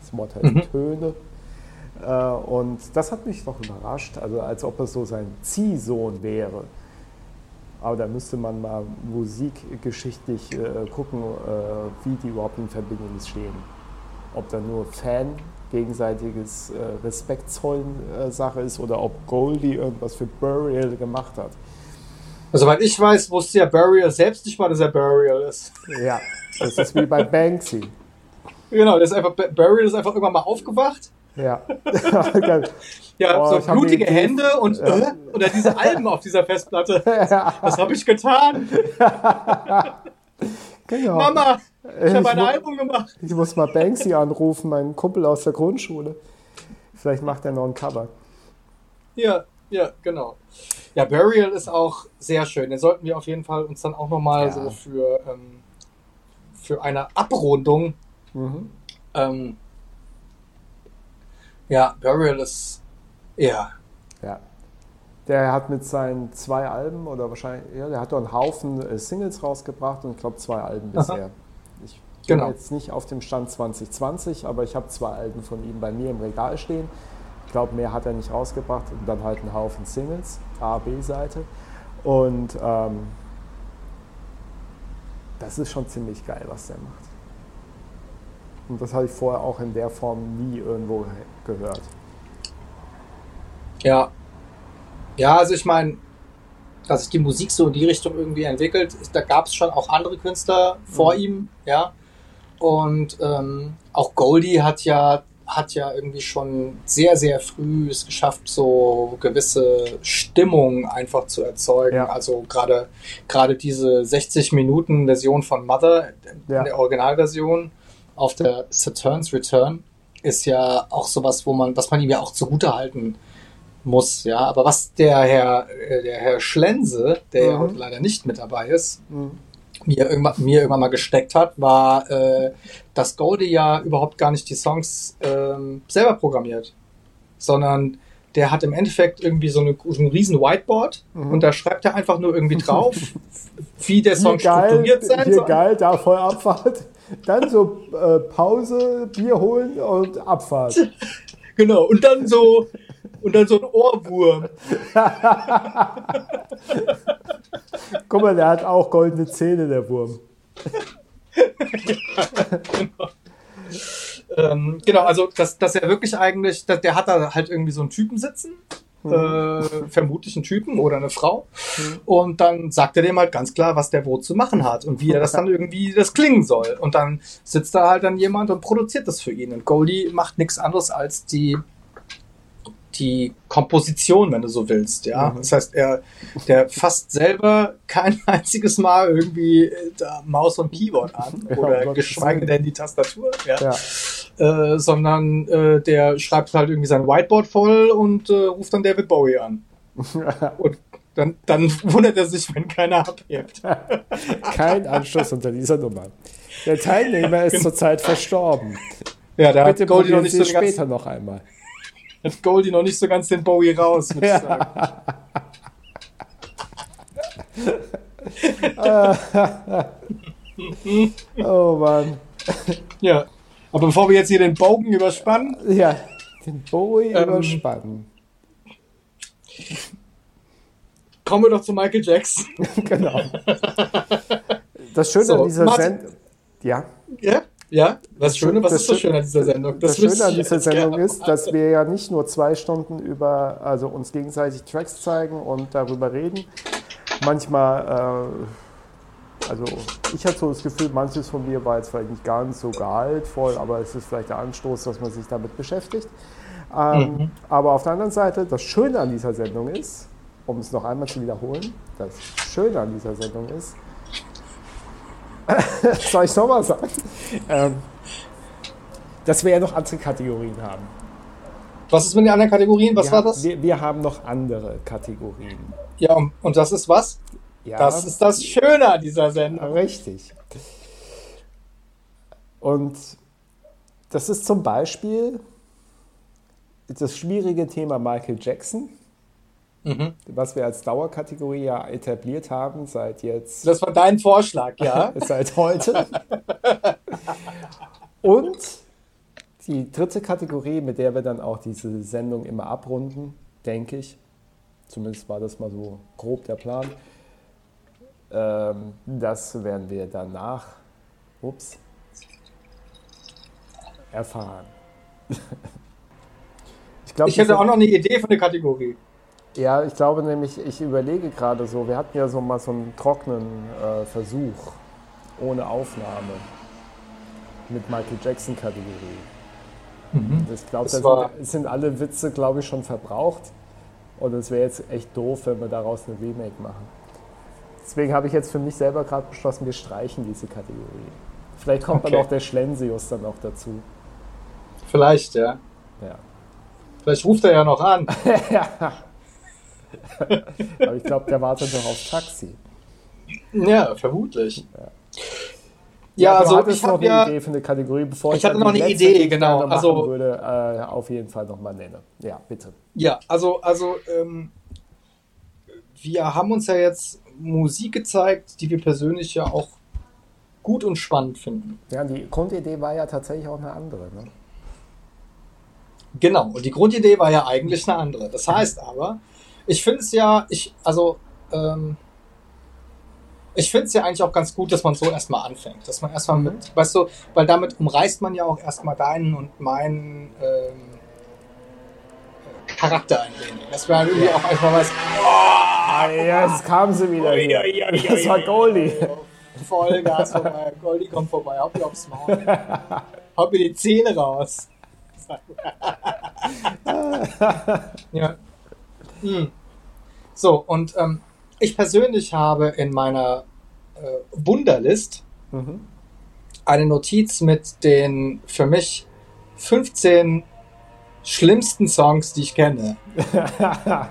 Das Wort heißt mhm. Töne. Äh, und das hat mich doch überrascht, also als ob es so sein Ziehsohn wäre. Aber da müsste man mal musikgeschichtlich äh, gucken, äh, wie die überhaupt in Verbindung stehen. Ob da nur Fan gegenseitiges äh, Respekt zollen äh, Sache ist oder ob Goldie irgendwas für Burial gemacht hat. Also, weil ich weiß, wusste ja Burial selbst nicht mal, dass er Burial ist. Ja, das ist wie bei Banksy. Genau, das ist einfach, Burial ist einfach irgendwann mal aufgewacht. Ja. ja, oh, so blutige Hände und, ja. äh, oder diese Alben auf dieser Festplatte. Ja. Was habe ich getan? genau. Mama, ich habe ein Album gemacht. Ich muss mal Banksy anrufen, meinen Kumpel aus der Grundschule. Vielleicht macht er noch ein Cover. Ja, Ja, genau. Ja, Burial ist auch sehr schön. Den sollten wir auf jeden Fall uns dann auch nochmal ja. so für, ähm, für eine Abrundung. Mhm. Ähm, ja, Burial ist. Ja. Ja. Der hat mit seinen zwei Alben oder wahrscheinlich, ja, der hat doch einen Haufen äh, Singles rausgebracht und ich glaube zwei Alben bisher. Aha. Ich bin genau. jetzt nicht auf dem Stand 2020, aber ich habe zwei Alben von ihm bei mir im Regal stehen. Ich glaube, mehr hat er nicht rausgebracht und dann halt einen Haufen Singles, A, B-Seite. Und ähm, das ist schon ziemlich geil, was der macht. Und das habe ich vorher auch in der Form nie irgendwo gehört. Ja. Ja, also ich meine, dass sich die Musik so in die Richtung irgendwie entwickelt, da gab es schon auch andere Künstler vor mhm. ihm, ja. Und ähm, auch Goldie hat ja hat ja irgendwie schon sehr, sehr früh es geschafft, so gewisse Stimmung einfach zu erzeugen. Ja. Also gerade gerade diese 60 Minuten Version von Mother, ja. der Originalversion, auf der Saturn's Return ist ja auch sowas, wo man, was man ihm ja auch zugute halten muss, ja. Aber was der Herr, äh, der Herr Schlense, der mhm. ja heute leider nicht mit dabei ist, mhm. mir, irgendwann, mir irgendwann mal gesteckt hat, war, äh, dass Goldie ja überhaupt gar nicht die Songs ähm, selber programmiert, sondern der hat im Endeffekt irgendwie so, eine, so ein riesen Whiteboard mhm. und da schreibt er einfach nur irgendwie drauf, wie der Song geil, strukturiert sein soll. geil, da voll Abfahrt. Dann so äh, Pause, Bier holen und Abfahrt. Genau, und dann so und dann so ein Ohrwurm. Guck mal, der hat auch goldene Zähne, der Wurm. ja, genau. Ähm, genau, also dass, dass er wirklich eigentlich, dass, der hat da halt irgendwie so einen Typen sitzen, mhm. äh, vermutlich einen Typen oder eine Frau. Mhm. Und dann sagt er dem halt ganz klar, was der wo zu machen hat und wie er das dann irgendwie das klingen soll. Und dann sitzt da halt dann jemand und produziert das für ihn. Und Goldie macht nichts anderes als die die Komposition, wenn du so willst, ja. Mhm. Das heißt, er, der fasst selber kein einziges Mal irgendwie äh, Maus und Keyboard an ja, oder geschweige denn die Tastatur, ja. ja. Äh, sondern äh, der schreibt halt irgendwie sein Whiteboard voll und äh, ruft dann David Bowie an. und dann, dann wundert er sich, wenn keiner abhebt. Kein Anschluss unter dieser Nummer. Der Teilnehmer ist genau. zurzeit verstorben. Ja, da Bitte hat Goldie noch nicht so später noch einmal hat Goldie noch nicht so ganz den Bowie raus, muss ich sagen. oh Mann. Ja, aber bevor wir jetzt hier den Bogen überspannen. Ja, den Bowie ähm, überspannen. Kommen wir doch zu Michael Jackson. genau. Das Schöne so, an dieser Sendung. Ja. Ja? Ja, was, Schöne, was ist so schön an dieser Sendung? Das, das Schöne an dieser Sendung ist, dass wir ja nicht nur zwei Stunden über, also uns gegenseitig Tracks zeigen und darüber reden. Manchmal, äh, also ich hatte so das Gefühl, manches von mir war jetzt vielleicht nicht ganz so gehaltvoll, aber es ist vielleicht der Anstoß, dass man sich damit beschäftigt. Ähm, mhm. Aber auf der anderen Seite, das Schöne an dieser Sendung ist, um es noch einmal zu wiederholen, das Schöne an dieser Sendung ist, soll ich nochmal sagen? Ähm, dass wir ja noch andere Kategorien haben. Was ist mit den anderen Kategorien? Was wir war das? Wir, wir, haben noch andere Kategorien. Ja, und das ist was? Ja, das ist das Schöne an dieser Sendung. Richtig. Und das ist zum Beispiel das schwierige Thema Michael Jackson mhm. was wir als Dauerkategorie ja etabliert haben seit jetzt. Das war dein Vorschlag, ja? seit heute. Und die dritte Kategorie, mit der wir dann auch diese Sendung immer abrunden, denke ich, zumindest war das mal so grob der Plan, ähm, das werden wir danach, ups, erfahren. ich, glaub, ich hätte auch noch eine Idee für eine Kategorie. Ja, ich glaube nämlich, ich überlege gerade so, wir hatten ja so mal so einen trockenen äh, Versuch ohne Aufnahme mit Michael Jackson Kategorie. Mhm. Ich glaube, da sind, sind, alle Witze, glaube ich, schon verbraucht. Und es wäre jetzt echt doof, wenn wir daraus eine Remake machen. Deswegen habe ich jetzt für mich selber gerade beschlossen, wir streichen diese Kategorie. Vielleicht kommt okay. dann auch der Schlensius dann auch dazu. Vielleicht, ja. Ja. Vielleicht ruft er ja noch an. ja. Aber ich glaube, der wartet noch aufs Taxi. Ja, vermutlich. Ja. Ja, also hattest ich noch habe eine ja, Idee für eine Kategorie, bevor Ich ich, hatte noch eine letzte, Idee, ich genau, also- würde, äh, auf jeden Fall nochmal nenne. Ja, bitte. ja, also, also ähm, wir haben uns ja jetzt Musik gezeigt, die wir persönlich ja auch gut und spannend finden. Ja, die Grundidee war ja tatsächlich auch eine andere. Ne? Genau, und die Grundidee war ja eigentlich eine andere. Das heißt aber, ich finde es ja, ich, also, ähm, ich finde es ja eigentlich auch ganz gut, dass man so erstmal anfängt. Dass man erstmal mit, weißt du, weil damit umreißt man ja auch erstmal deinen und meinen ähm, Charakter ein wenig. Dass man irgendwie auch einfach weiß, Ah, ja, jetzt kam sie wieder hier. ui, ui, Das war Goldie. Vollgas vorbei. Goldie kommt vorbei. Haut mir aufs Maul. Haut mir die Zähne raus. ja. Hm. So, und ähm, ich persönlich habe in meiner äh, Wunderlist Mhm. eine Notiz mit den für mich 15 schlimmsten Songs, die ich kenne.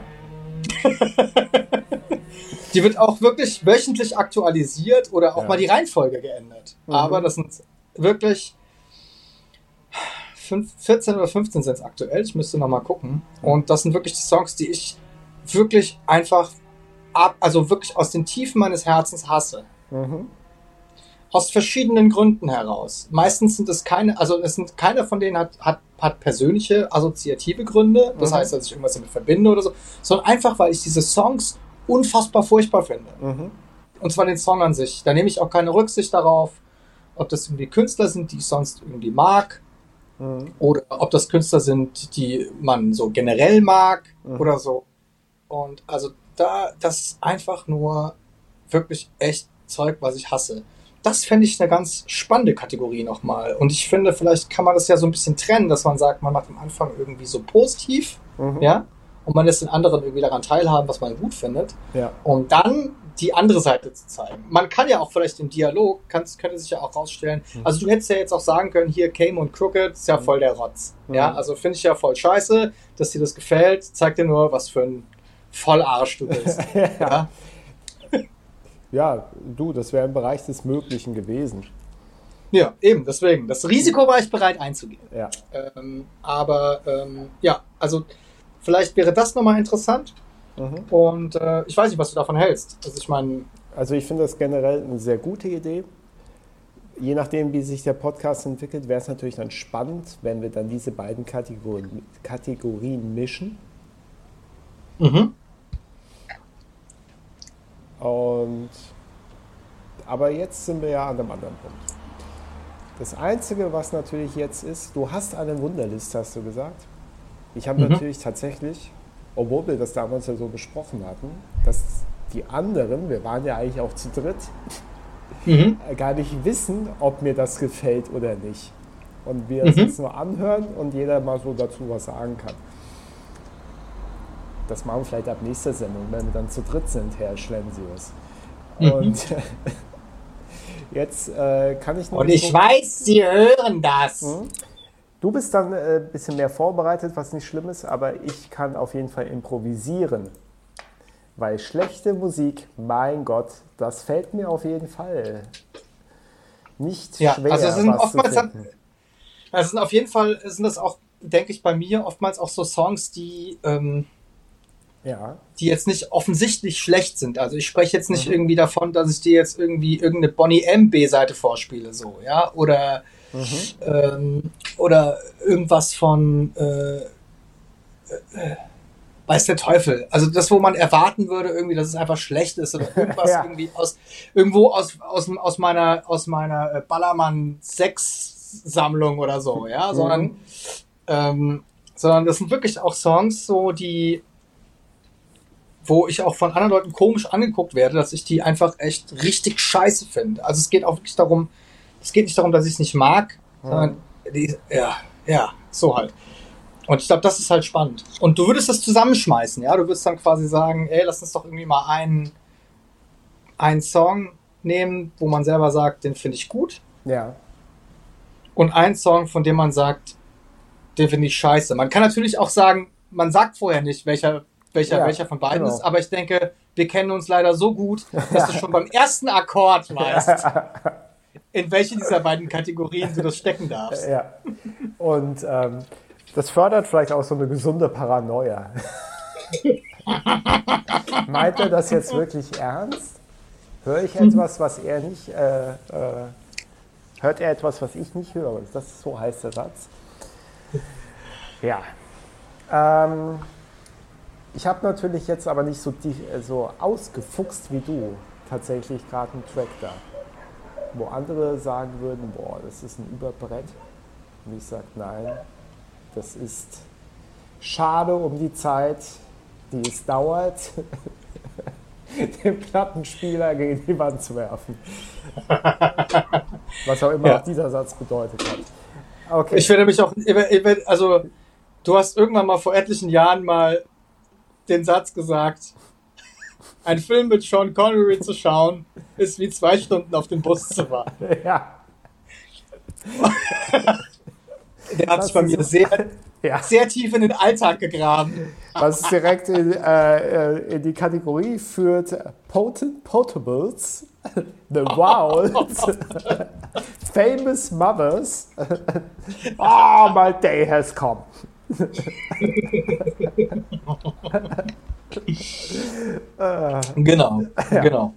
Die wird auch wirklich wöchentlich aktualisiert oder auch Ja. mal die Reihenfolge geändert. Mhm. Aber das sind wirklich fünf, 14 oder 15 sind es aktuell. Ich müsste noch mal gucken. Und das sind wirklich die Songs, die ich wirklich einfach ab, also wirklich aus den Tiefen meines Herzens hasse. Mhm. Aus verschiedenen Gründen heraus. Meistens sind es keine, also es sind keiner von denen hat, hat, hat persönliche, assoziative Gründe. Das Mhm. heißt, dass ich irgendwas damit verbinde oder so. Sondern einfach, weil ich diese Songs unfassbar furchtbar finde. Mhm. Und zwar den Song an sich. Da nehme ich auch keine Rücksicht darauf, ob das irgendwie Künstler sind, die ich sonst irgendwie mag, Mhm. oder ob das Künstler sind, die man so generell mag Mhm. oder so. Und also da, das ist einfach nur wirklich echt Zeug, was ich hasse. Das fände ich eine ganz spannende Kategorie nochmal. Und ich finde, vielleicht kann man das ja so ein bisschen trennen, dass man sagt, man macht am Anfang irgendwie so positiv, Mhm. ja, und man lässt den anderen irgendwie daran teilhaben, was man gut findet Ja. um dann die andere Seite zu zeigen. Man kann ja auch vielleicht im Dialog, kann's, könnte sich ja auch rausstellen, Mhm. also du hättest ja jetzt auch sagen können, hier Came und Crooked ist ja voll der Rotz. Mhm. Ja, also finde ich ja voll scheiße, dass dir das gefällt, zeigt dir nur, was für ein Vollarsch du bist. ja. ja, du, das wäre im Bereich des Möglichen gewesen. ja, eben, deswegen. Das Risiko war ich bereit einzugehen. Ja. Ähm, aber ähm, ja, also vielleicht wäre das nochmal interessant Mhm. und äh, ich weiß nicht, was du davon hältst. Also ich meine, Also ich finde das generell eine sehr gute Idee. Je nachdem, wie sich der Podcast entwickelt, wäre es natürlich dann spannend, wenn wir dann diese beiden Kategorien, Kategorien mischen. mhm. Und aber jetzt sind wir ja an einem anderen Punkt. Das Einzige, was natürlich jetzt ist, du hast eine Wunderliste, hast du gesagt. Ich habe Mhm. natürlich tatsächlich, obwohl wir das damals ja so besprochen hatten, dass die anderen, wir waren ja eigentlich auch zu dritt, Mhm. äh, gar nicht wissen, ob mir das gefällt oder nicht. Und wir Mhm. es jetzt nur anhören und jeder mal so dazu was sagen kann. Das machen wir vielleicht ab nächster Sendung, wenn wir dann zu dritt sind, Herr Schlensius. Mhm. Und jetzt äh, kann ich noch. Und ich weiß, Sie hören das. Mhm. Du bist dann ein äh, bisschen mehr vorbereitet, was nicht schlimm ist, aber ich kann auf jeden Fall improvisieren. Weil schlechte Musik, mein Gott, das fällt mir auf jeden Fall nicht Ja, schwer. also es sind was oftmals zu dann-. Also sind auf jeden Fall sind das auch, denke ich, bei mir oftmals auch so Songs, die, ähm, Ja, die jetzt nicht offensichtlich schlecht sind. Also ich spreche jetzt nicht Mhm. irgendwie davon, dass ich dir jetzt irgendwie irgendeine Bonnie M B-Seite vorspiele, so, ja, oder Mhm. ähm, oder irgendwas von äh, äh, weiß der Teufel. Also das, wo man erwarten würde, irgendwie, dass es einfach schlecht ist oder irgendwas Ja. irgendwie aus irgendwo aus, aus, aus meiner aus meiner äh, Ballermann 6 Sammlung oder so, ja, Mhm. sondern ähm, sondern das sind wirklich auch Songs, so die wo ich auch von anderen Leuten komisch angeguckt werde, dass ich die einfach echt richtig scheiße finde. Also es geht auch wirklich darum, es geht nicht darum, dass ich es nicht mag, sondern die, ja, ja, so halt. Und ich glaube, das ist halt spannend. Und du würdest das zusammenschmeißen, ja? Du würdest dann quasi sagen, ey, lass uns doch irgendwie mal einen, einen Song nehmen, wo man selber sagt, den finde ich gut. ja, Und einen Song, von dem man sagt, den finde ich scheiße. Man kann natürlich auch sagen, man sagt vorher nicht, welcher welcher, Ja, welcher von beiden genau. ist, aber ich denke, wir kennen uns leider so gut, dass du schon beim ersten Akkord weißt, in welche dieser beiden Kategorien du das stecken darfst. Ja. Und ähm, das fördert vielleicht auch so eine gesunde Paranoia. Meint er das jetzt wirklich ernst? Höre ich etwas, was er nicht, äh, äh, hört er etwas, was ich nicht höre? Das ist so heißt der Satz. Ja. Ähm, ich habe natürlich jetzt aber nicht so, die, äh, so ausgefuchst wie du tatsächlich gerade einen Track da. Wo andere sagen würden, boah, das ist ein Überbrett. Und ich sage, nein, das ist schade um die Zeit, die es dauert, den Plattenspieler gegen die Wand zu werfen. Was auch immer Ja. auch dieser Satz bedeutet hat. Okay. Ich werde mich auch, also du hast irgendwann mal vor etlichen Jahren mal den Satz gesagt, ein Film mit Sean Connery zu schauen, ist wie zwei Stunden auf den Bus zu warten. ja, Der hat sich bei mir sehr, ja. sehr tief in den Alltag gegraben. Was direkt in, äh, äh, in die Kategorie führt: Potent Potables, The Wilds, Famous Mothers. oh, my day has come. Genau, genau.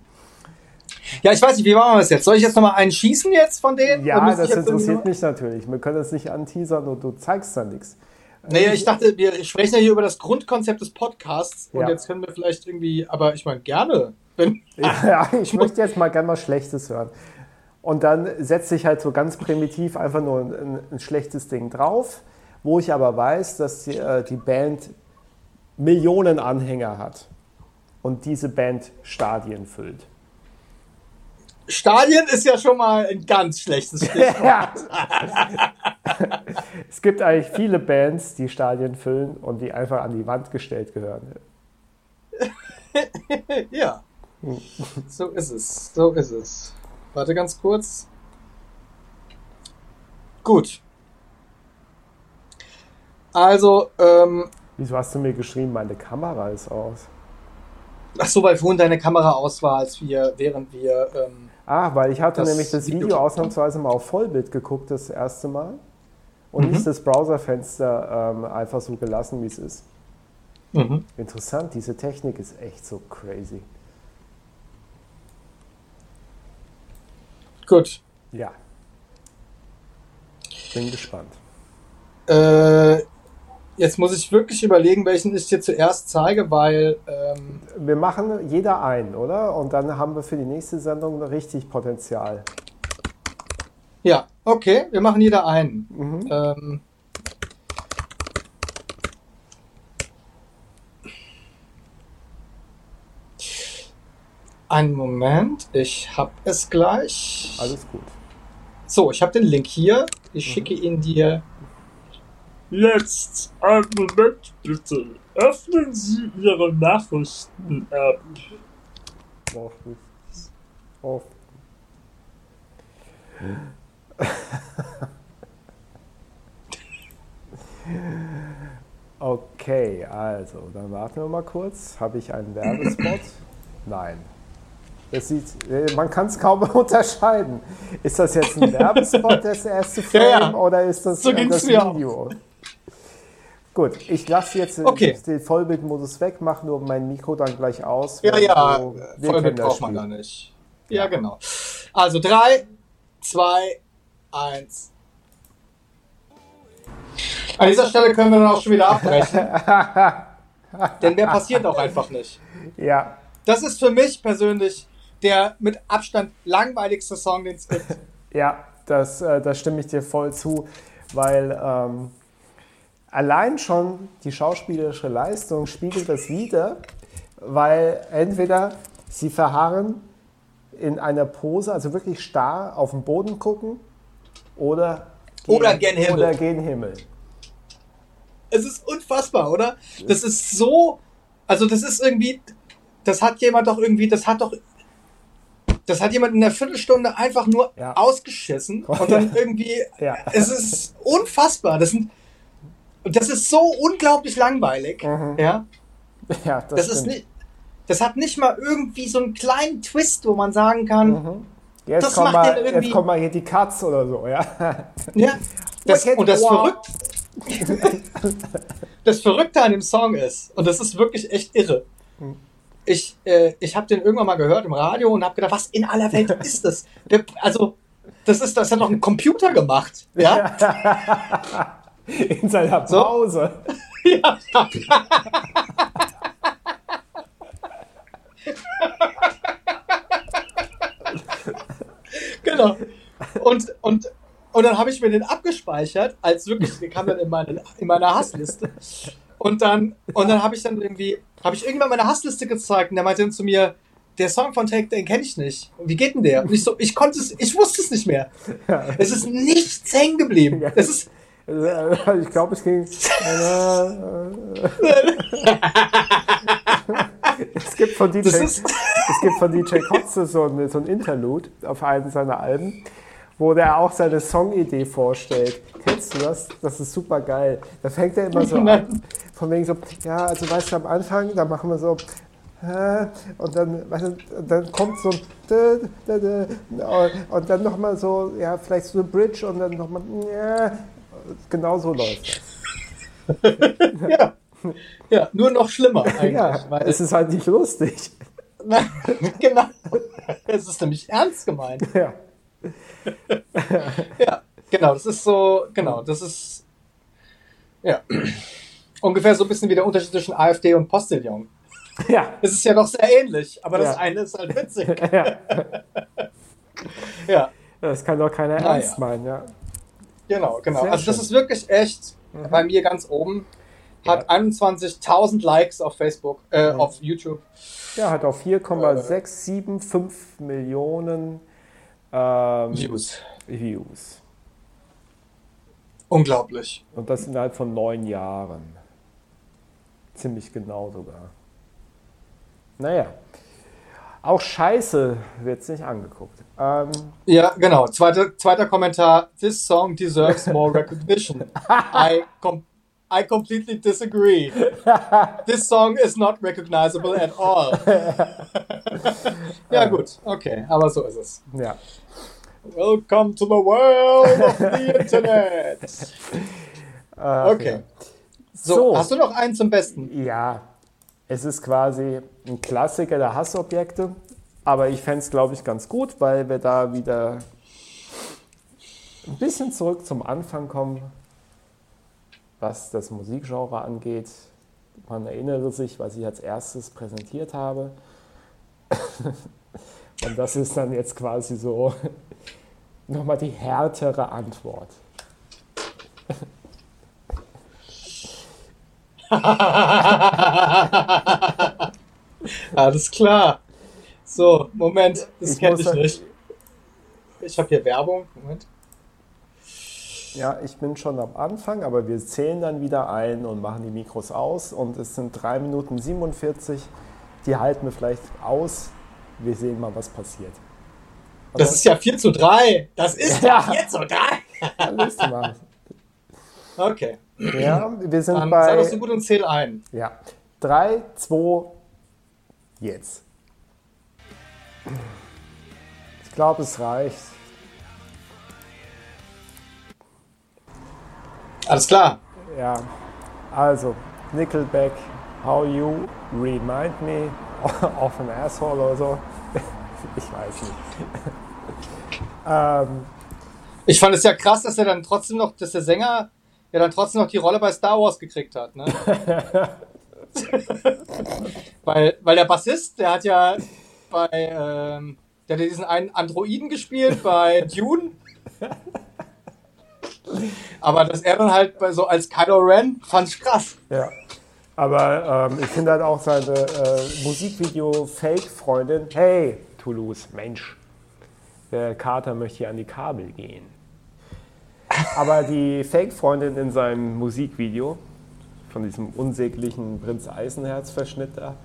Ja, ich weiß nicht, wie machen wir das jetzt? Soll ich jetzt nochmal einen schießen jetzt von denen? Ja, das interessiert mich natürlich. Wir können das nicht anteasern und du zeigst dann nichts. Naja, ich dachte, wir sprechen ja hier über das Grundkonzept des Podcasts und Ja. jetzt können wir vielleicht irgendwie, aber ich meine, gerne. Wenn, Ja, ich möchte jetzt mal gerne mal Schlechtes hören. Und dann setze ich halt so ganz primitiv einfach nur ein, ein schlechtes Ding drauf, wo ich aber weiß, dass die, äh, die Band Millionen Anhänger hat und diese Band Stadien füllt. Stadien ist ja schon mal ein ganz schlechtes Stichwort. Ja. es gibt eigentlich viele Bands, die Stadien füllen und die einfach an die Wand gestellt gehören. ja. So ist es. So ist es. Warte ganz kurz. Gut. Also, ähm, Wieso hast du mir geschrieben, meine Kamera ist aus? ach so, weil vorhin deine Kamera aus war, als wir, während wir, ähm, Ah, weil ich hatte Das nämlich das Video- Video ausnahmsweise mal auf Vollbild geguckt das erste Mal und Mhm. nicht das Browserfenster ähm, einfach so gelassen, wie es ist. Interessant, diese Technik ist echt so crazy. gut. Ja. Bin gespannt. Äh, jetzt muss ich wirklich überlegen, welchen ich dir zuerst zeige, weil, ähm, Wir machen jeder einen, oder? Und dann haben wir für die nächste Sendung richtig Potenzial. ja, okay, wir machen jeder einen. Ähm, einen Moment, ich hab es gleich. Alles gut. So, ich habe den Link hier. Ich schicke ihn dir. Jetzt, einen Moment bitte. Öffnen Sie Ihre Nachrichten-App. Auf. Okay, also, dann warten wir mal kurz. Habe ich einen Werbespot? Nein. Das sieht, äh, man kann es kaum unterscheiden. Ist das jetzt ein Werbespot, das erste Frame, Ja, ja. oder ist das So äh, das mir auch. Gut, ich lasse jetzt Okay. den Vollbildmodus weg, mache nur mein Mikro dann gleich aus. Ja, ja, so- Vollbild das braucht man gar nicht. Ja, genau. Also drei, zwei, eins. An dieser Stelle können wir dann auch schon wieder abbrechen. Denn mehr passiert auch einfach nicht. Ja, Das ist für mich persönlich der mit Abstand langweiligste Song, den es gibt. Ja, das, äh, da stimme ich dir voll zu, weil ähm, allein schon die schauspielerische Leistung spiegelt das wider, weil entweder sie verharren in einer Pose, also wirklich starr auf den Boden gucken, oder Oder gen Himmel. Oder gen Himmel. Es ist unfassbar, oder? Das ist so, also das ist irgendwie, das hat jemand doch irgendwie, das hat doch, das hat jemand in der Viertelstunde einfach nur Ja. ausgeschissen und dann irgendwie, Ja. es ist unfassbar. Das sind, das ist so unglaublich langweilig, Mhm. ja. Ja, das, das ist nicht. Das hat nicht mal irgendwie so einen kleinen Twist, wo man sagen kann. Mhm. Jetzt, kommt mal, jetzt kommt mal hier die Katz oder so, ja. Ja. Das, und das verrückt. das Verrückte an dem Song ist, und das ist wirklich echt irre. Hm. Ich, äh, ich habe den irgendwann mal gehört im Radio und habe gedacht, was in aller Welt ist das? Der, also, das ist, das hat noch ein Computer gemacht, ja? In seiner Pause. So? ja. genau. Und, und, und dann habe ich mir den abgespeichert, als wirklich, der kam dann in, meine, in meiner Hassliste. Und dann, und dann habe ich dann irgendwie, habe ich irgendwann meine Hassliste gezeigt und der meinte dann zu mir, der Song von Take, den kenne ich nicht. Wie geht denn der? Und ich so, ich konnte es, ich wusste es nicht mehr. Ja. Es ist nichts hängen geblieben. Es ist, ich glaube, es ging. es gibt von DJ, es gibt von DJ Kotze so ein, so ein Interlude auf einem seiner Alben, wo der auch seine Songidee vorstellt. Kennst du das? Das ist super geil. Da fängt er immer so an, von wegen so, ja, also weißt du, am Anfang, da machen wir so, und dann, weißt du, dann kommt so ein und dann nochmal so, ja, vielleicht so eine Bridge und dann nochmal, ja, genau so läuft das. ja. ja, nur noch schlimmer eigentlich. Ja, es ist halt nicht lustig. genau. Es ist nämlich ernst gemeint. Ja. ja, genau, das ist so, genau, das ist ja ungefähr so ein bisschen wie der Unterschied zwischen AfD und Postillon. Ja. Es ist ja doch sehr ähnlich, aber das ja. eine ist halt witzig. Ja. ja. Das kann doch keiner ah, ernst ja. meinen, ja. Genau, genau. Sehr also das ist wirklich echt mhm. bei mir ganz oben. Hat ja. 21.000 Likes auf Facebook, äh, mhm. auf YouTube. Ja, hat auch 4,675 äh, Millionen ähm, Views. Views. Unglaublich. Und das innerhalb von neun Jahren. Ziemlich genau sogar. Naja. Auch Scheiße wird es nicht angeguckt. Ähm, ja, genau. Zweiter, zweiter Kommentar. This song deserves more recognition. I, com I completely disagree. This song is not recognizable at all. ja, gut. Okay, aber so ist es. Ja. Welcome to the world of the Internet. okay. So, so, hast du noch einen zum Besten? Ja, es ist quasi ein Klassiker der Hassobjekte, aber ich fände es, glaube ich, ganz gut, weil wir da wieder ein bisschen zurück zum Anfang kommen, was das Musikgenre angeht. Man erinnere sich, was ich als erstes präsentiert habe. Und das ist dann jetzt quasi so nochmal die härtere Antwort. Alles klar. So, Moment, das kenne ich nicht. Ich habe hier Werbung. Moment. Ja, ich bin schon am Anfang, aber wir zählen dann wieder ein und machen die Mikros aus. Und es sind 3 Minuten 47. Die halten wir vielleicht aus. Wir sehen mal, was passiert. Aber das ist ja 4 zu 3. Das ist ja, 4 zu 3. Dann du mal. Okay. Ja, wir sind Dann bei. Sei doch so gut und zähl ein. Ja. 3, 2, jetzt. Ich glaube, es reicht. Alles klar. Ja, also Nickelback, How You Remind Me of an Asshole oder so. Ich weiß nicht. ähm, ich fand es ja krass, dass er dann trotzdem noch, dass der Sänger ja dann trotzdem noch die Rolle bei Star Wars gekriegt hat. Ne? weil, weil der Bassist, der hat ja bei, ähm, der hat diesen einen Androiden gespielt bei Dune. Aber dass er dann halt bei so als Kylo Ren, fand ich krass. Ja. Aber ähm, ich finde halt auch seine äh, Musikvideo-Fake-Freundin, hey, Toulouse, Mensch, der Kater möchte hier an die Kabel gehen. Aber die Fake-Freundin in seinem Musikvideo, von diesem unsäglichen Prinz Eisenherz-Verschnitt da,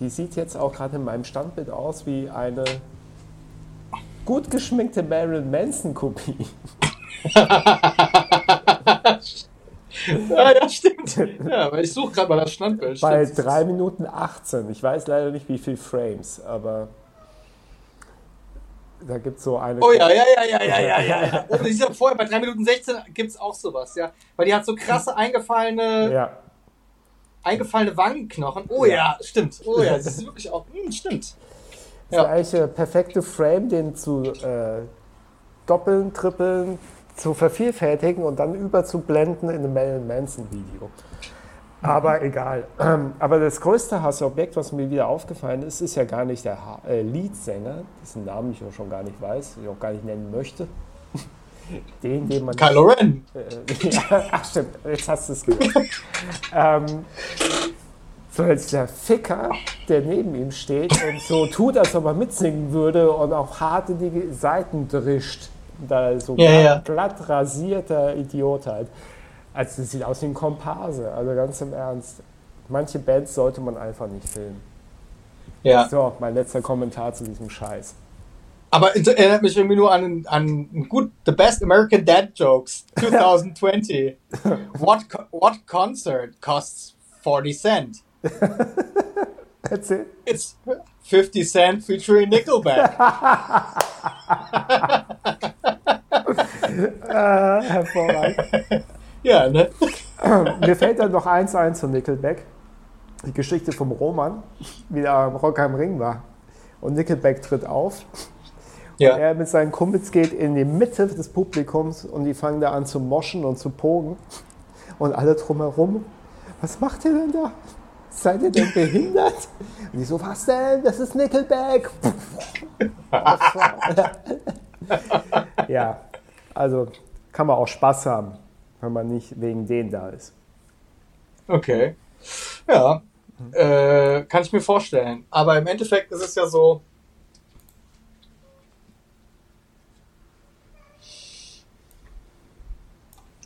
die sieht jetzt auch gerade in meinem Standbild aus wie eine gut geschminkte Marilyn Manson-Kopie. ja, ja, stimmt. Ja, weil ich suche gerade mal das Standbild. Bei Stimmt. 3 Minuten 18. Ich weiß leider nicht, wie viel Frames, aber da gibt es so eine. Oh ja, ja, ja, ja, ja, ja, ja. ja. Und ich sag vorher, bei 3 Minuten 16 gibt es auch sowas, ja. Weil die hat so krasse eingefallene, Ja, eingefallene Wangenknochen. Oh ja, stimmt. Oh ja, das ist wirklich auch. Hm, stimmt. das ist eigentlich der perfekte Frame, den zu äh, doppeln, trippeln, zu vervielfältigen und dann überzublenden in einem Marilyn Manson-Video. Aber egal. Aber das größte Hassobjekt, was mir wieder aufgefallen ist, ist ja gar nicht der ha äh, Leadsänger, dessen Namen ich auch schon gar nicht weiß, ich auch gar nicht nennen möchte. Den, den man. Kylo Ren. Äh, ja, ach stimmt, jetzt hast du es gehört. ähm, so als der Ficker, der neben ihm steht und so tut, als ob er mitsingen würde und auch hart in die Seiten drischt. Da so Ja, glatt, ja. glatt rasierter Idiot halt. Also das sieht aus wie ein Komparse, also ganz im Ernst. Manche Bands sollte man einfach nicht filmen. Ja. So, mein letzter Kommentar zu diesem Scheiß. Aber es erinnert mich irgendwie nur an, an gut, The Best American Dad Jokes 2020. what, what concert costs 40 Cent? Erzähl. It's 50 Cent featuring Nickelback. Äh, hervorragend. ja, ne? Mir fällt dann noch eins ein zu Nickelback. Die Geschichte vom Roman, wie er am Rock am Ring war. Und Nickelback tritt auf. Ja. Er mit seinen Kumpels geht in die Mitte des Publikums und die fangen da an zu moschen und zu pogen. Und alle drumherum, was macht ihr denn da? Seid ihr denn behindert? Und die so, was denn? Das ist Nickelback. ja, also kann man auch Spaß haben, wenn man nicht wegen denen da ist. Okay. Ja. Äh, kann ich mir vorstellen. Aber im Endeffekt ist es ja so.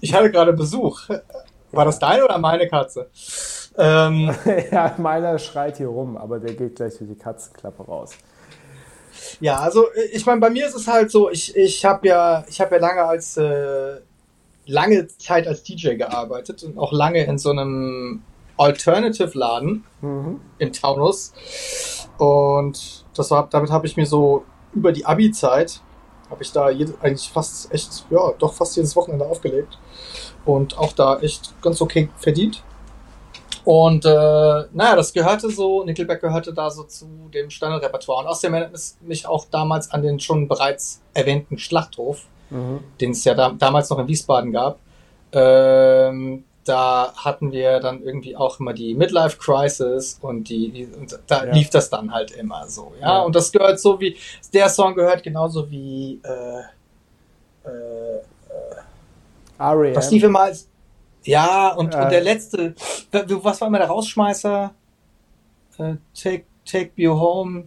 Ich hatte gerade Besuch. War das deine oder meine Katze? Ähm, Ja, meiner schreit hier rum, aber der geht gleich durch die Katzenklappe raus. Ja, also ich meine, bei mir ist es halt so, ich, ich habe ja, ich habe ja lange als äh, lange Zeit als DJ gearbeitet und auch lange in so einem Alternative-Laden Mhm. in Taunus. Und das war, damit habe ich mir so über die Abi-Zeit habe ich da jede, eigentlich fast echt, ja, doch fast jedes Wochenende aufgelegt und auch da echt ganz okay verdient. Und äh, naja, das gehörte so, Nickelback gehörte da so zu dem Standardrepertoire. Und außerdem erinnert es mich auch damals an den schon bereits erwähnten Schlachthof, Mhm. den es ja da, damals noch in Wiesbaden gab. Ähm, da hatten wir dann irgendwie auch immer die Midlife Crisis und die, die und da Ja. lief das dann halt immer so, ja? Ja. Und das gehört so wie der Song gehört genauso wie äh, äh, R.E.M. was lief immer als ja und, Äh. und der letzte was war immer der Rausschmeißer äh, take take you home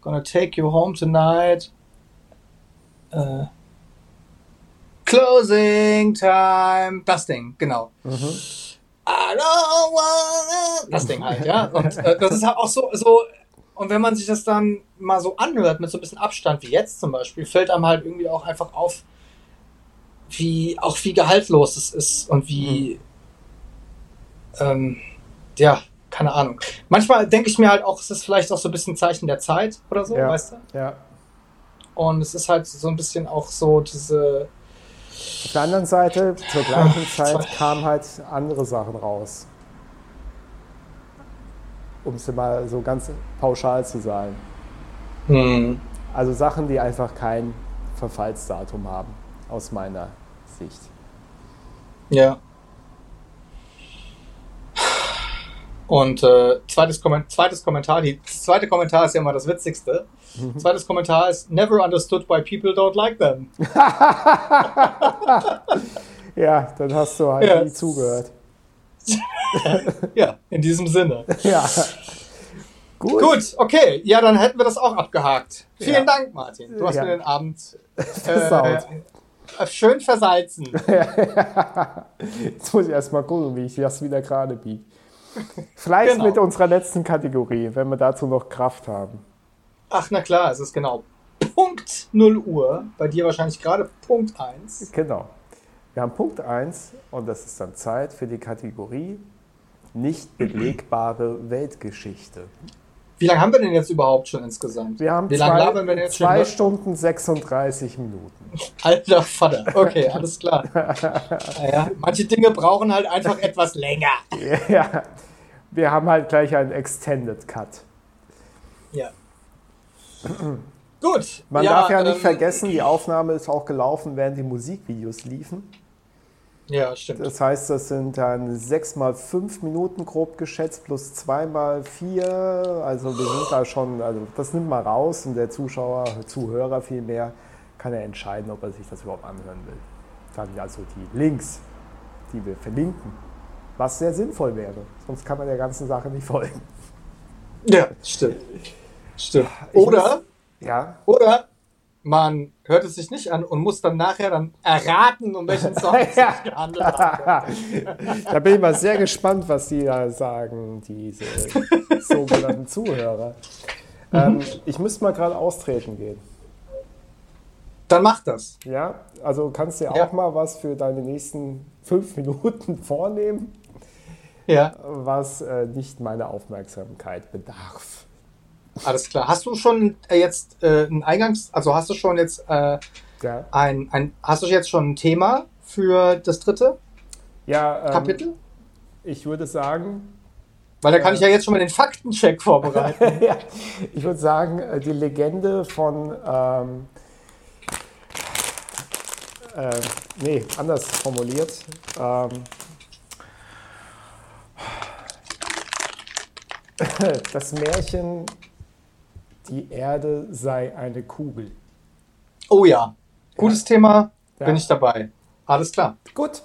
gonna take you home tonight äh, Closing Time das Ding genau Mhm. I don't wanna das Ding halt ja und äh, das ist halt auch so so und wenn man sich das dann mal so anhört mit so ein bisschen Abstand wie jetzt zum Beispiel fällt einem halt irgendwie auch einfach auf wie auch wie gehaltlos es ist und wie ähm, ja keine Ahnung manchmal denke ich mir halt auch es ist vielleicht auch so ein bisschen Zeichen der Zeit oder so Ja. weißt du Ja. und es ist halt so ein bisschen auch so diese Auf der anderen Seite, zur gleichen Zeit kamen halt andere Sachen raus. Um es mal so ganz pauschal zu sagen. hm, Also Sachen, die einfach kein Verfallsdatum haben, aus meiner Sicht. Ja. Und äh, zweites, Komment zweites Kommentar, die, das zweite Kommentar ist ja immer das Witzigste. Zweites Kommentar ist Never understood why people don't like them. Ja, dann hast du halt Ja. nie zugehört. Ja, in diesem Sinne. Ja. Gut. Gut, okay, ja, dann hätten wir das auch abgehakt. Vielen Ja. Dank, Martin. Du hast Ja. mir den Abend äh, schön versalzen. Jetzt muss ich erstmal gucken, wie ich das wieder gerade biege. Vielleicht Genau. mit unserer letzten Kategorie, wenn wir dazu noch Kraft haben. Ach, na klar, es ist genau Punkt 0 Uhr. Bei dir wahrscheinlich gerade Punkt 1. Genau. Wir haben Punkt 1 und das ist dann Zeit für die Kategorie nicht belegbare Weltgeschichte. Wie lange haben wir denn jetzt überhaupt schon insgesamt? Wir haben Wie zwei, lange labern wir denn jetzt zwei schon? Stunden 36 Minuten. Alter Vater. Okay, alles klar. Naja, manche Dinge brauchen halt einfach etwas länger. Ja, wir haben halt gleich einen Extended Cut. Ja. Gut. Man darf ja nicht ähm, vergessen, die Aufnahme ist auch gelaufen, während die Musikvideos liefen. Ja, stimmt. Das heißt, das sind dann sechs mal fünf Minuten grob geschätzt plus zwei mal vier. Also wir sind da schon, also das nimmt mal raus und der Zuschauer, Zuhörer vielmehr, kann er entscheiden, ob er sich das überhaupt anhören will. Dann also die Links, die wir verlinken, was sehr sinnvoll wäre. Sonst kann man der ganzen Sache nicht folgen. Ja, stimmt. Stimmt. Oder, Ja, oder man hört es sich nicht an und muss dann nachher dann erraten, um welchen Song es sich gehandelt hat. da bin ich mal sehr gespannt, was die da sagen, diese sogenannten Zuhörer. Ähm, ich müsste mal gerade austreten gehen. Dann macht das. Ja, also kannst du Ja. auch mal was für deine nächsten fünf Minuten vornehmen, Ja, was äh, nicht meine Aufmerksamkeit bedarf. Alles klar. Hast du schon äh, jetzt äh, ein Eingangs-, also hast du schon jetzt äh, Ja, ein, ein, hast du jetzt schon ein Thema für das dritte ja ähm, Kapitel? ich würde sagen, Weil da kann ich ja jetzt schon mal den Faktencheck vorbereiten. ja, ich würde sagen, äh, die Legende von, ähm, äh, nee, anders formuliert. Ähm, das Märchen, die Erde sei eine Kugel. Oh ja, gutes Thema, Ja. bin ich dabei. Alles klar. Gut,